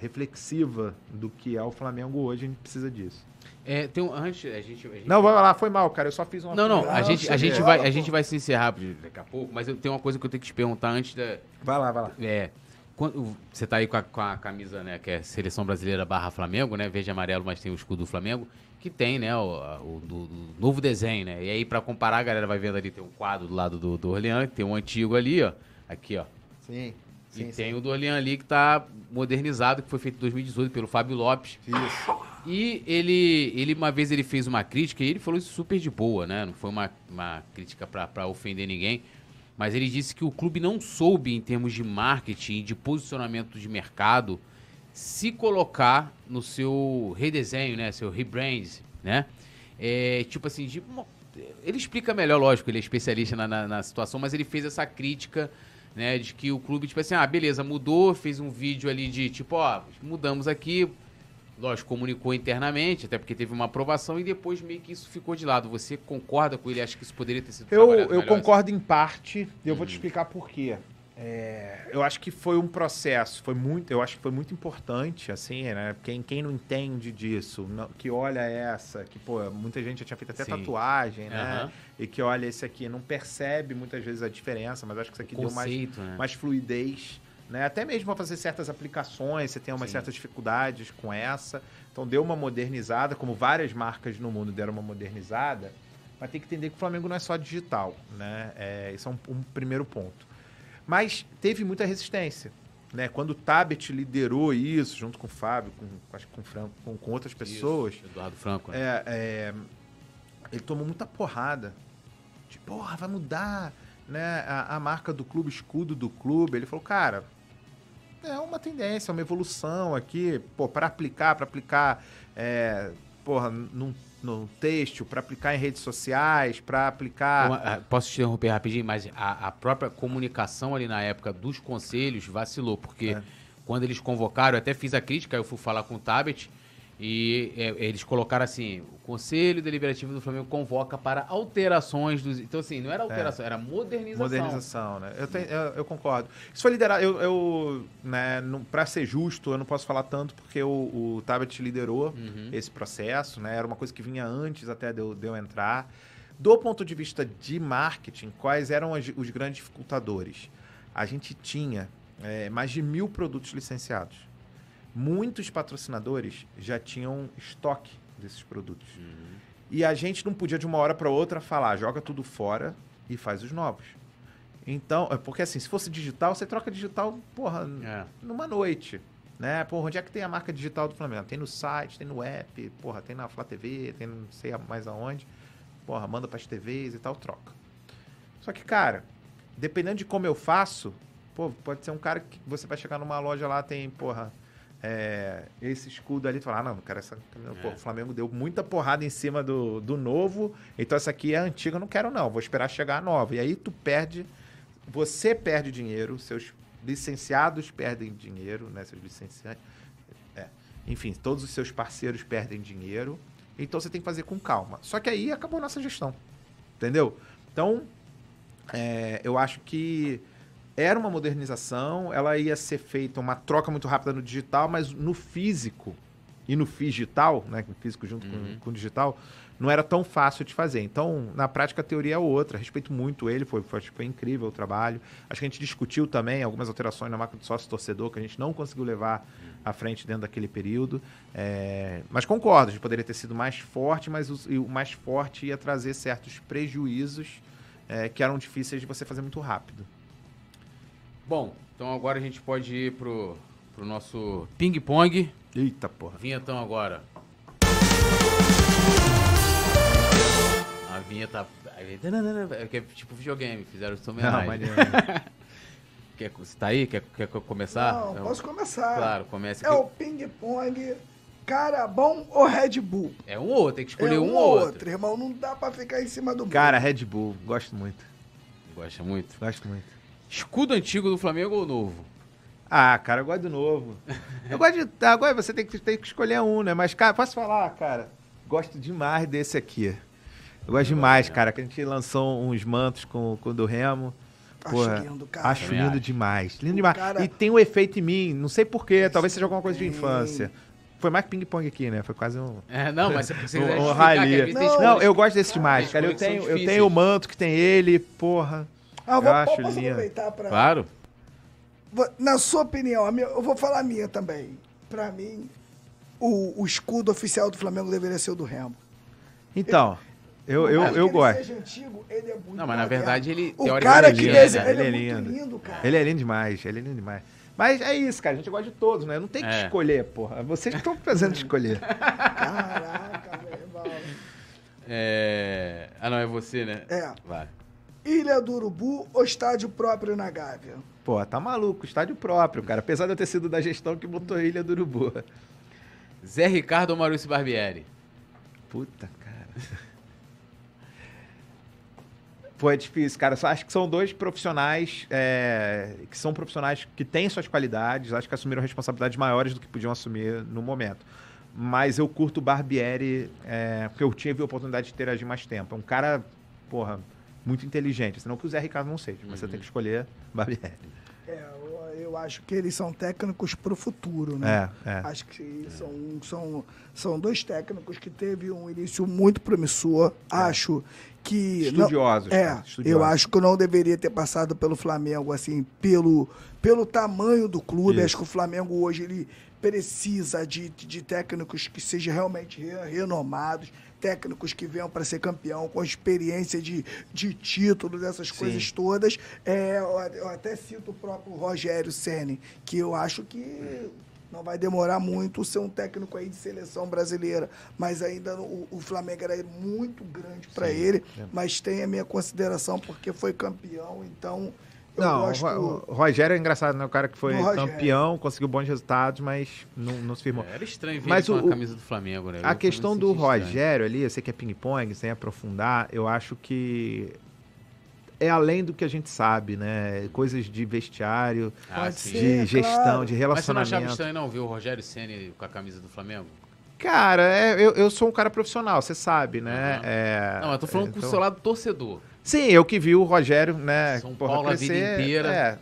reflexiva do que é o Flamengo hoje, a gente precisa disso. É, tem um, antes, a gente, a gente Não, vai lá, foi mal, cara, eu só fiz uma... Não, não, a Não, gente, a gente, vai, a gente vai se encerrar daqui a pouco, mas eu tenho uma coisa que eu tenho que te perguntar antes da. Vai lá, vai lá. É. Quando, você tá aí com a, com a camisa, né, que é Seleção Brasileira barra Flamengo, né? Verde e amarelo, mas tem o escudo do Flamengo, que tem, né, o, o do- do novo desenho, né? E aí, pra comparar, a galera vai vendo ali, tem um quadro do lado do, do Orleans, tem um antigo ali, ó. Aqui, ó. Sim, e tem o do Orleans ali que tá modernizado, que foi feito em 2018 pelo Fábio Lopes. Isso. E ele, ele uma vez ele fez uma crítica e ele falou isso super de boa, né? Não foi uma, uma crítica pra ofender ninguém. Mas ele disse que o clube não soube, em termos de marketing, de posicionamento de mercado, se colocar no seu redesenho, né? Seu rebrand, né? É, tipo assim, de, ele explica melhor, lógico, ele é especialista na, na- na situação, mas ele fez essa crítica, né? De que o clube, tipo assim, ah, beleza, mudou, fez um vídeo ali de tipo, ó, mudamos aqui, lógico, comunicou internamente, até porque teve uma aprovação e depois meio que isso ficou de lado. Você concorda com ele? Acha que isso poderia ter sido Eu, eu melhor? concordo em parte, e eu vou te Uhum. explicar por quê. É, eu acho que foi um processo, foi muito, eu acho que foi muito importante, assim, né? Quem, quem não entende disso, não- que olha essa, que, pô, muita gente já tinha feito até Sim. tatuagem, né? Aham. E que olha esse aqui, não percebe muitas vezes a diferença, mas acho que isso aqui deu mais, Conceito, né? mais fluidez, né? Até mesmo para fazer certas aplicações, você tem umas Sim. certas dificuldades com essa. Então deu uma modernizada, como várias marcas no mundo deram uma modernizada, mas tem que entender que o Flamengo não é só digital, né? É, esse é um, um primeiro ponto. Mas teve muita resistência. Né? Quando o Tabet liderou isso, junto com o Fábio, com, acho que com, Franco, com, com outras pessoas, Isso, Eduardo Franco. né? é, é, ele tomou muita porrada. De, porra, vai mudar né, a, a marca do clube, escudo do clube. Ele falou, cara, é uma tendência, é uma evolução aqui, pô, para aplicar, para aplicar, é, porra, num, num texto, para aplicar em redes sociais, para aplicar... Uma- ah, posso te interromper rapidinho, mas a, a própria comunicação ali na época dos conselhos vacilou, porque É. quando eles convocaram, eu até fiz a crítica, eu fui falar com o Tabet, e é, eles colocaram assim, o Conselho Deliberativo do Flamengo convoca para alterações dos... Então assim, não era alteração, era modernização. Modernização, né? Eu, tenho- eu, eu concordo. Isso foi liderado. Eu, eu né, pra ser justo, eu não posso falar tanto porque o, o Tabet liderou Uhum. esse processo, né? Era uma coisa que vinha antes até de eu, de eu entrar. Do ponto de vista de marketing, quais eram as- os grandes dificultadores? A gente tinha é, mais de mil produtos licenciados. Muitos patrocinadores já tinham estoque desses produtos. E a gente não podia de uma hora para outra falar, joga tudo fora e faz os novos. Então, é porque assim, se fosse digital, você troca digital, porra, É. numa noite. Né? Porra, onde é que tem a marca digital do Flamengo? Tem no site, tem no app, porra, tem na Flá TV, tem não sei mais aonde. Porra, manda pras TVs e tal, troca. Só que, cara, dependendo de como eu faço, pô, pode ser um cara que você vai chegar numa loja lá, tem, porra, é, esse escudo ali, tu fala, ah, não, cara, essa, É. o Flamengo deu muita porrada em cima do, do novo, então essa aqui é a antiga, não quero não, vou esperar chegar a nova. E aí tu perde, você perde dinheiro, seus licenciados perdem dinheiro, né, seus licenciantes, é, enfim, todos os seus parceiros perdem dinheiro, então você tem que fazer com calma. Só que aí acabou a nossa gestão, entendeu? Então, é, eu acho que era uma modernização, ela ia ser feita uma troca muito rápida no digital, mas no físico e no digital, né, físico junto Uhum. com, o digital, não era tão fácil de fazer. Então, na prática, a teoria é outra. Respeito muito ele, foi, foi, foi incrível o trabalho. Acho que a gente discutiu também algumas alterações na marca do sócio-torcedor que a gente não conseguiu levar à frente dentro daquele período. É, mas concordo, a gente poderia ter sido mais forte, mas o, o mais forte ia trazer certos prejuízos é, que eram difíceis de você fazer muito rápido. Bom, então agora a gente pode ir pro, pro nosso ping-pong. Eita porra. Vinhetão agora. A vinheta. É é tipo videogame, fizeram Não, homenagem. mas (laughs) Quer, você tá aí? Quer, quer começar? Não, Eu- posso começar. Claro, comece É o ping-pong, cara bom ou Red Bull? É um ou outro, tem que escolher é um, ou outro. irmão. Não dá pra ficar em cima do Cara, Red Bull, gosto muito. Gosta muito. Gosto muito. Escudo antigo do Flamengo ou novo? Ah, cara, eu gosto do novo. Eu gosto de. Agora você tem que, tem que escolher um, né? Mas, cara, posso falar, cara? Gosto demais desse aqui. Eu gosto demais, cara. Que a gente lançou uns mantos com, com o do Remo. Acho Porra, lindo, cara. Acho lindo acho. demais. Lindo O demais. cara- E tem um efeito em mim, não sei porquê, talvez seja alguma coisa de infância. Foi mais que ping-pong aqui, né? Foi quase um. (laughs) É, não, mas (laughs) você Um, quiser um tem Não, Não, eu gosto desse demais, Tem cara. Eu tenho, eu tenho o manto que tem ele, porra. Ah, eu vou, Eu acho posso lindo. aproveitar pra... Claro. Na sua opinião, a minha- eu vou falar a minha também. Pra mim, o, o escudo oficial do Flamengo deveria ser o do Remo. Então, eu, eu, que eu ele gosto. seja antigo, ele é Não, mas na verdade ele, O cara que é desenha, lindo, ele é, ele é muito lindo. lindo, cara. Ele é lindo demais, ele é lindo demais. Mas é isso, cara. A gente gosta de todos, né? Não tem que É. escolher, porra. Vocês que estão (laughs) fazendo escolher. Caraca, meu irmão. É... Ah, não, é você, né? É. Vai. Ilha do Urubu ou estádio próprio na Gávea? Pô, tá maluco. Estádio próprio, cara. Apesar de eu ter sido da gestão que botou a Ilha do Urubu. Zé Ricardo ou Maurício Barbieri? Puta, cara. Pô, é difícil, cara. Só acho que são dois profissionais é, que são profissionais que têm suas qualidades. Acho que assumiram responsabilidades maiores do que podiam assumir no momento. Mas eu curto o Barbieri, é, porque eu tive a oportunidade de interagir mais tempo. É um cara, porra, muito inteligente. Senão que o Zé Ricardo não seja. Mas você tem que escolher (laughs) Barbieri. É, eu, eu acho que eles são técnicos pro futuro, né? É, é. Acho que são, são, são dois técnicos que teve um início muito promissor. Acho que. não- Estudiosos. é, cara, eu estudiosos. acho que não deveria ter passado pelo Flamengo, assim, pelo, pelo tamanho do clube. Isso. Acho que o Flamengo hoje ele precisa de, de, de técnicos que sejam realmente re- renomados, técnicos que venham para ser campeão, com experiência de, de título, dessas coisas todas. É, eu, até cito o próprio Rogério Ceni, que eu acho que não vai demorar muito ser um técnico aí de seleção brasileira, mas ainda o, o Flamengo era muito grande para ele, é. mas tem a minha consideração porque foi campeão, então Não, gosto... o Ro- o Rogério é engraçado, né? O cara que foi campeão, conseguiu bons resultados, mas não, não se firmou. É, Era estranho ver Mas ele com o- a camisa do Flamengo, né? A Eu questão do estranho. Rogério ali, eu sei que é ping-pong, sem aprofundar, eu acho que é além do que a gente sabe, né? Coisas de vestiário, Ah, ser. de É, gestão, claro. de Mas você não achava relacionamento. estranho não ver o Rogério Ceni com a camisa do Flamengo? Cara, é, eu, eu sou um cara profissional, você sabe, né? Aham. É, Não, eu tô falando é, com então- o seu lado torcedor. Sim, eu que vi o Rogério, né? São porra, Paulo a vida crescer, inteira. É,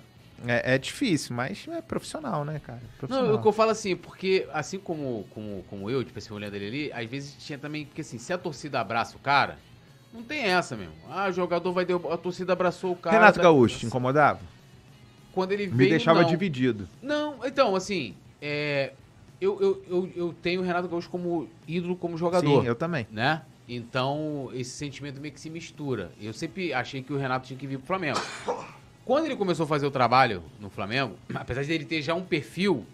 é, é difícil, mas é profissional, né, cara? Não, Profissional. o que eu falo assim, porque assim como, como, como eu, tipo assim, olhando ele ali, às vezes tinha também, porque assim, se a torcida abraça o cara, não tem essa mesmo. Ah, o jogador vai derrubar, a torcida abraçou o cara. Renato tá- Gaúcho, te incomodava? Quando ele Me veio, deixava não. dividido. Não, então, assim, é, eu, eu, eu, eu tenho o Renato Gaúcho como ídolo, como jogador. Sim, eu também. né? Então, esse sentimento meio que se mistura. Eu sempre achei que o Renato tinha que vir pro Flamengo. Quando ele começou a fazer o trabalho no Flamengo, apesar de ele ter já um perfil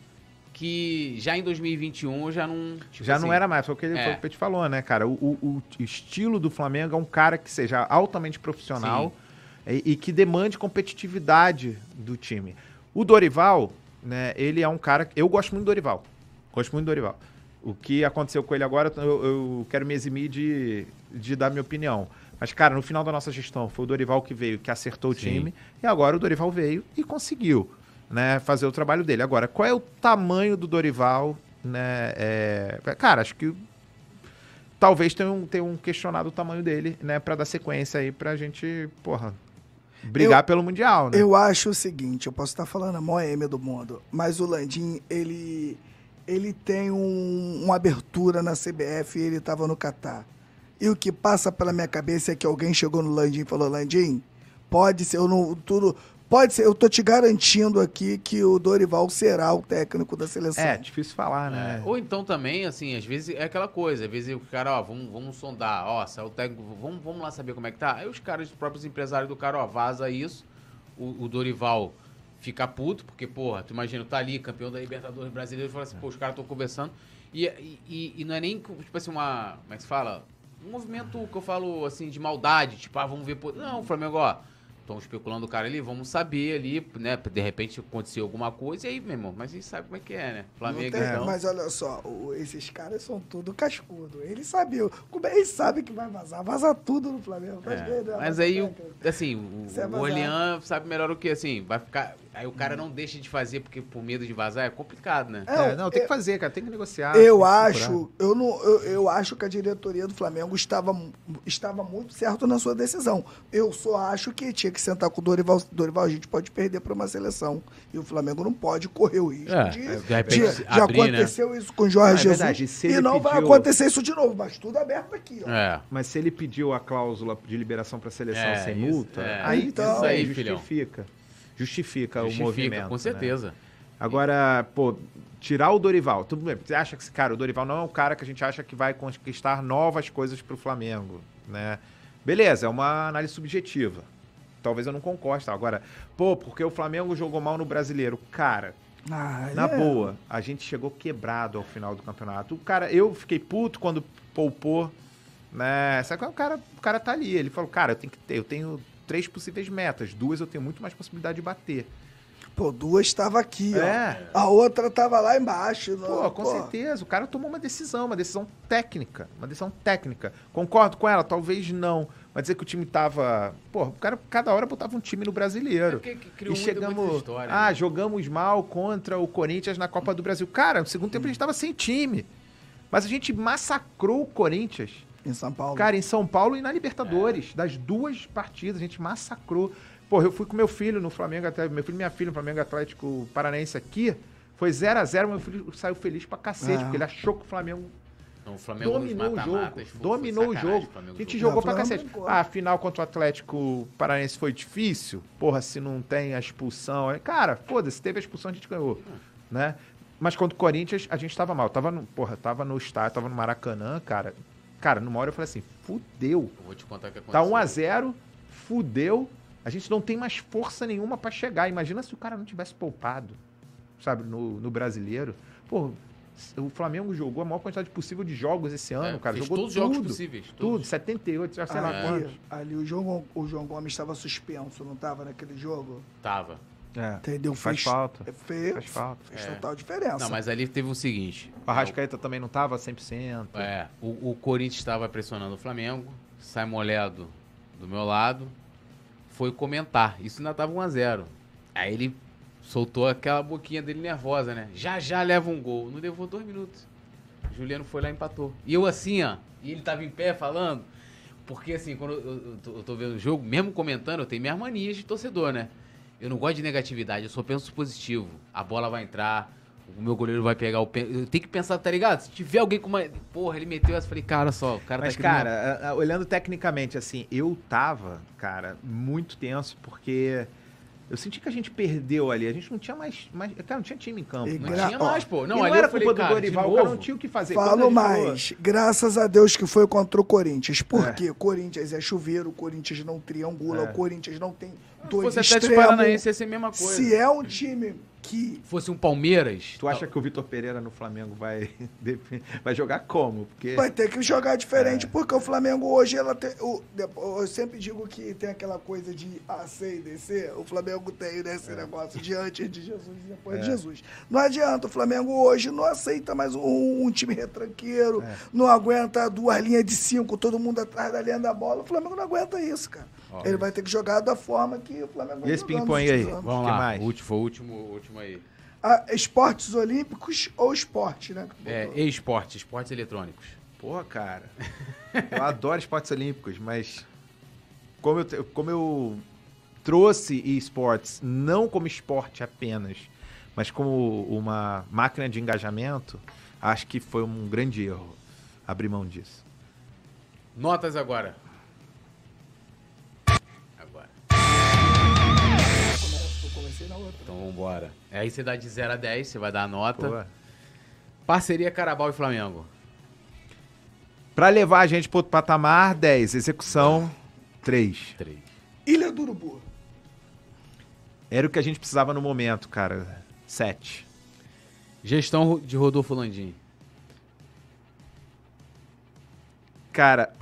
que já em 2021 já não. tipo Já não assim, era mais, foi o que ele, É. o ele falou, né, cara? O, o- o estilo do Flamengo é um cara que seja altamente profissional e, e que demande competitividade do time. O Dorival, né, ele é um cara. Eu gosto muito do Dorival. Gosto muito do Dorival. O que aconteceu com ele agora, eu, eu quero me eximir de, de dar minha opinião. Mas, cara, no final da nossa gestão, foi o Dorival que veio, que acertou o Sim. time, e agora o Dorival veio e conseguiu né, fazer o trabalho dele. Agora, qual é o tamanho do Dorival? Né, é, Cara, acho que talvez tenham, tenham questionado o tamanho dele, né, pra dar sequência aí pra gente, porra, brigar pelo Mundial, né? Eu acho o seguinte, eu posso estar falando a maior M do mundo, mas o Landim, ele, ele tem um- uma abertura na CBF e ele estava no Catar. E o que passa pela minha cabeça é que alguém chegou no Landim e falou, Landim, pode ser, eu não, tudo, pode ser, eu tô te garantindo aqui que o Dorival será o técnico da seleção. É, difícil falar, É, né? Ou então também, assim, às vezes é aquela coisa, às vezes o cara, ó, vamos, vamos sondar, ó, se é o técnico, vamos, vamos lá saber como é que tá. Aí os caras, os próprios empresários do cara, ó, vaza isso, o, o Dorival fica puto, porque, porra, tu imagina, tá ali, campeão da Libertadores brasileiro, e fala assim, pô, os caras estão conversando, e, e, e- não é nem, tipo assim, uma, como é que se fala? Um movimento que eu falo, assim, de maldade, tipo, ah, vamos ver, não, Flamengo, ó, estão especulando o cara ali, vamos saber ali, né, de repente aconteceu alguma coisa, e aí, meu irmão, mas a gente sabe como é que é, né? Não Flamengo, tem- então... Mas olha só, esses caras são tudo cascudo. Eles sabiam. Como eles sabem que vai vazar? Vaza tudo no Flamengo. É, vendo? mas aí, o- técnico. assim, o, é o. Orlean sabe melhor o que, assim, vai ficar... Aí o cara não deixa de fazer porque por medo de vazar é complicado, né? É, É, não, tem que fazer, cara, tem que negociar. Eu que acho, eu não, eu, eu acho que a diretoria do Flamengo estava, estava muito certo na sua decisão. Eu só acho que tinha que sentar com o Dorival. Dorival, a gente pode perder para uma seleção. E o Flamengo não pode correr o risco É, de. de de- repente já abrir, né? aconteceu isso com o Jorge Ah, é Jesus. verdade, e e não vai pediu- acontecer isso de novo, mas tudo aberto aqui, ó. É. Mas se ele pediu a cláusula de liberação pra seleção É, sem isso, multa, é. aí Então- Isso aí, filhão. justifica. Justifica, o Justifica, movimento. com né? certeza. Agora, pô, tirar o Dorival. Tudo bem, você acha que, cara, o Dorival não é um cara que a gente acha que vai conquistar novas coisas pro Flamengo, né? Beleza, é uma análise subjetiva. Talvez eu não concorde. tá? Agora, pô, porque o Flamengo jogou mal no brasileiro. Cara, Ah, na é. boa, a gente chegou quebrado ao final do campeonato. O cara, eu fiquei puto quando poupou, né? Só que o cara, o cara tá ali. Ele falou, cara, eu tenho que ter, eu tenho três possíveis metas. Duas eu tenho muito mais possibilidade de bater. Pô, duas estava aqui, É. ó. A outra tava lá embaixo. Pô, não- com certeza. O cara tomou uma decisão, uma decisão técnica. Uma decisão técnica. Concordo com ela? Talvez não. Mas dizer que o time tava. Pô, o cara cada hora botava um time no brasileiro. É criou e chegamos. muita história. ah, né? jogamos mal contra o Corinthians na Copa do Brasil. Cara, no segundo tempo a gente tava sem time. Mas a gente massacrou o Corinthians. Em São Paulo. Cara, em São Paulo e na Libertadores. Das duas partidas, a gente massacrou. Pô, eu fui com meu filho no Flamengo, até, meu filho e minha filha no Flamengo Atlético Paranaense aqui. Foi 0 a 0 meu filho saiu feliz pra cacete, Ah. porque ele achou que o Flamengo Não, o Flamengo dominou o jogo. foi- Dominou foi o jogo. A gente jogou. Não, pra cacete. Ah, a final contra o Atlético Paranaense foi difícil. Porra, se não tem a expulsão. aí- Cara, foda-se, teve a expulsão, a gente ganhou. Né? Mas contra o Corinthians, a gente tava mal. Tava no, porra, tava no estádio, tava no Maracanã, cara. Cara, numa hora eu falei assim, fudeu. Eu vou te contar o que Tá aconteceu. 1x0, fudeu. A gente não tem mais força nenhuma pra chegar. Imagina se o cara não tivesse poupado, sabe, no, no brasileiro. Pô, o Flamengo jogou a maior quantidade possível de jogos esse ano, É, cara. fez Jogou todos os jogos possíveis. Tudo, todos. 78, sei lá É. quantos. Ali, ali o, João, o João Gomes estava suspenso, não estava naquele jogo? Tava. É. Entendeu? Faz Fez- falta. Fez, Faz falta. fez É. total diferença. Não, mas ali teve o seguinte. O Arrascaeta também não tava 100%. É, o, o Corinthians estava pressionando o Flamengo, sai molhado do meu lado, foi comentar. Isso ainda tava 1x0. Aí ele soltou aquela boquinha dele nervosa, né? Já já leva um gol. Não levou dois minutos. O Juliano foi lá e empatou. E eu assim, ó, e ele tava em pé falando. Porque assim, quando eu, eu tô, eu tô vendo o jogo, mesmo comentando, eu tenho minhas manias de torcedor, né? Eu não gosto de negatividade, eu só penso positivo. A bola vai entrar, o meu goleiro vai pegar o pênalti. Eu tenho que pensar, tá ligado? Se tiver alguém com uma. Porra, ele meteu essa, falei, cara, só, o cara Mas, tá do meu- cara, olhando tecnicamente, assim, eu tava, cara, muito tenso, porque Eu senti que a gente perdeu ali. A gente não tinha mais. mais cara, não tinha time em campo. E Não Gra- tinha ó, mais, pô. Não, e não ali era falei, culpa do Dorival, cara não tinha o que fazer. Falo gente falou- mais, graças a Deus que foi contra o Corinthians. Por É. quê? Corinthians é chuveiro, o Corinthians não triangula, É. o Corinthians não tem Se dois extremos. Paranaense, ia ser a mesma coisa. Se é um time que fosse um Palmeiras... Tu acha que o Vitor Pereira no Flamengo vai, (laughs) vai jogar como? Porque. vai ter que jogar É. diferente, porque o Flamengo hoje, ela tem, o- eu sempre digo que tem aquela coisa de AC e DC, o Flamengo tem nesse É. negócio de antes de Jesus e depois de Jesus. Não adianta, o Flamengo hoje não aceita mais um, um time retranqueiro, É. não aguenta duas linhas de cinco, todo mundo atrás da linha da bola, o Flamengo não aguenta isso, cara. Ele vai ter que jogar da forma que o Flamengo E esse jogando ping-pong aí? anos. Vamos Que lá, mais? o último, foi o último, último aí. Ah, esportes olímpicos ou esporte, né? É, e-esporte, esportes eletrônicos. Porra, cara. (laughs) Eu adoro esportes olímpicos, mas. Como eu, como eu trouxe esportes não como esporte apenas, mas como uma máquina de engajamento, acho que foi um grande erro abrir mão disso. Notas. Agora. Na outra. Então vambora. Aí você dá de 0 a 10, você vai dar a nota. Pô. Parceria Carabal e Flamengo. Pra levar a gente pro outro patamar, 10. Execução, 3. 3. Ilha do Urubu. Era o que a gente precisava no momento, cara. 7. Gestão de Rodolfo Landim. Cara,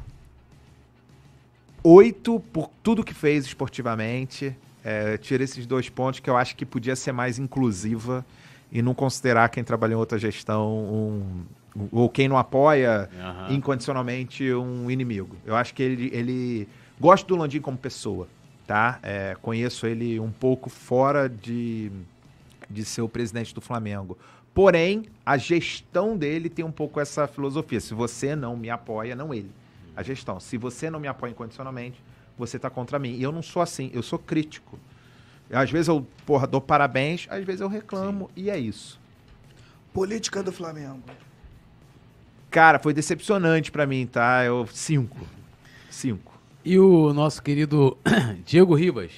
8 por tudo que fez esportivamente. É, tira esses dois pontos que eu acho que podia ser mais inclusiva e não considerar quem trabalhou em outra gestão um, ou quem não apoia Aham. incondicionalmente um inimigo. Eu acho que ele, ele gosto do Landim como pessoa, tá? É, conheço ele um pouco fora de, de ser o presidente do Flamengo. Porém, a gestão dele tem um pouco essa filosofia. Se você não me apoia, não ele. A gestão. Se você não me apoia incondicionalmente, você tá contra mim. E eu não sou assim, eu sou crítico. Às vezes eu, porra, dou parabéns, às vezes eu reclamo, e é isso. Política do Flamengo. Cara, foi decepcionante pra mim, tá? Eu cinco. Cinco. E o nosso querido (clears throat) Diego Ribas.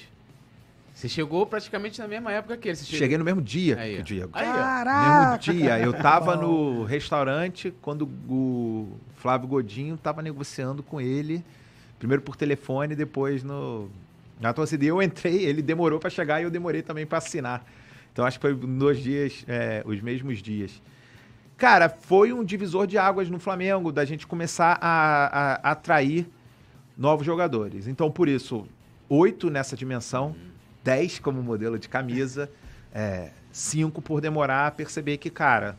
Você chegou praticamente na mesma época que ele. Você chegou- Cheguei no mesmo dia Aí, que o Diego. Aí, Caraca! mesmo dia. Eu tava no restaurante quando o Flávio Godinho tava negociando com ele. Primeiro por telefone, depois no. Na torcida. E eu entrei, ele demorou pra chegar e eu demorei também pra assinar. Então acho que foi nos dias, é, os mesmos dias. Cara, foi um divisor de águas no Flamengo, da gente começar a, a atrair novos jogadores. Então, por isso, oito nessa dimensão, dez como modelo de camisa, é, cinco por demorar a perceber que, cara,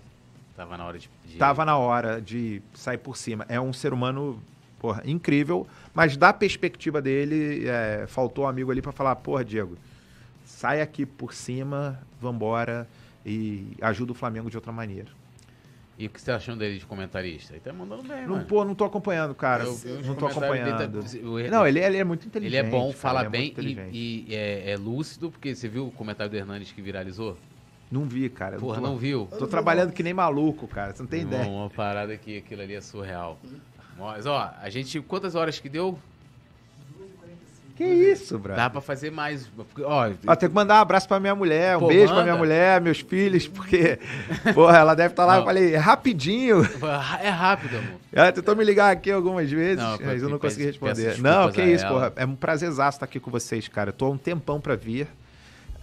Tava na hora de. de- tava na hora de sair por cima. É um ser humano, porra, incrível, mas da perspectiva dele, é, faltou um amigo ali pra falar, porra, Diego, sai aqui por cima, vambora e ajuda o Flamengo de outra maneira. E o que você tá achando dele de comentarista? Ele tá mandando bem, Não, mano. pô, não tô acompanhando, cara. Eu uns não tô dele, acompanhando. tá- Não, ele, ele é muito inteligente. Ele é bom, cara, fala ele é bem inteligente. e, e é, é lúcido, porque você viu o comentário do Hernandes que viralizou? Não vi, cara. eu Porra, tô, não viu? Tô trabalhando que nem maluco, cara. Você não tem Irmão, ideia. Uma parada que aquilo ali é surreal. Mas, ó, a gente. Quantas horas que deu? Que isso, brother? Dá pra fazer mais. Ó, Ó, tem que mandar um abraço pra minha mulher, um Pô, beijo pra manda. minha mulher, meus filhos, porque, porra, ela deve estar lá. Não. Eu falei, rapidinho. é rápido, amor. Ela tentou me ligar aqui algumas vezes, Não, mas eu não consegui responder. Não, que isso, ela. porra. É um prazerzaço estar aqui com vocês, cara. Eu tô há um tempão pra vir.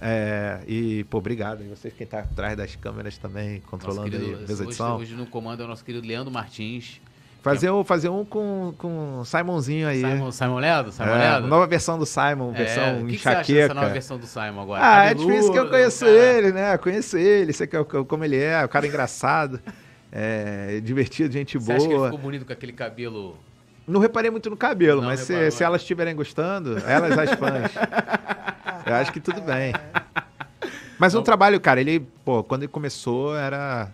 É, e, pô, obrigado. E vocês quem tá atrás das câmeras também, Nosso controlando querido, aí a mesa de hoje, hoje no comando é o nosso querido Leandro Martins. Fazer um, fazer um com, com o Simonzinho aí. Simon, Simon Ledo? Simon É, Ledo? nova versão do Simon, É, versão o que, que você acha dessa enxaqueca. nova versão do Simon agora? Ah, é difícil que eu conheço cara. ele, né? Eu conheço ele, sei que eu- que eu- como ele é, o cara engraçado, (laughs) é, divertido, gente Você acha que ele boa. ficou bonito com aquele cabelo? Não reparei muito no cabelo, Não mas se, se né? elas estiverem gostando, elas as fãs. (laughs) eu acho que tudo bem. Mas o Então- trabalho, cara, ele, pô, quando ele começou era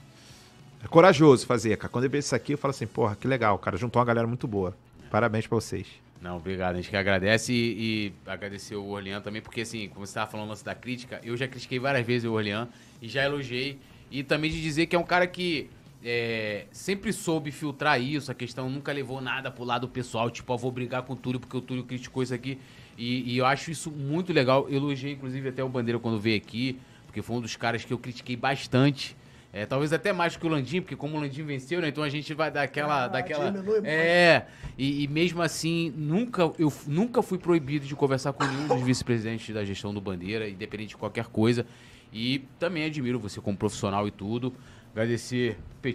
corajoso fazer, cara. Quando ele fez isso aqui, eu falo assim, porra, que legal, cara, juntou uma galera muito boa. Parabéns pra vocês. Não, obrigado. A gente que agradece e, e agradecer o Orlean também, porque assim, como você estava falando antes da crítica, eu já critiquei várias vezes o Orlean e já elogiei. E também de dizer que é um cara que é, sempre soube filtrar isso, a questão nunca levou nada pro lado pessoal, tipo, eu vou brigar com o Túlio porque o Túlio criticou isso aqui. E, e eu acho isso muito legal. Eu elogiei, inclusive, até o Bandeira quando veio aqui, porque foi um dos caras que eu critiquei bastante. É, talvez até mais que o Landim, porque como o Landim venceu, né? Então a gente vai dar aquela. Ah, daquela é, e, e mesmo assim, nunca, eu nunca fui proibido de conversar com nenhum dos vice-presidentes da gestão do Bandeira, independente de qualquer coisa. E também admiro você como profissional e tudo. Agradecer, meu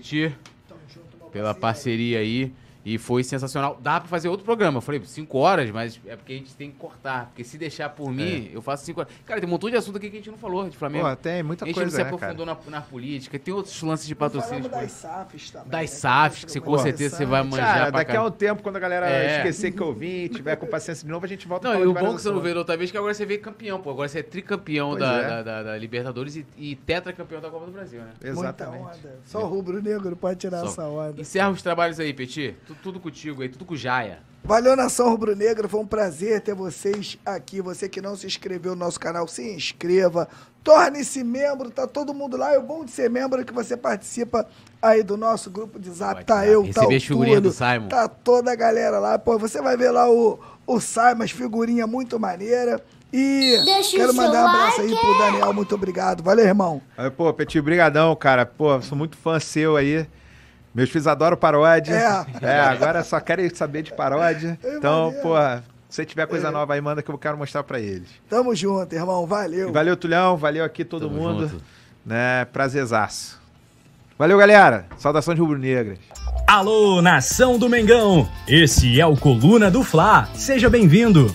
pela parceria aí. E foi sensacional. Dá pra fazer outro programa. Eu falei, cinco horas, mas é porque a gente tem que cortar. Porque se deixar por mim, eu faço cinco horas. Cara, tem um montão de assunto aqui que a gente não falou de Flamengo. Pô, tem muita a gente coisa, não se né, aprofundou na, na política. Tem outros lances de patrocínio. tipo, das SAFs também. das né, SAFs, que você é com certeza você vai manjar Cara, pra daqui a um tempo, quando a galera É. esquecer que eu vim, tiver com paciência de novo, a gente volta Não, e o bom que você não veio da outra vez é que agora você veio campeão, pô. Agora você é tricampeão da, é. da, da- da Libertadores e, e tetracampeão da Copa do Brasil, né? Exatamente. Muita onda. Só o rubro-negro pode tirar Só. essa onda. Encerra os trabalhos aí, Petit. Tudo, tudo contigo aí, tudo com o Jaia. Valeu, Nação Rubro-Negra. Foi um prazer ter vocês aqui. Você que não se inscreveu no nosso canal, se inscreva. Torne-se membro, tá todo mundo lá. E o bom de ser membro é que você participa aí do nosso grupo de zap. Tá eu, tá o do Simon. tá toda a galera lá. Pô, você vai ver lá o, o Simon, as figurinhas muito maneira. E Deixa quero mandar um abraço aí like. pro Daniel. Muito obrigado. Valeu, irmão. Aí, Pô, Petit, brigadão, cara. Pô, sou muito fã seu aí. Meus filhos adoram paródia. É. É, agora só querem saber de paródia. É Então, maneiro. pô, se você tiver coisa nova aí, manda que eu quero mostrar pra eles. Tamo junto, irmão. E Valeu. valeu, Tulhão. Valeu aqui todo Tamo mundo. junto. Né, prazerzaço. Valeu, galera. Saudações rubro-negras. Alô, nação do Mengão! Esse é o Coluna do Fla. Seja bem-vindo.